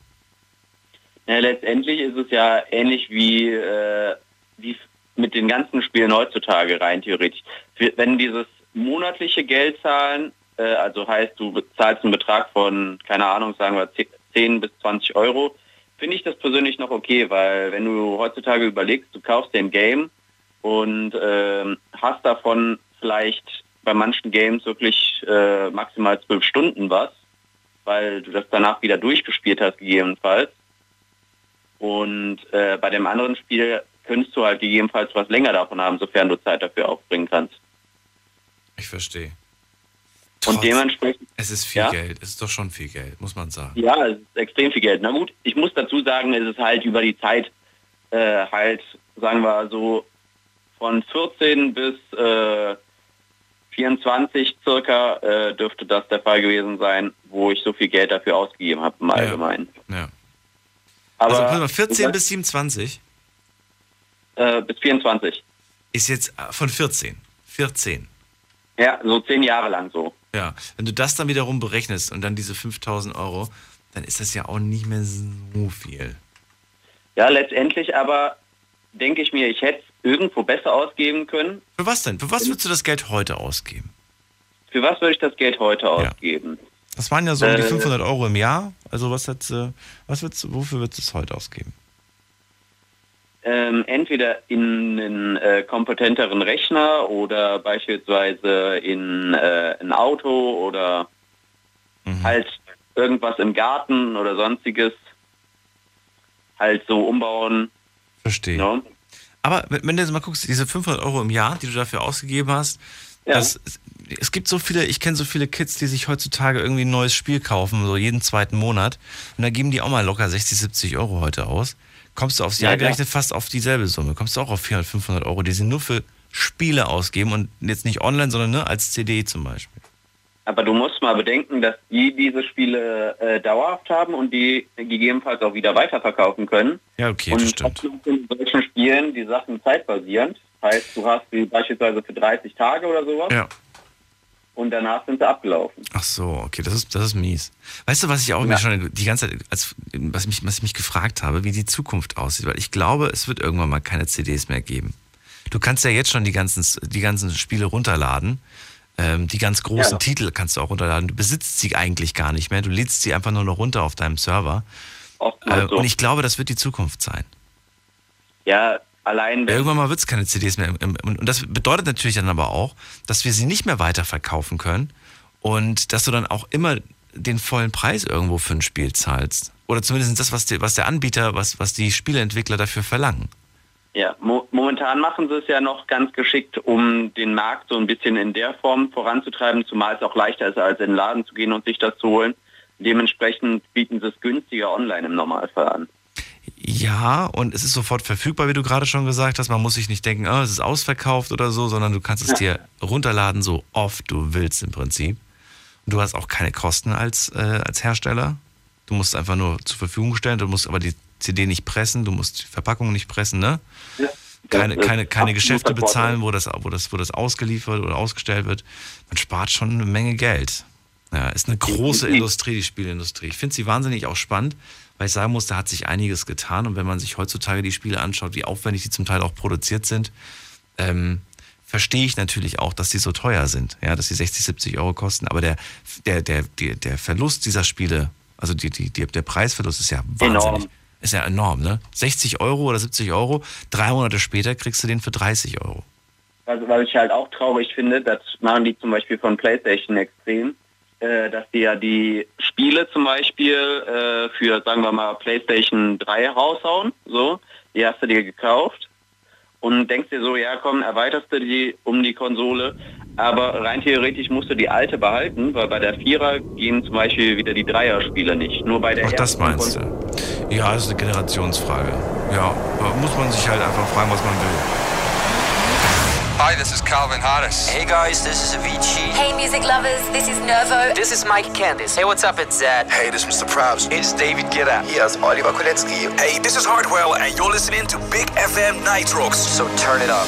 Ja, letztendlich ist es ja ähnlich wie, äh, wie mit den ganzen Spielen heutzutage rein theoretisch. Wenn dieses monatliche Geld zahlen, äh, also heißt, du bezahlst einen Betrag von, keine Ahnung, sagen wir 10 bis 20 Euro, finde ich das persönlich noch okay, weil wenn du heutzutage überlegst, du kaufst dir ein Game und ähm, hast davon vielleicht bei manchen Games wirklich äh, maximal zwölf Stunden was, weil du das danach wieder durchgespielt hast gegebenenfalls. Und äh, bei dem anderen Spiel könntest du halt gegebenenfalls was länger davon haben, sofern du Zeit dafür aufbringen kannst. Ich verstehe. Und dementsprechend. Es ist viel Ja? Geld. Es ist doch schon viel Geld, muss man sagen. Ja, es ist extrem viel Geld. Na gut, ich muss dazu sagen, es ist halt über die Zeit äh, halt, sagen wir so, von 14 bis äh, 24 circa äh, dürfte das der Fall gewesen sein, wo ich so viel Geld dafür ausgegeben habe im Allgemeinen. Ja. Aber also mal, 14 bis 27 äh, bis 24. ist jetzt äh, von 14. 14. Ja, so zehn Jahre lang so. Ja, wenn du das dann wiederum berechnest und dann diese 5000 Euro, dann ist das ja auch nicht mehr so viel. Ja, letztendlich aber denke ich mir, ich hätte irgendwo besser ausgeben können. Für was denn? Für was würdest du das Geld heute ausgeben? Für was würde ich das Geld heute ausgeben? Das waren ja so um die Äh, 500 Euro im Jahr. Also was äh, was wird's, wofür würdest du es heute ausgeben? Ähm, entweder in einen äh, kompetenteren Rechner oder beispielsweise in äh, ein Auto oder halt irgendwas im Garten oder sonstiges. Halt so umbauen. Verstehe. Aber wenn du jetzt mal guckst, diese 500 Euro im Jahr, die du dafür ausgegeben hast, Das, es gibt so viele, ich kenne so viele Kids, die sich heutzutage irgendwie ein neues Spiel kaufen, so jeden zweiten Monat. Und da geben die auch mal locker 60, 70 Euro heute aus. Kommst du aufs Ja, Jahr klar. gerechnet fast auf dieselbe Summe. Kommst du auch auf 400, 500 Euro, die sie nur für Spiele ausgeben und jetzt nicht online, sondern ne, als CD zum Beispiel. Aber du musst mal bedenken, dass die diese Spiele äh, dauerhaft haben und die gegebenenfalls auch wieder weiterverkaufen können. Ja, okay, und das stimmt. in solchen Spielen die Sachen zeitbasierend. Heißt, du hast sie beispielsweise für 30 Tage oder sowas Ja. und danach sind sie abgelaufen. Ach so, okay, das ist, das ist mies. Weißt du, was ich auch mir schon die ganze Zeit, als, was, mich, was ich mich gefragt habe, wie die Zukunft aussieht? Weil ich glaube, es wird irgendwann mal keine CDs mehr geben. Du kannst ja jetzt schon die ganzen, die ganzen Spiele runterladen. Ähm, die ganz großen Ja. Titel kannst du auch runterladen. Du besitzt sie eigentlich gar nicht mehr. Du lädst sie einfach nur noch runter auf deinem Server. Äh, so. Und ich glaube, das wird die Zukunft sein. Ja, allein Irgendwann mal wird es keine CDs mehr. Und das bedeutet natürlich dann aber auch, dass wir sie nicht mehr weiterverkaufen können und dass du dann auch immer den vollen Preis irgendwo für ein Spiel zahlst. Oder zumindest das, was, die, was der Anbieter, was, was die Spieleentwickler dafür verlangen. Ja, mo momentan machen sie es ja noch ganz geschickt, um den Markt so ein bisschen in der Form voranzutreiben, zumal es auch leichter ist, als in den Laden zu gehen und sich das zu holen. Dementsprechend bieten sie es günstiger online im Normalfall an. Ja, und es ist sofort verfügbar, wie du gerade schon gesagt hast. Man muss sich nicht denken, oh, es ist ausverkauft oder so, sondern du kannst es dir runterladen, so oft du willst im Prinzip. Und du hast auch keine Kosten als, äh, als Hersteller. Du musst einfach nur zur Verfügung stellen, du musst aber die CD nicht pressen, du musst die Verpackung nicht pressen, ne? Keine, ist keine, keine absolut Geschäfte der Vorteil. bezahlen, wo das, wo, das, wo das ausgeliefert oder ausgestellt wird. Man spart schon eine Menge Geld. Ja, ist eine große. Industrie, die Spielindustrie. Ich finde sie wahnsinnig auch spannend, weil ich sagen muss, da hat sich einiges getan. Und wenn man sich heutzutage die Spiele anschaut, wie aufwendig die zum Teil auch produziert sind, ähm, verstehe ich natürlich auch, dass die so teuer sind, ja, dass die 60, 70 Euro kosten. Aber der, der, der, der, der Verlust dieser Spiele, also die, die, die, der Preisverlust ist ja wahnsinnig. Enorm. Ist ja enorm, ne? 60 Euro oder 70 Euro, drei Monate später kriegst du den für 30 Euro. Also, was ich halt auch traurig finde, das machen die zum Beispiel von PlayStation extrem, äh, dass die ja die Spiele zum Beispiel äh, für, sagen wir mal, PlayStation 3 raushauen, so, die hast du dir gekauft und denkst dir so, ja komm, erweiterst du die um die Konsole, aber rein theoretisch musst du die alte behalten, weil bei der Vierer gehen zum Beispiel wieder die Dreier-Spiele nicht. Nur bei der Ach, das meinst du? Ja, das ist eine Generationsfrage. Ja, da muss man sich halt einfach fragen, was man will. Hi, this is Calvin Harris. Hey guys, this is Avicii. Hey, music lovers, this is Nervo. This is Mike Candice. Hey, what's up? It's Zed. Hey, this is Mr. Probs. It's David Guetta. Here's Oliver Kolecki. Hey, this is Hardwell, and you're listening to Big FM Nitrox. So turn it up.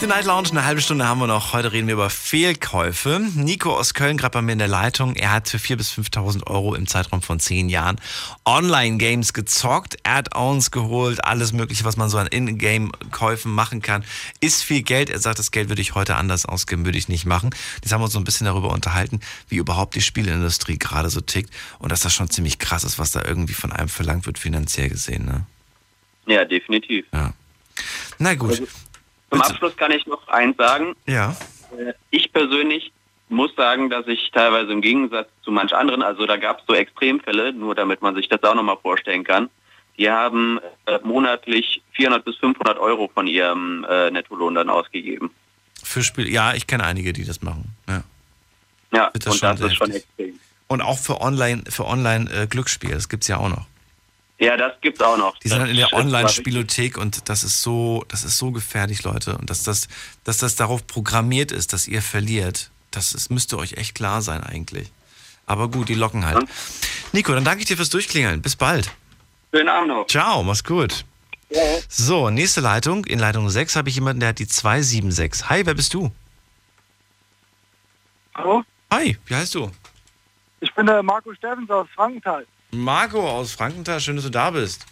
Die Night Lounge, eine halbe Stunde haben wir noch. Heute reden wir über Fehlkäufe. Nico aus Köln, gerade bei mir in der Leitung. Er hat für 4.000 bis 5.000 Euro im Zeitraum von 10 Jahren Online-Games gezockt, Add-ons geholt, alles Mögliche, was man so an In-Game-Käufen machen kann. Ist viel Geld. Er sagt, das Geld würde ich heute anders ausgeben, würde ich nicht machen. Jetzt haben wir uns so ein bisschen darüber unterhalten, wie überhaupt die Spielindustrie gerade so tickt. Und dass das schon ziemlich krass ist, was da irgendwie von einem verlangt wird, finanziell gesehen. Ne? Ja, definitiv. Na gut. Zum Abschluss kann ich noch eins sagen. Ja. Äh, Ich persönlich muss sagen, dass ich teilweise im Gegensatz zu manch anderen, also da gab es so Extremfälle, nur damit man sich das auch nochmal vorstellen kann, die haben äh, monatlich 400 bis 500 Euro von ihrem äh, Nettolohn dann ausgegeben. Für Spiel, ja, ich kenne einige, die das machen. Ja. Ja, das und das ist schon extrem. Und auch für Online, für Online äh, Glücksspiel, das gibt's ja auch noch. Ja, das gibt's auch noch. Die sind dann in der Online-Spielothek und das ist so, das ist so gefährlich, Leute. Und dass das, dass das darauf programmiert ist, dass ihr verliert, das ist, müsste euch echt klar sein eigentlich. Aber gut, die locken halt. Nico, dann danke ich dir fürs Durchklingeln. Bis bald. Schönen Abend noch. Ciao, mach's gut. So, nächste Leitung. In Leitung 6 habe ich jemanden, der hat die 276. Hi, wer bist du? Hallo? Hi, wie heißt du? Ich bin der Marco Steffens aus Frankenthal. Marco aus Frankenthal, schön, dass du da bist.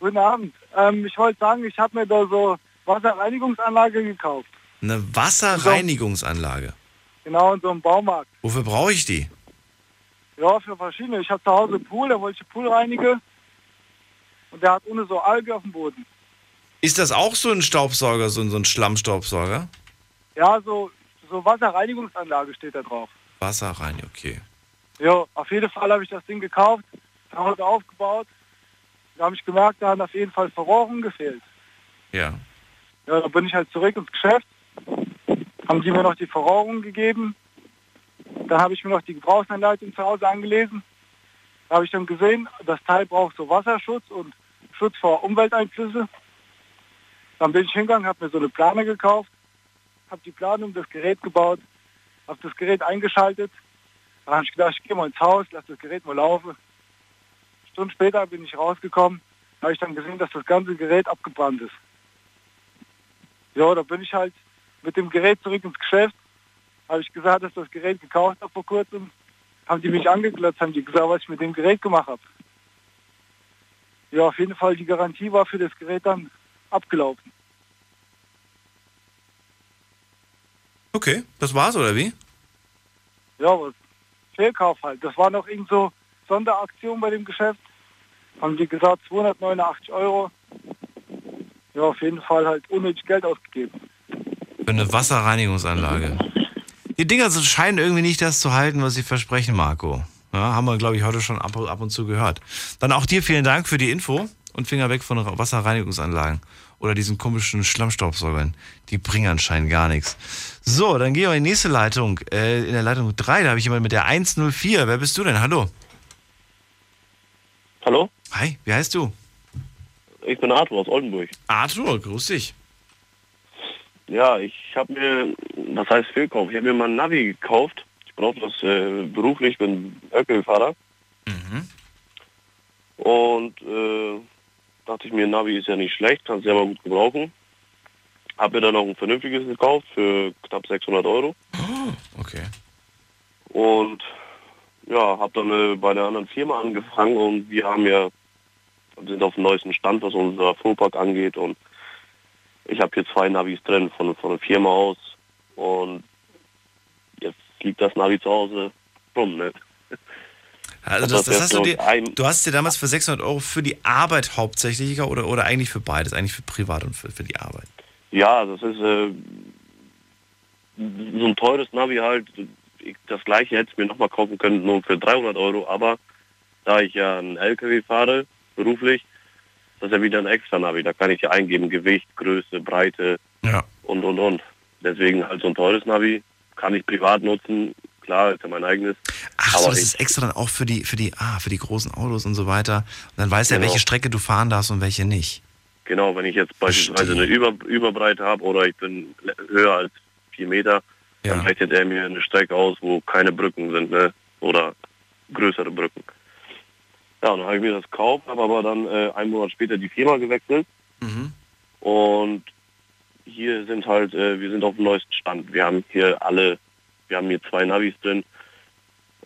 Guten Abend. Ähm, ich wollte sagen, ich habe mir da so Wasserreinigungsanlage gekauft. Eine Wasserreinigungsanlage. Genau in so einem Baumarkt. Wofür brauche ich die? Ja, für verschiedene. Ich habe zu Hause einen Pool, da wollte ich den Pool reinigen. Und der hat ohne so Alge auf dem Boden. Ist das auch so ein Staubsauger, so ein, so ein Schlammstaubsauger? Ja, so, so Wasserreinigungsanlage steht da drauf. Wasser rein, okay. Ja, auf jeden Fall habe ich das Ding gekauft, zu Hause aufgebaut. Da habe ich gemerkt, da haben auf jeden Fall Verrohrungen gefehlt. Ja. Ja, da bin ich halt zurück ins Geschäft, haben die mir noch die Verrohrungen gegeben. Dann habe ich mir noch die Gebrauchsanleitung zu Hause angelesen. Da habe ich dann gesehen, das Teil braucht so Wasserschutz und Schutz vor Umwelteinflüsse. Dann bin ich hingegangen, habe mir so eine Plane gekauft, habe die Plane um das Gerät gebaut, habe das Gerät eingeschaltet. Dann habe ich gedacht, ich gehe mal ins Haus, lasse das Gerät mal laufen. Stunden später bin ich rausgekommen, habe ich dann gesehen, dass das ganze Gerät abgebrannt ist. Ja, da bin ich halt mit dem Gerät zurück ins Geschäft. Habe ich gesagt, dass ich das Gerät gekauft habe vor kurzem. Haben die mich angeklotzt, haben die gesagt, was ich mit dem Gerät gemacht habe. Ja, auf jeden Fall, die Garantie war für das Gerät dann abgelaufen. Okay, das war's, oder wie? Ja, was Fehlkauf halt. Das war noch irgend so Sonderaktion bei dem Geschäft. Haben die gesagt, 289 Euro. Ja, auf jeden Fall halt unnötig Geld ausgegeben. Für eine Wasserreinigungsanlage. Die Dinger scheinen irgendwie nicht das zu halten, was sie versprechen, Marco. Ja, haben wir, glaube ich, heute schon ab, und zu gehört. Dann auch dir vielen Dank für die Info und Finger weg von Wasserreinigungsanlagen oder diesen komischen Schlammstaubsaugern. Die bringen anscheinend gar nichts. So, dann gehen wir in die nächste Leitung. Äh, in der Leitung 3, da habe ich jemanden mit der 104. Wer bist du denn? Hallo. Hallo? Hi, wie heißt du? Ich bin Arthur aus Oldenburg. Arthur, grüß dich. Ja, ich habe mir, was heißt Fehlkauf? Ich habe mir mal ein Navi gekauft. Ich brauche das äh, beruflich, bin LKW-Fahrer. Mhm. Und äh, dachte ich mir, Navi ist ja nicht schlecht, kann es ja mal gut gebrauchen. Habe mir dann noch ein vernünftiges gekauft für knapp 600 Euro. Okay. Und ja, habe dann äh, bei einer anderen Firma angefangen und wir haben ja sind auf dem neuesten Stand, was unser Fuhrpark angeht und ich habe hier zwei Navis drin von, von der Firma aus und jetzt liegt das Navi zu Hause rum. Ne? Also das, das hast du dir, du hast dir damals für 600 Euro für die Arbeit hauptsächlich oder, oder eigentlich für beides, eigentlich für privat und für, für die Arbeit? Ja, das ist äh, so ein teures Navi halt. Das gleiche hätte ich mir nochmal kaufen können, nur für 300 Euro, aber da ich ja einen LKW fahre, beruflich, das ist ja wieder ein extra Navi. Da kann ich ja eingeben, Gewicht, Größe, Breite ja. und, und, und. Deswegen halt so ein teures Navi kann ich privat nutzen. Klar, ist ja mein eigenes. Ach so, das ist extra dann auch für die, für die, ah, für die großen Autos und so weiter. Und dann weiß er, Genau. welche Strecke du fahren darfst und welche nicht. Genau, wenn ich jetzt beispielsweise eine Über Überbreite habe oder ich bin höher als vier Meter, dann rechnet er mir eine Strecke aus, wo keine Brücken sind, ne? Oder größere Brücken. Ja, und dann habe ich mir das gekauft, habe aber dann äh, einen Monat später die Firma gewechselt. Mhm. Und hier sind halt, äh, wir sind auf dem neuesten Stand. Wir haben hier alle, wir haben hier zwei Navis drin.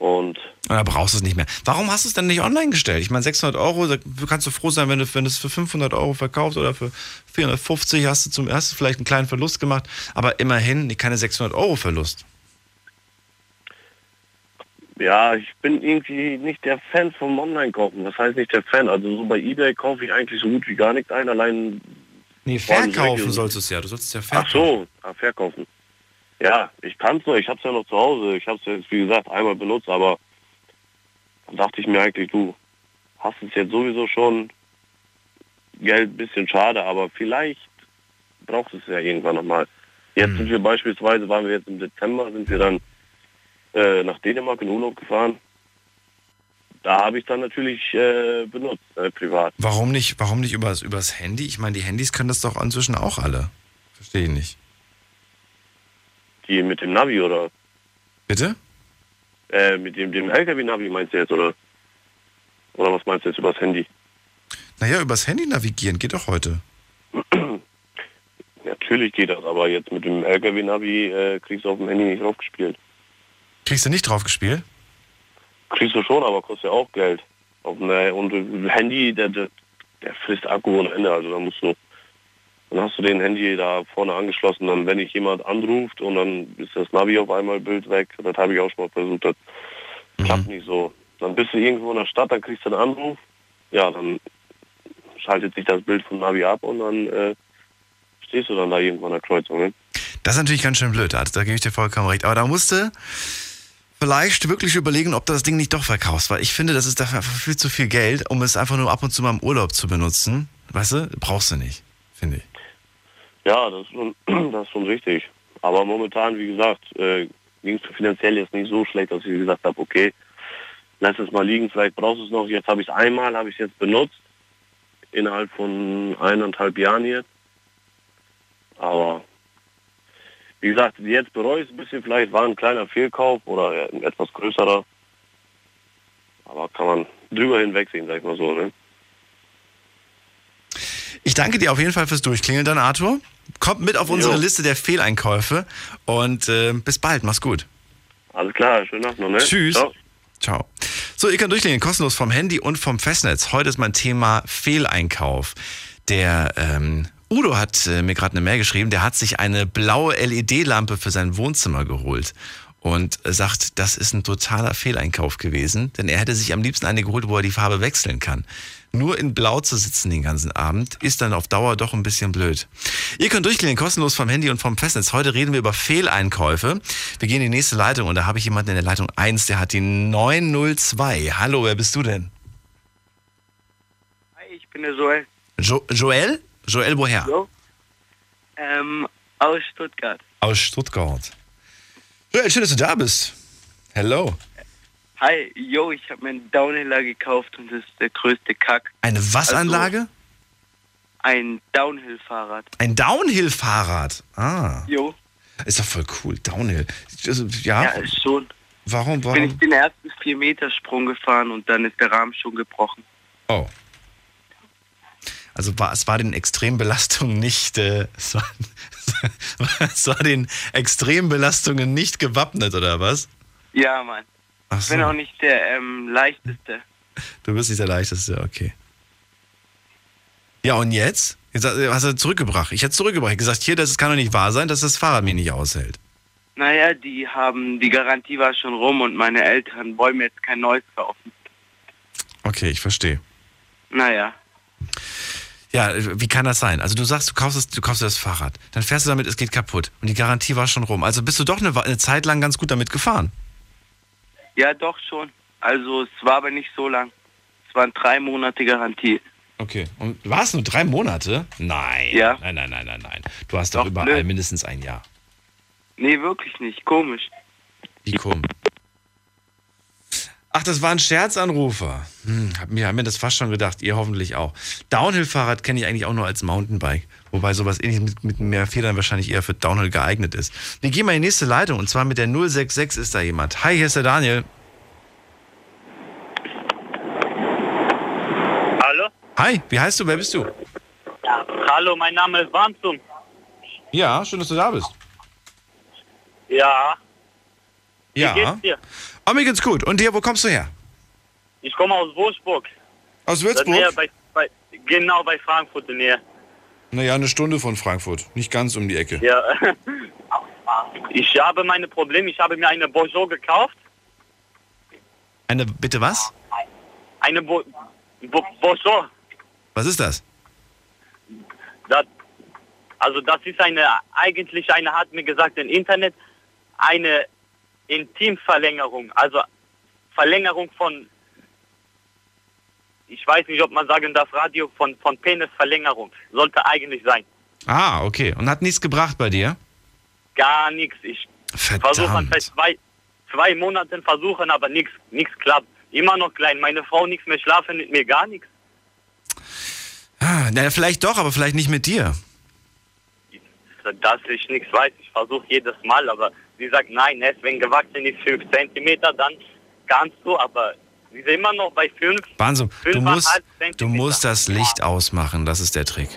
Und Oder brauchst du es nicht mehr. Warum hast du es denn nicht online gestellt? Ich meine, 600 Euro, da kannst du froh sein, wenn du, wenn du es für 500 Euro verkaufst oder für 450 hast du, zum, du vielleicht einen kleinen Verlust gemacht, aber immerhin keine 600 Euro Verlust. ja, ich bin irgendwie nicht der Fan vom Online-Kaufen. Das heißt nicht der Fan. Also so bei Ebay kaufe ich eigentlich so gut wie gar nichts ein. Allein Nee, verkaufen sollst du es ja. Du sollst es ja Ach verkaufen. so, ah, verkaufen. Ja, ich kann es noch, ich habe es ja noch zu Hause. Ich habe es jetzt, wie gesagt, einmal benutzt, aber dann dachte ich mir eigentlich, du hast es jetzt sowieso schon. Geld ein bisschen schade, aber vielleicht brauchst du es ja irgendwann nochmal. Jetzt sind wir beispielsweise, waren wir jetzt im Dezember, sind wir dann äh, nach Dänemark in Urlaub gefahren. Da habe ich dann natürlich äh, benutzt, äh, privat. Warum nicht, warum nicht übers, übers Handy? Ich meine, die Handys können das doch inzwischen auch alle. Verstehe ich nicht. Die mit dem Navi oder? Bitte? Äh, mit dem, dem LKW-Navi meinst du jetzt, oder? Oder was meinst du jetzt übers Handy? Naja, übers Handy navigieren geht doch heute. Natürlich geht das, aber jetzt mit dem LKW-Navi äh, kriegst du auf dem Handy nicht draufgespielt. Kriegst du nicht drauf gespielt? Kriegst du schon, aber kostet ja auch Geld. Auf äh, und das Handy, der, der, der frisst Akku ohne Ende, also da musst du, dann hast du den Handy da vorne angeschlossen, dann wenn dich jemand anruft und dann ist das Navi auf einmal Bild weg, das habe ich auch schon mal versucht, das klappt nicht so. Dann bist du irgendwo in der Stadt, dann kriegst du einen Anruf. Ja, dann schaltet sich das Bild vom Navi ab und dann äh, stehst du dann da irgendwo an der Kreuzung. Ne? Das ist natürlich ganz schön blöd, da gebe ich dir vollkommen recht. Aber da musste vielleicht wirklich überlegen, ob du das Ding nicht doch verkaufst, weil ich finde, das ist dafür einfach viel zu viel Geld, um es einfach nur ab und zu mal im Urlaub zu benutzen. Weißt du, brauchst du nicht, finde ich. Ja, das ist, schon, das ist schon richtig. Aber momentan, wie gesagt, äh, ging es finanziell jetzt nicht so schlecht, dass ich gesagt habe, okay, lass es mal liegen, vielleicht brauchst du es noch. Jetzt habe ich es einmal, habe ich es jetzt benutzt, innerhalb von eineinhalb Jahren jetzt. Aber wie gesagt, jetzt bereue ich es ein bisschen, vielleicht war ein kleiner Fehlkauf oder ein etwas größerer. Aber kann man drüber hinwegsehen, sag ich mal so. Ne? Ich danke dir auf jeden Fall fürs Durchklingeln dann, Arthur. Kommt mit auf unsere Jo. Liste der Fehleinkäufe und äh, bis bald. Mach's gut. Alles klar, schönen Nacht noch, ne? Tschüss. Ciao. Ciao. So, ihr könnt durchklingeln, kostenlos vom Handy und vom Festnetz. Heute ist mein Thema Fehleinkauf. Der ähm, Udo hat äh, mir gerade eine Mail geschrieben, der hat sich eine blaue LED-Lampe für sein Wohnzimmer geholt und sagt, das ist ein totaler Fehleinkauf gewesen, denn er hätte sich am liebsten eine geholt, wo er die Farbe wechseln kann. Nur in Blau zu sitzen den ganzen Abend ist dann auf Dauer doch ein bisschen blöd. Ihr könnt durchklicken, kostenlos vom Handy und vom Festnetz. Heute reden wir über Fehleinkäufe. Wir gehen in die nächste Leitung und da habe ich jemanden in der Leitung 1, der hat die 902. Hallo, wer bist du denn? Hi, ich bin der Joel. Jo Joel? Joel woher? Jo. Ähm, aus Stuttgart. Aus Stuttgart. Joel, schön, dass du da bist. Hello. Hi, yo, ich habe mir einen Downhiller gekauft und das ist der größte Kack. Eine Was-Anlage? Also, ein Downhill-Fahrrad. Ein Downhill-Fahrrad. Ah. Jo. Ist doch voll cool. Downhill. Also, ja. Ja, ist schon. Warum, Bin ich warum? den ersten 4-Meter-Sprung gefahren und dann ist der Rahmen schon gebrochen. Oh. Also war, es war den Extrembelastungen nicht, äh, es, war, es war den Extrembelastungen nicht gewappnet, oder was? Ja, Mann. Ach Ich bin so. auch nicht der ähm, leichteste. Du bist nicht der leichteste, okay. Ja, und jetzt? Jetzt hast du zurückgebracht. Ich hätte zurückgebracht. Ich gesagt, hier, das kann doch nicht wahr sein, dass das Fahrrad mir nicht aushält. Naja, die haben, die Garantie war schon rum und meine Eltern wollen mir jetzt kein neues kaufen. Okay, ich verstehe. Naja. Ja, wie kann das sein? Also du sagst, du kaufst, das, du kaufst das Fahrrad, dann fährst du damit, es geht kaputt und die Garantie war schon rum. Also bist du doch eine, eine Zeit lang ganz gut damit gefahren. Ja, doch schon. Also es war aber nicht so lang. Es waren drei Monate Garantie. Okay. Und war es nur drei Monate? Nein. Ja. Nein, nein, nein, nein, nein. Du hast doch, Doch, überall blöd. mindestens ein Jahr. Nee, wirklich nicht. Komisch. Wie komisch. Ach, das war ein Scherzanrufer. Hm, hab mir, hab mir das fast schon gedacht. Ihr hoffentlich auch. Downhill-Fahrrad kenne ich eigentlich auch nur als Mountainbike. Wobei sowas ähnliches mit, mit mehr Federn wahrscheinlich eher für Downhill geeignet ist. Wir gehen mal in die nächste Leitung und zwar mit der 066 ist da jemand. Hi, hier ist der Daniel. Hallo? Hi, wie heißt du? Wer bist du? Hallo, mein Name ist Wahnsum. Ja, schön, dass du da bist. Ja, Ja. Oh, mir geht's gut. Und dir, wo kommst du her? ich komme aus Wolfsburg. Aus Würzburg? bei, bei, genau bei Frankfurt in der Nähe. Naja, eine Stunde von Frankfurt. Nicht ganz um die Ecke. Ja. Ich habe meine Probleme. Ich habe mir eine Bonjour gekauft. Eine, bitte was? Eine Bo Bo Bonjour. Was ist das? Das, also das ist eine, eigentlich eine, hat mir gesagt im Internet, eine Intimverlängerung. Also Verlängerung von, ich weiß nicht, ob man sagen darf, Radio von, von Penisverlängerung. Sollte eigentlich sein. Ah, okay. Und hat nichts gebracht bei dir? Gar nichts. Ich versuche seit zwei, zwei Monaten versuchen, aber nichts, nichts klappt. Immer noch klein. Meine Frau nichts mehr schlafen mit mir, gar nichts. Ah, na, vielleicht doch, aber vielleicht nicht mit dir. dass ich nichts weiß. Ich versuche jedes Mal, aber sie sagt, nein, wenn gewachsen ist 5 cm, dann kannst du, aber sie ist immer noch bei 5. Wahnsinn. Du musst, du musst das Licht ausmachen. Das ist der Trick.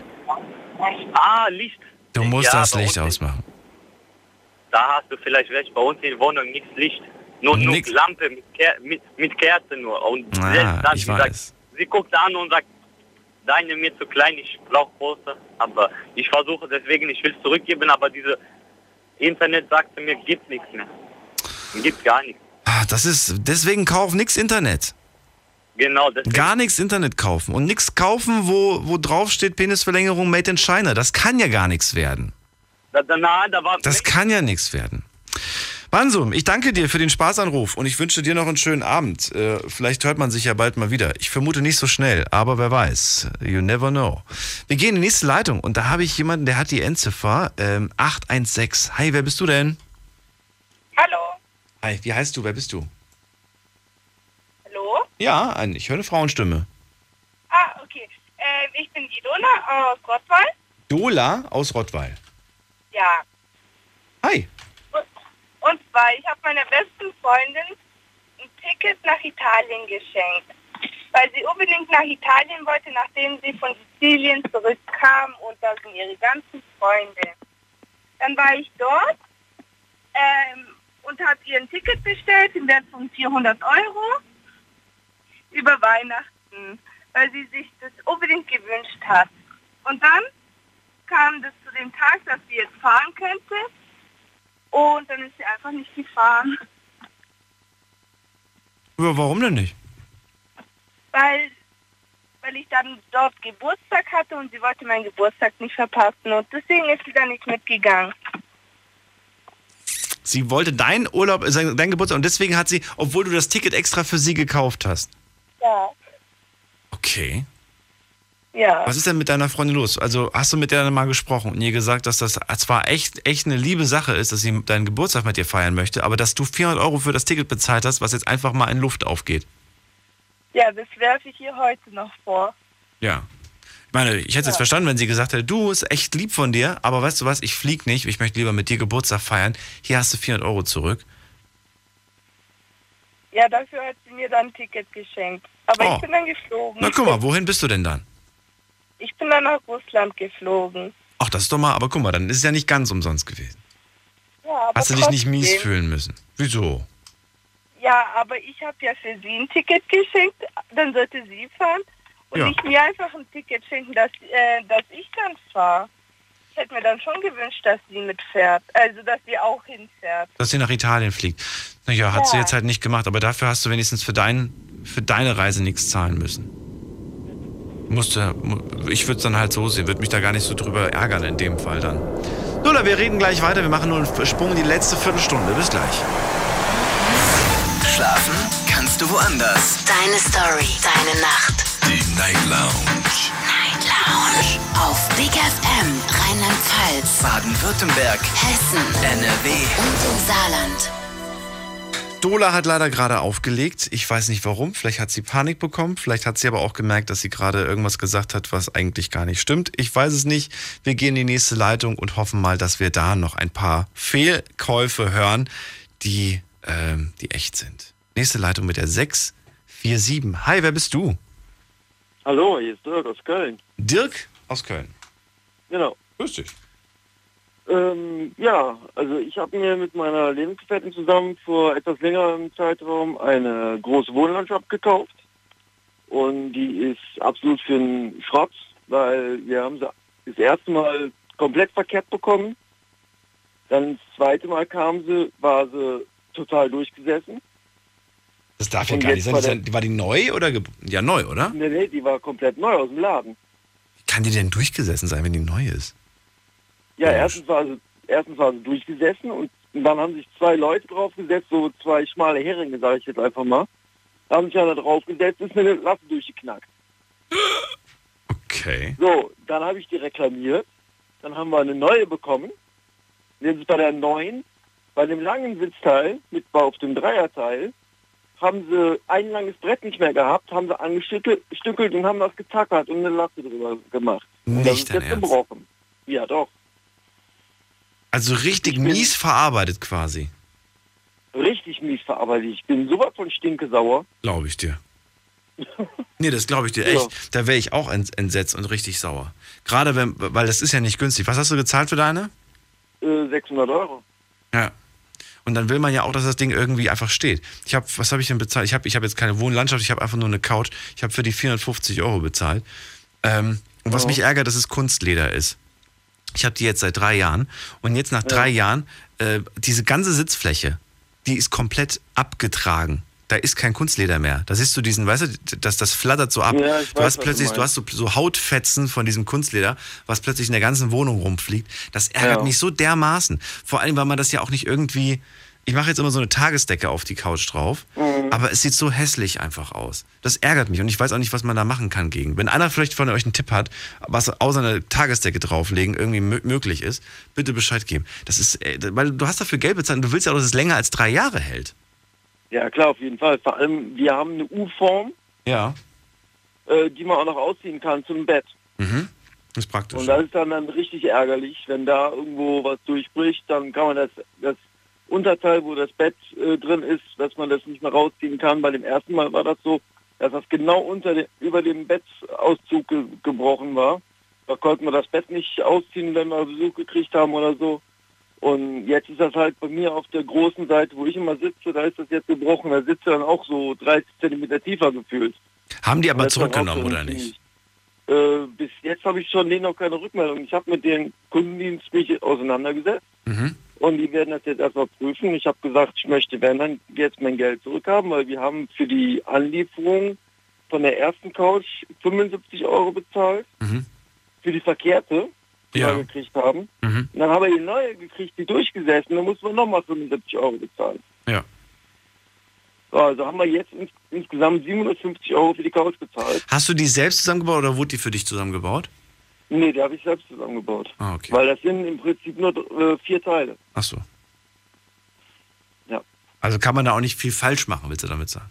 Ah, Licht. Du musst Ja, das Licht ausmachen. Da hast du vielleicht recht. Bei uns in der Wohnung nichts Licht. Nur, nur. Lampe mit, Ker mit, mit Kerze nur. Und Ah, selbst dann, ich sie, weiß. sagt, sie guckt an und sagt, deine mir zu klein, ich brauche große. Aber ich versuche deswegen, ich will zurückgeben, aber diese Internet sagte mir, gibt nichts mehr. Gibt gar nichts. Ah, Das ist, deswegen kauf nix Internet. Genau, deswegen. Gar nichts Internet kaufen. Und nichts kaufen, wo, wo drauf steht Penisverlängerung made in China. Das kann ja gar nichts werden. Da, da, na, da Das kann ja nichts werden. Bansum, ich danke dir für den Spaßanruf und ich wünsche dir noch einen schönen Abend. Äh, vielleicht hört man sich ja bald mal wieder. Ich vermute nicht so schnell, aber wer weiß. You never know. Wir gehen in die nächste Leitung und da habe ich jemanden, der hat die Endziffer ähm, 816. Hi, wer bist du denn? Hallo. Hi, wie heißt du? Wer bist du? Hallo? Ja, ein, ich höre eine Frauenstimme. Ah, okay. Ähm, ich bin Ilona aus Rottweil. Dola aus Rottweil. Ja. Hi. Und, zwar, ich habe meiner besten Freundin ein Ticket nach Italien geschenkt. Weil sie unbedingt nach Italien wollte, nachdem sie von Sizilien zurückkam und da sind ihre ganzen Freunde. Dann war ich dort ähm, und habe ihr ein Ticket bestellt im Wert von 400 Euro über Weihnachten, weil sie sich das unbedingt gewünscht hat. Und dann kam das zu dem Tag, dass sie jetzt fahren könnte und dann ist sie einfach nicht gefahren, Ja, warum denn nicht? weil, weil ich dann dort Geburtstag hatte und sie wollte meinen Geburtstag nicht verpassen und deswegen ist sie dann nicht mitgegangen. Sie wollte deinen Urlaub, äh, dein Geburtstag und deswegen hat sie, obwohl du das Ticket extra für sie gekauft hast. Ja. Okay. Ja. Was ist denn mit deiner Freundin los? Also hast du mit der dann mal gesprochen und ihr gesagt, dass das zwar echt, echt eine liebe Sache ist, dass sie deinen Geburtstag mit dir feiern möchte, aber dass du 400 Euro für das Ticket bezahlt hast, was jetzt einfach mal in Luft aufgeht? Ja, das werfe ich ihr heute noch vor. Ja. Ich meine, ich hätte es jetzt verstanden, wenn sie gesagt hätte, du, ist echt lieb von dir, aber weißt du was, ich flieg nicht, ich möchte lieber mit dir Geburtstag feiern. Hier hast du 400 Euro zurück. Ja, dafür hat sie mir dann ein Ticket geschenkt. Aber Oh. ich bin dann geflogen. Na guck mal, wohin bist du denn dann? Ich bin dann nach Russland geflogen. Ach, das ist doch mal, aber guck mal, dann ist es ja nicht ganz umsonst gewesen. Ja, aber Hast du dich nicht mies fühlen müssen? Wieso? Ja, aber ich habe ja für sie ein Ticket geschenkt, dann sollte sie fahren und Ja. nicht mir einfach ein Ticket schenken, dass, äh, dass ich dann fahre. Ich hätte mir dann schon gewünscht, dass sie mitfährt, also dass sie auch hinfährt. Dass sie nach Italien fliegt. Naja, hat sie Ja. jetzt halt nicht gemacht, aber dafür hast du wenigstens für, dein, für deine Reise nichts zahlen müssen. Musste, mu- ich würde es dann halt so sehen, würde mich da gar nicht so drüber ärgern in dem Fall dann. Lola, wir reden gleich weiter, wir machen nur einen Sprung in die letzte Viertelstunde. Bis gleich. Schlafen kannst du woanders. Deine Story, deine Nacht. Die Night Lounge. Night Lounge. Auf Big FM, Rheinland-Pfalz, Baden-Württemberg, Hessen, NRW. und im Saarland. Dola hat leider gerade aufgelegt. Ich weiß nicht warum. Vielleicht hat sie Panik bekommen. Vielleicht hat sie aber auch gemerkt, dass sie gerade irgendwas gesagt hat, was eigentlich gar nicht stimmt. Ich weiß es nicht. Wir gehen in die nächste Leitung und hoffen mal, dass wir da noch ein paar Fehlkäufe hören, die, ähm, die echt sind. Nächste Leitung mit der 647. Hi, wer bist du? Hallo, hier ist Dirk aus Köln. Dirk aus Köln. Genau. Grüß dich. Ähm, ja, also ich habe mir mit meiner Lebensgefährtin zusammen vor etwas längerem Zeitraum eine große Wohnlandschaft gekauft. Und die ist absolut für den Schrott, weil wir haben sie das erste Mal komplett verkehrt bekommen. Dann das zweite Mal kam sie, war sie total durchgesessen. Das darf ja Und gar nicht jetzt sein. war der- War die neu oder? ge- Ja, neu, oder? Nee, nee, die war komplett neu aus dem Laden. Wie kann die denn durchgesessen sein, wenn die neu ist? Ja, erstens war sie, erstens war sie durchgesessen und dann haben sich zwei Leute draufgesetzt, so zwei schmale Heringe, sage ich jetzt einfach mal. Da haben sich einer draufgesetzt, ist mir eine Latte durchgeknackt. Okay. So, dann habe ich die reklamiert. Dann haben wir eine neue bekommen. Jetzt bei der neuen, bei dem langen Sitzteil, mit auf dem Dreierteil, haben sie ein langes Brett nicht mehr gehabt, haben sie angestückelt stückelt und haben das getackert und eine Latte drüber gemacht. Und das Nicht ist jetzt gebrochen. Ja, doch. Also richtig mies verarbeitet quasi. Richtig mies verarbeitet. Ich bin sowas von stinkesauer. Glaube ich dir. Nee, das glaube ich dir Ja. echt. Da wäre ich auch ent- entsetzt und richtig sauer. Gerade wenn, weil das ist ja nicht günstig. Was hast du gezahlt für deine? Äh, 600 Euro. Ja. Und dann will man ja auch, dass das Ding irgendwie einfach steht. Ich habe, was habe ich denn bezahlt? Ich habe ich hab jetzt keine Wohnlandschaft, ich habe einfach nur eine Couch. Ich habe für die 450 Euro bezahlt. Ähm, und was Oh. mich ärgert, dass es Kunstleder ist. Ich habe die jetzt seit drei Jahren. Und jetzt nach drei Jahren, äh, diese ganze Sitzfläche die ist komplett abgetragen. Da ist kein Kunstleder mehr. Da siehst du diesen, weißt du, das, das flattert so ab. Ja, du weiß, hast plötzlich, du du hast so, so Hautfetzen von diesem Kunstleder, was plötzlich in der ganzen Wohnung rumfliegt. Das ärgert Ja. mich so dermaßen. Vor allem, weil man das ja auch nicht irgendwie. Ich mache jetzt immer so eine Tagesdecke auf die Couch drauf, Mhm. aber es sieht so hässlich einfach aus. Das ärgert mich und ich weiß auch nicht, was man da machen kann gegen. Wenn einer vielleicht von euch einen Tipp hat, was außer eine Tagesdecke drauflegen irgendwie mö- möglich ist, bitte Bescheid geben. Das ist, äh, weil du hast dafür Geld bezahlt und du willst ja auch, dass es länger als drei Jahre hält. Ja, klar, auf jeden Fall. Vor allem, wir haben eine U-Form, Ja. äh, die man auch noch ausziehen kann zum Bett. Mhm. Das ist praktisch. Und das ist dann, dann richtig ärgerlich, wenn da irgendwo was durchbricht, dann kann man das, das Unterteil, wo das Bett äh, drin ist, dass man das nicht mehr rausziehen kann. Bei dem ersten Mal war das so, dass das genau unter de, über dem Bettauszug ge gebrochen war. Da konnten wir das Bett nicht ausziehen, wenn wir Besuch gekriegt haben oder so. Und jetzt ist das halt bei mir auf der großen Seite, wo ich immer sitze, da ist das jetzt gebrochen. Da sitze dann auch so 30 Zentimeter tiefer gefühlt. Haben die aber zurückgenommen so oder nicht? Äh, bis jetzt habe ich schon denen noch keine Rückmeldung. Ich habe mit dem Kundendienst mich auseinandergesetzt Mhm. Und die werden das jetzt erstmal prüfen. Ich habe gesagt, ich möchte, wenn dann jetzt mein Geld zurückhaben, weil wir haben für die Anlieferung von der ersten Couch 75 Euro bezahlt Mhm. für die verkehrte, die Ja. wir gekriegt haben. Mhm. Und dann haben wir die neue gekriegt, die durchgesessen, dann muss man nochmal 75 Euro bezahlen. Ja. So, also haben wir jetzt ins, insgesamt 750 Euro für die Couch bezahlt. Hast du die selbst zusammengebaut oder wurde die für dich zusammengebaut? Nee, die habe ich selbst zusammengebaut. Ah, okay. Weil das sind im Prinzip nur äh, vier Teile. Ach so. Ja. Also kann man da auch nicht viel falsch machen, willst du damit sagen?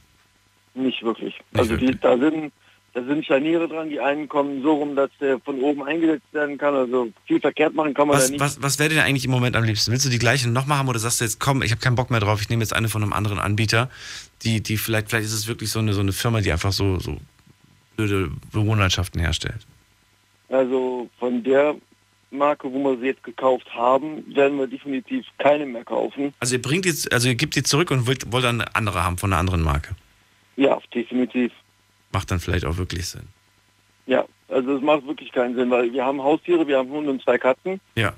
Nicht wirklich. also Die, da sind da sind Scharniere dran, die einen kommen so rum, dass der von oben eingesetzt werden kann. Also viel verkehrt machen kann man da Was, nicht. was, was wäre dir eigentlich im Moment am liebsten? Willst du die gleiche nochmal haben oder sagst du jetzt, komm, ich habe keinen Bock mehr drauf, ich nehme jetzt eine von einem anderen Anbieter, die, die vielleicht, vielleicht ist es wirklich so eine, so eine Firma, die einfach so, so blöde Bewohnerschaften herstellt. Also von der Marke, wo wir sie jetzt gekauft haben, werden wir definitiv keine mehr kaufen. Also ihr bringt jetzt, also ihr gebt die zurück und wollt, wollt dann eine andere haben von einer anderen Marke. Ja, definitiv. Macht dann vielleicht auch wirklich Sinn. Ja, also es macht wirklich keinen Sinn, weil wir haben Haustiere, wir haben Hunde und zwei Katzen. Ja.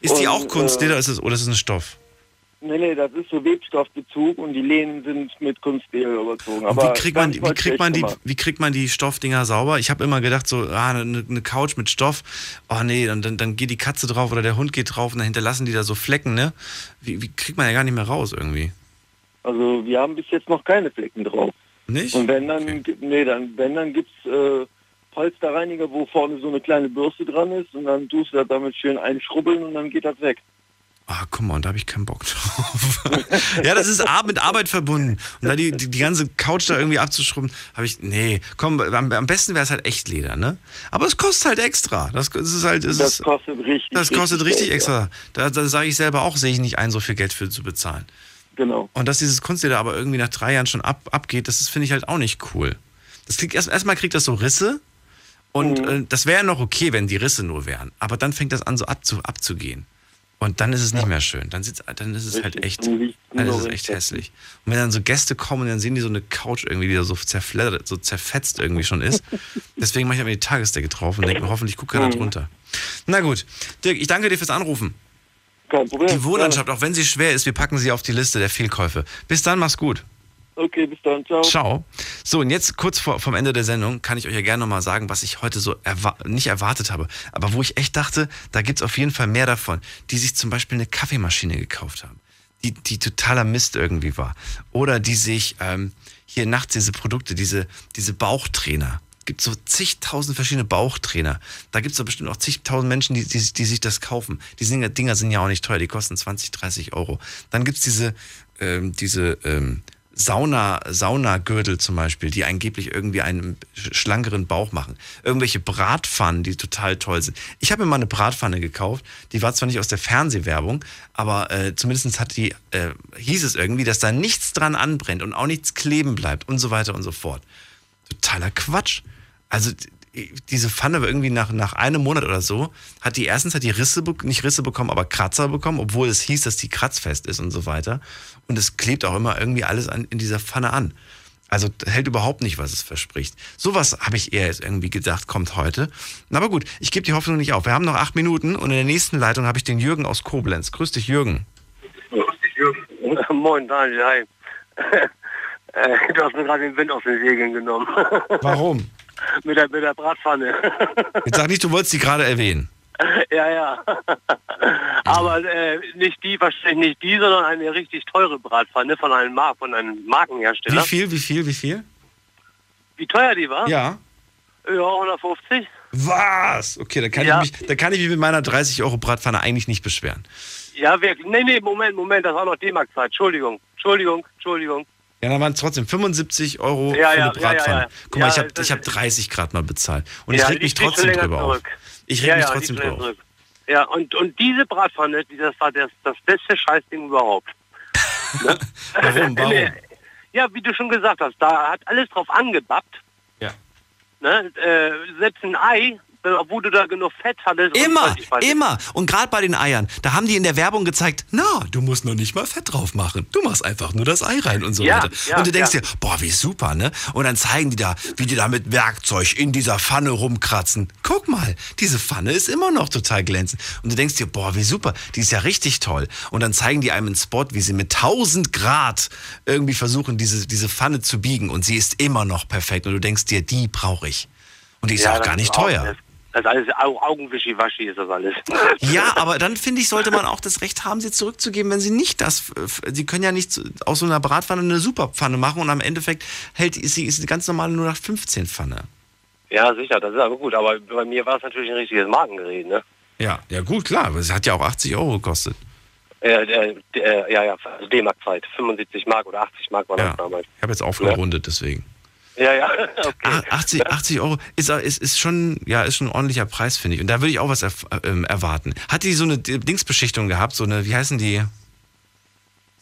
Ist die Und, auch Kunstleder äh, ist es, oder ist es ein Stoff? Nee, nee, das ist so Webstoffbezug und die Lehnen sind mit Kunstleder überzogen. Und Aber wie kriegt man, wie kriegt man die, wie kriegt man die Stoffdinger sauber? Ich habe immer gedacht, so, ah, eine, eine Couch mit Stoff, oh nee, dann, dann, dann geht die Katze drauf oder der Hund geht drauf und dann hinterlassen die da so Flecken, ne? Wie, wie kriegt man ja gar nicht mehr raus irgendwie? Also wir haben bis jetzt noch keine Flecken drauf. Nicht? Und wenn dann, gibt- nee, dann, wenn dann gibt's äh, Polsterreiniger, wo vorne so eine kleine Bürste dran ist und dann tust du das damit schön einschrubbeln und dann geht das weg. Ah, guck mal, und da habe ich keinen Bock drauf. ja, das ist mit Arbeit verbunden. Und da die, die, die ganze Couch da irgendwie abzuschrubben, habe ich, nee, komm, am, am besten wäre es halt echt Leder, ne? Aber es kostet halt extra. Das, das ist halt, es Das ist, kostet richtig. das kostet richtig ja. extra. Da, da sage ich selber auch, sehe ich nicht ein, so viel Geld für zu bezahlen. Genau. Und dass dieses Kunstleder aber irgendwie nach drei Jahren schon ab, abgeht, das finde ich halt auch nicht cool. Das kriegt erst, erstmal kriegt das so Risse und äh, das wäre ja noch okay, wenn die Risse nur wären. Aber dann fängt das an, so abzu, abzugehen. Und dann ist es nicht mehr schön. Dann, sitzt, dann ist es halt echt, Dann ist es echt hässlich. Und wenn dann so Gäste kommen und dann sehen die so eine Couch irgendwie, die da so zerfleddert, so zerfetzt irgendwie schon ist. Deswegen mache ich aber die Tagesdecke drauf und denke mir, hoffentlich guckt keiner Mhm. drunter. Na gut. Dirk, ich danke dir fürs Anrufen. Kein Problem. Die Wohnlandschaft, auch wenn sie schwer ist, wir packen sie auf die Liste der Fehlkäufe. Bis dann, mach's gut. Okay, bis dann. Ciao. Ciao. So, und jetzt kurz vor, vom Ende der Sendung kann ich euch ja gerne nochmal sagen, was ich heute so erwa nicht erwartet habe, aber wo ich echt dachte, da gibt's auf jeden Fall mehr davon, die sich zum Beispiel eine Kaffeemaschine gekauft haben, die, die totaler Mist irgendwie war. Oder die sich ähm, hier nachts diese Produkte, diese, diese Bauchtrainer. Gibt so zigtausend verschiedene Bauchtrainer. Da gibt's doch bestimmt auch zigtausend Menschen, die, die, die sich das kaufen. Die Dinger, sind ja auch nicht teuer, die kosten 20, 30 Euro. Dann gibt's diese, ähm, diese ähm, Sauna, Saunagürtel zum Beispiel, die angeblich irgendwie einen sch- schlankeren Bauch machen. Irgendwelche Bratpfannen, die total toll sind. Ich habe mir mal eine Bratpfanne gekauft, die war zwar nicht aus der Fernsehwerbung, aber äh, zumindest hat die, äh, hieß es irgendwie, dass da nichts dran anbrennt und auch nichts kleben bleibt und so weiter und so fort. Totaler Quatsch. Also diese Pfanne war irgendwie nach, nach einem Monat oder so, hat die erstens hat die Risse, nicht Risse bekommen, aber Kratzer bekommen, obwohl es hieß, dass die kratzfest ist und so weiter. Und es klebt auch immer irgendwie alles an, in dieser Pfanne an. Also hält überhaupt nicht, was es verspricht. Sowas habe ich eher jetzt irgendwie gedacht, kommt heute. Aber gut, ich gebe die Hoffnung nicht auf. Wir haben noch acht Minuten und in der nächsten Leitung habe ich den Jürgen aus Koblenz. Grüß dich, Jürgen. Moin Daniel, hi. Äh, du hast mir gerade den Wind aus den Segeln genommen. Warum? mit, der, mit der Bratpfanne. Jetzt sag nicht, du wolltest die gerade erwähnen. ja, ja. Aber äh, nicht die, wahrscheinlich nicht die, sondern eine richtig teure Bratpfanne von einem, Mar von einem Markenhersteller. Wie viel, wie viel, wie viel? Wie teuer die war? Ja. Ja, 150. Was? Okay, da kann, Ja. ich mich, da kann ich mich mit meiner 30 Euro Bratpfanne eigentlich nicht beschweren. Ja, wirklich. Nee, nee, Moment, Moment, das war noch D-Mark-Zeit. Entschuldigung, Entschuldigung, Entschuldigung. Ja, dann waren es trotzdem 75 Euro Ja, für eine ja, Bratpfanne. Guck mal, ich habe ich hab 30 Grad mal bezahlt. Und ich reg mich trotzdem drüber auf. Ich reg ja, mich ja, trotzdem die kriegst drüber du auf. zurück. Ja, und, und diese Bratpfanne, die- das war das, das beste Scheißding überhaupt. Ne? Warum, warum? Ja, wie du schon gesagt hast, da hat alles drauf angebappt. Ja. Ne? Äh, selbst ein Ei, obwohl du da genug Fett hattest. und Immer, was. immer. Und gerade bei den Eiern, da haben die in der Werbung gezeigt, na, du musst noch nicht mal Fett drauf machen. Du machst einfach nur das Ei rein und so Ja, weiter. ja, und du denkst ja. dir, boah, wie super, ne? Und dann zeigen die da, wie die da mit Werkzeug in dieser Pfanne rumkratzen. Guck mal, diese Pfanne ist immer noch total glänzend. Und du denkst dir, boah, wie super, die ist ja richtig toll. Und dann zeigen die einem einen Spot, wie sie mit 1000 Grad irgendwie versuchen, diese, diese Pfanne zu biegen. Und sie ist immer noch perfekt. Und du denkst dir, die brauche ich. Und die ist ja, auch gar nicht teuer. Das, das ist alles Au- Augenwischi-Waschi ist das alles. Ja, aber dann finde ich, sollte man auch das Recht haben, sie zurückzugeben, wenn sie nicht das. Sie können ja nicht aus so einer Bratpfanne eine Superpfanne machen und am Endeffekt hält sie ist die ganz normale nur nach 15 Pfanne. Ja, sicher, das ist aber gut. Aber bei mir war es natürlich ein richtiges Markengerät, ne? Ja, ja gut, klar, aber es hat ja auch 80 Euro gekostet. Äh, äh, äh, ja, ja, also D-Mark-Zeit. 75 Mark oder 80 Mark war das damals. Ich habe jetzt aufgerundet, deswegen. Ja, ja, okay. Ah, 80, 80 Euro ist, ist, ist, schon, ja, ist schon ein ordentlicher Preis, finde ich. Und da würde ich auch was ähm, erwarten. Hat die so eine Dingsbeschichtung gehabt? So eine, wie heißen die?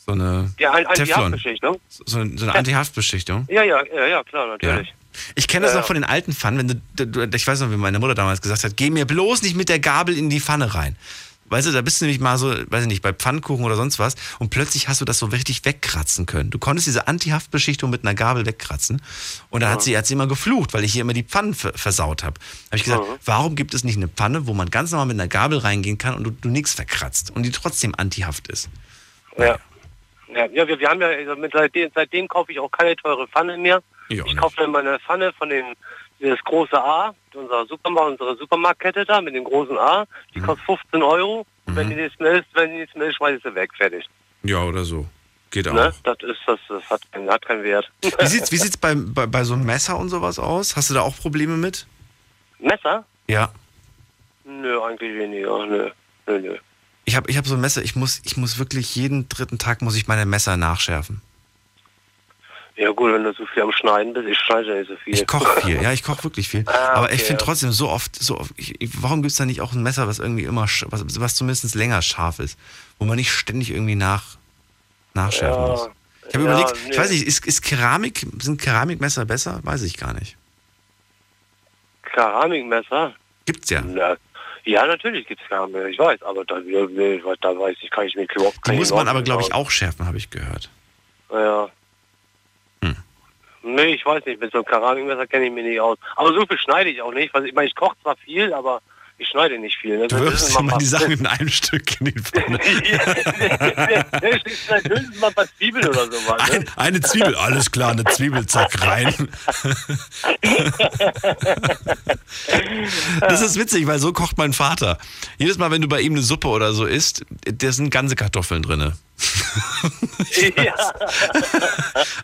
So eine Ja, ein. Anti-Haftbeschichtung. So, so eine Anti-Haftbeschichtung? Ja, ja, ja, ja, klar, natürlich. Ich kenne das Ja, noch von den alten Pfannen, wenn du, ich weiß noch, wie meine Mutter damals gesagt hat, geh mir bloß nicht mit der Gabel in die Pfanne rein. Weißt du, da bist du nämlich mal so, weiß ich nicht, bei Pfannkuchen oder sonst was und plötzlich hast du das so richtig wegkratzen können. Du konntest diese Anti-Haftbeschichtung mit einer Gabel wegkratzen und dann hat, sie, hat sie immer geflucht, weil ich hier immer die Pfannen ver versaut habe. habe ich gesagt, warum gibt es nicht eine Pfanne, wo man ganz normal mit einer Gabel reingehen kann und du, du nichts verkratzt und die trotzdem antihaft ist? Ja. Ja, ja wir, wir haben ja, also seitdem, seitdem kaufe ich auch keine teure Pfanne mehr. Ja, ich kaufe dann meine Pfanne von den, das große A, unser Supermarkt, unsere Supermarktkette da mit dem großen A, die kostet 15 Euro. Und wenn die nicht mehr ist, wenn die nicht mehr ist, schmeiße ich sie weg, fertig. Ja, oder so. Geht auch. Ne? Das ist, das, das hat, keinen- hat keinen Wert. Wie sieht's, wie sieht's bei, bei, bei so einem Messer und sowas aus? Hast du da auch Probleme mit? Messer? Ja. Nö, eigentlich weniger. Nö, nö, nö. Ich habe ich hab so ein Messer, ich muss, ich muss wirklich jeden dritten Tag muss ich meine Messer nachschärfen. Ja gut, wenn du so viel am Schneiden bist, ich schneide ja nicht so viel. Ich koche viel, ja, ich koche wirklich viel. Ah, Aber okay, ich finde ja. trotzdem so oft, so oft ich, ich, warum gibt es da nicht auch ein Messer, was irgendwie immer, was, was zumindest länger scharf ist, wo man nicht ständig irgendwie nach, nachschärfen Ja, muss? Ich habe ja, überlegt, ich nee. weiß nicht, ist, ist Keramik, sind Keramikmesser besser? Weiß ich gar nicht. Keramikmesser? Gibt's ja. Na, ja, natürlich gibt es Keramik, ich weiß, aber da, da weiß ich, kann ich mir überhaupt Die muss ich man aber, glaube ich, auch schärfen, habe ich gehört. Ja. Nee, ich weiß nicht, mit so einem Keramikmesser kenne ich mich nicht aus. Aber so viel schneide ich auch nicht. Ich meine, ich koche zwar viel, aber ich schneide nicht viel. Ne? Du wirfst immer die Sachen in einem Stück in die Pfanne. Höchstens mal ein paar Zwiebeln oder sowas. Ne? Ein, eine Zwiebel, alles klar, eine Zwiebel, zack, rein. Das ist witzig, weil so kocht mein Vater. Jedes Mal, wenn du bei ihm eine Suppe oder so isst, da sind ganze Kartoffeln drin. ja.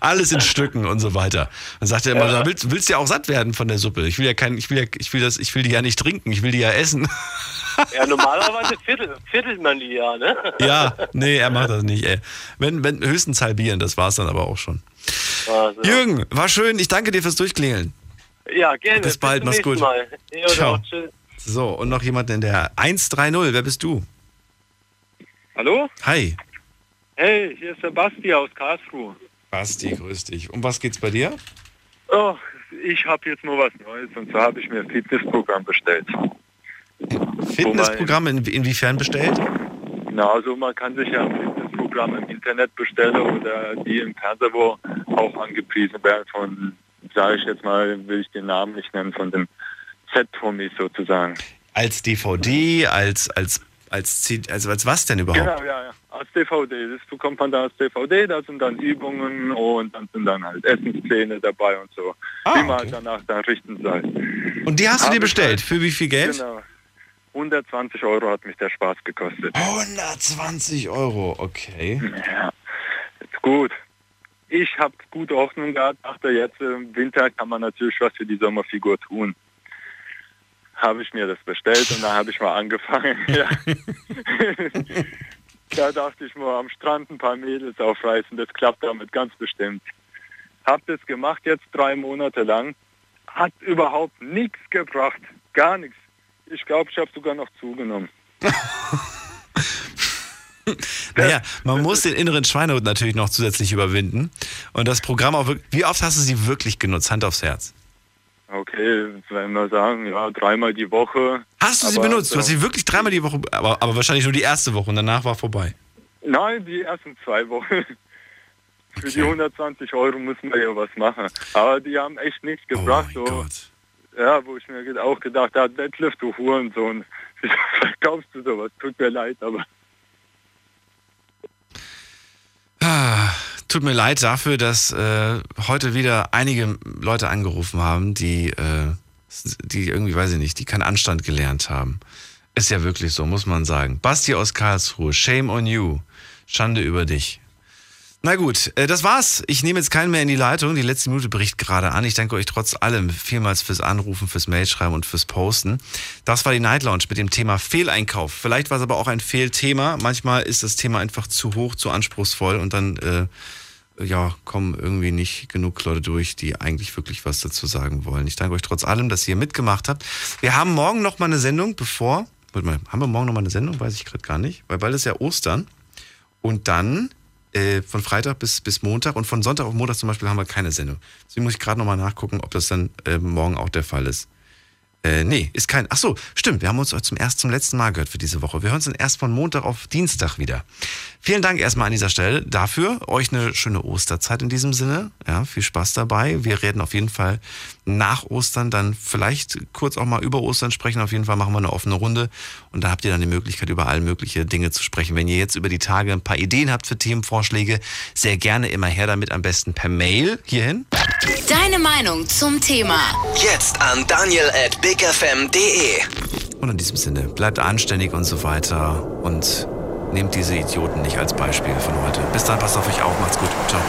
Alles in Stücken und so weiter. Dann sagt er immer, Ja. "Da willst, willst ja auch satt werden von der Suppe. Ich will ja kein, ich will ja, ich will das, ich will die ja nicht trinken, ich will die ja essen. ja, normalerweise viertel, viertelt man die ja, ne? Ja, nee, er macht das nicht, ey. Wenn, wenn, höchstens halbieren, das war's dann aber auch schon. Also, Jürgen, war schön, ich danke dir fürs Durchklingeln. ja, gerne. Bis bald, zum mach's nächsten gut. Mal. Ja, Ciao. tschüss. So, und noch jemand in der 130, wer bist du? Hallo? Hi. Hey, hier ist der Basti aus Karlsruhe. Basti, grüß dich. Um was geht's bei dir? Oh, ich habe jetzt nur was Neues und zwar habe ich mir ein Fitnessprogramm bestellt. Fitnessprogramm in, inwiefern bestellt? Na, also man kann sich ja ein Fitnessprogramm im Internet bestellen oder die im Fernsehen, wo auch angepriesen werden von, sage ich jetzt mal, will ich den Namen nicht nennen, von den Z-Promis sozusagen. Als DVD, als, als, Als, C also als was denn überhaupt? Genau, ja, ja. Als DVD. Das bekommt man dann als DVD, da sind dann Übungen und dann sind dann halt Essenspläne dabei und so. Ah, wie man halt danach dann richten soll. Und die hast du dir bestellt. halt- Für wie viel Geld? Genau. 120 Euro hat mich der Spaß gekostet. 120 Euro, okay. Ja, ist gut. Ich habe gute Hoffnung gehabt, dachte jetzt im Winter kann man natürlich was für die Sommerfigur tun. Habe ich mir das bestellt und dann habe ich mal angefangen. Ja. da dachte ich mal am Strand ein paar Mädels aufreißen, das klappt damit ganz bestimmt. Hab das gemacht jetzt drei Monate lang, hat überhaupt nichts gebracht, gar nichts. Ich glaube, ich habe sogar noch zugenommen. Naja, man muss den inneren Schweinehund natürlich noch zusätzlich überwinden. Und das Programm auch wirklich. Wie oft hast du sie wirklich genutzt? Hand aufs Herz. Okay, wenn wir sagen, ja, dreimal die Woche. Hast du sie Aber benutzt? Du hast sie wirklich dreimal die Woche, aber, aber wahrscheinlich nur die erste Woche und danach war vorbei. Nein, die ersten zwei Wochen. Für die 120 Euro müssen wir ja was machen. Aber die haben echt nichts gebracht. so. Ja, wo ich mir auch gedacht habe, Deadlift, du Hurensohn. Wieso verkaufst du sowas? Tut mir leid, aber Ah, Tut mir leid dafür, dass äh, heute wieder einige Leute angerufen haben, die, äh, die irgendwie, weiß ich nicht, die keinen Anstand gelernt haben. Ist ja wirklich so, muss man sagen. Basti aus Karlsruhe, shame on you. Schande über dich. Na gut, äh, das war's. Ich nehme jetzt keinen mehr in die Leitung. Die letzte Minute bricht gerade an. Ich danke euch trotz allem vielmals fürs Anrufen, fürs Mailschreiben und fürs Posten. Das war die Night Lounge mit dem Thema Fehleinkauf. Vielleicht war es aber auch ein Fehlthema. Manchmal ist das Thema einfach zu hoch, zu anspruchsvoll und dann äh, ja, kommen irgendwie nicht genug Leute durch, die eigentlich wirklich was dazu sagen wollen. Ich danke euch trotz allem, dass ihr mitgemacht habt. Wir haben morgen noch mal eine Sendung, bevor. Warte mal, haben wir morgen noch mal eine Sendung? Weiß ich gerade gar nicht. Weil bald ist ja Ostern. Und dann äh, von Freitag bis, bis Montag und von Sonntag auf Montag zum Beispiel haben wir keine Sendung. Deswegen muss ich gerade nochmal nachgucken, ob das dann äh, morgen auch der Fall ist. Äh, nee, ist kein. Ach so, stimmt. Wir haben uns zum ersten, zum letzten Mal gehört für diese Woche. Wir hören uns dann erst von Montag auf Dienstag wieder. Vielen Dank erstmal an dieser Stelle dafür. Euch eine schöne Osterzeit in diesem Sinne. Ja, viel Spaß dabei. Wir reden auf jeden Fall nach Ostern dann vielleicht kurz auch mal über Ostern sprechen. Auf jeden Fall machen wir eine offene Runde und da habt ihr dann die Möglichkeit, über all mögliche Dinge zu sprechen. Wenn ihr jetzt über die Tage ein paar Ideen habt für Themenvorschläge, sehr gerne immer her damit, am besten per Mail hierhin. Deine Meinung zum Thema. Jetzt an daniel at bigfm.de. Und in diesem Sinne, bleibt anständig und so weiter und nehmt diese Idioten nicht als Beispiel von heute. Bis dann, passt auf euch auf, macht's gut. Ciao.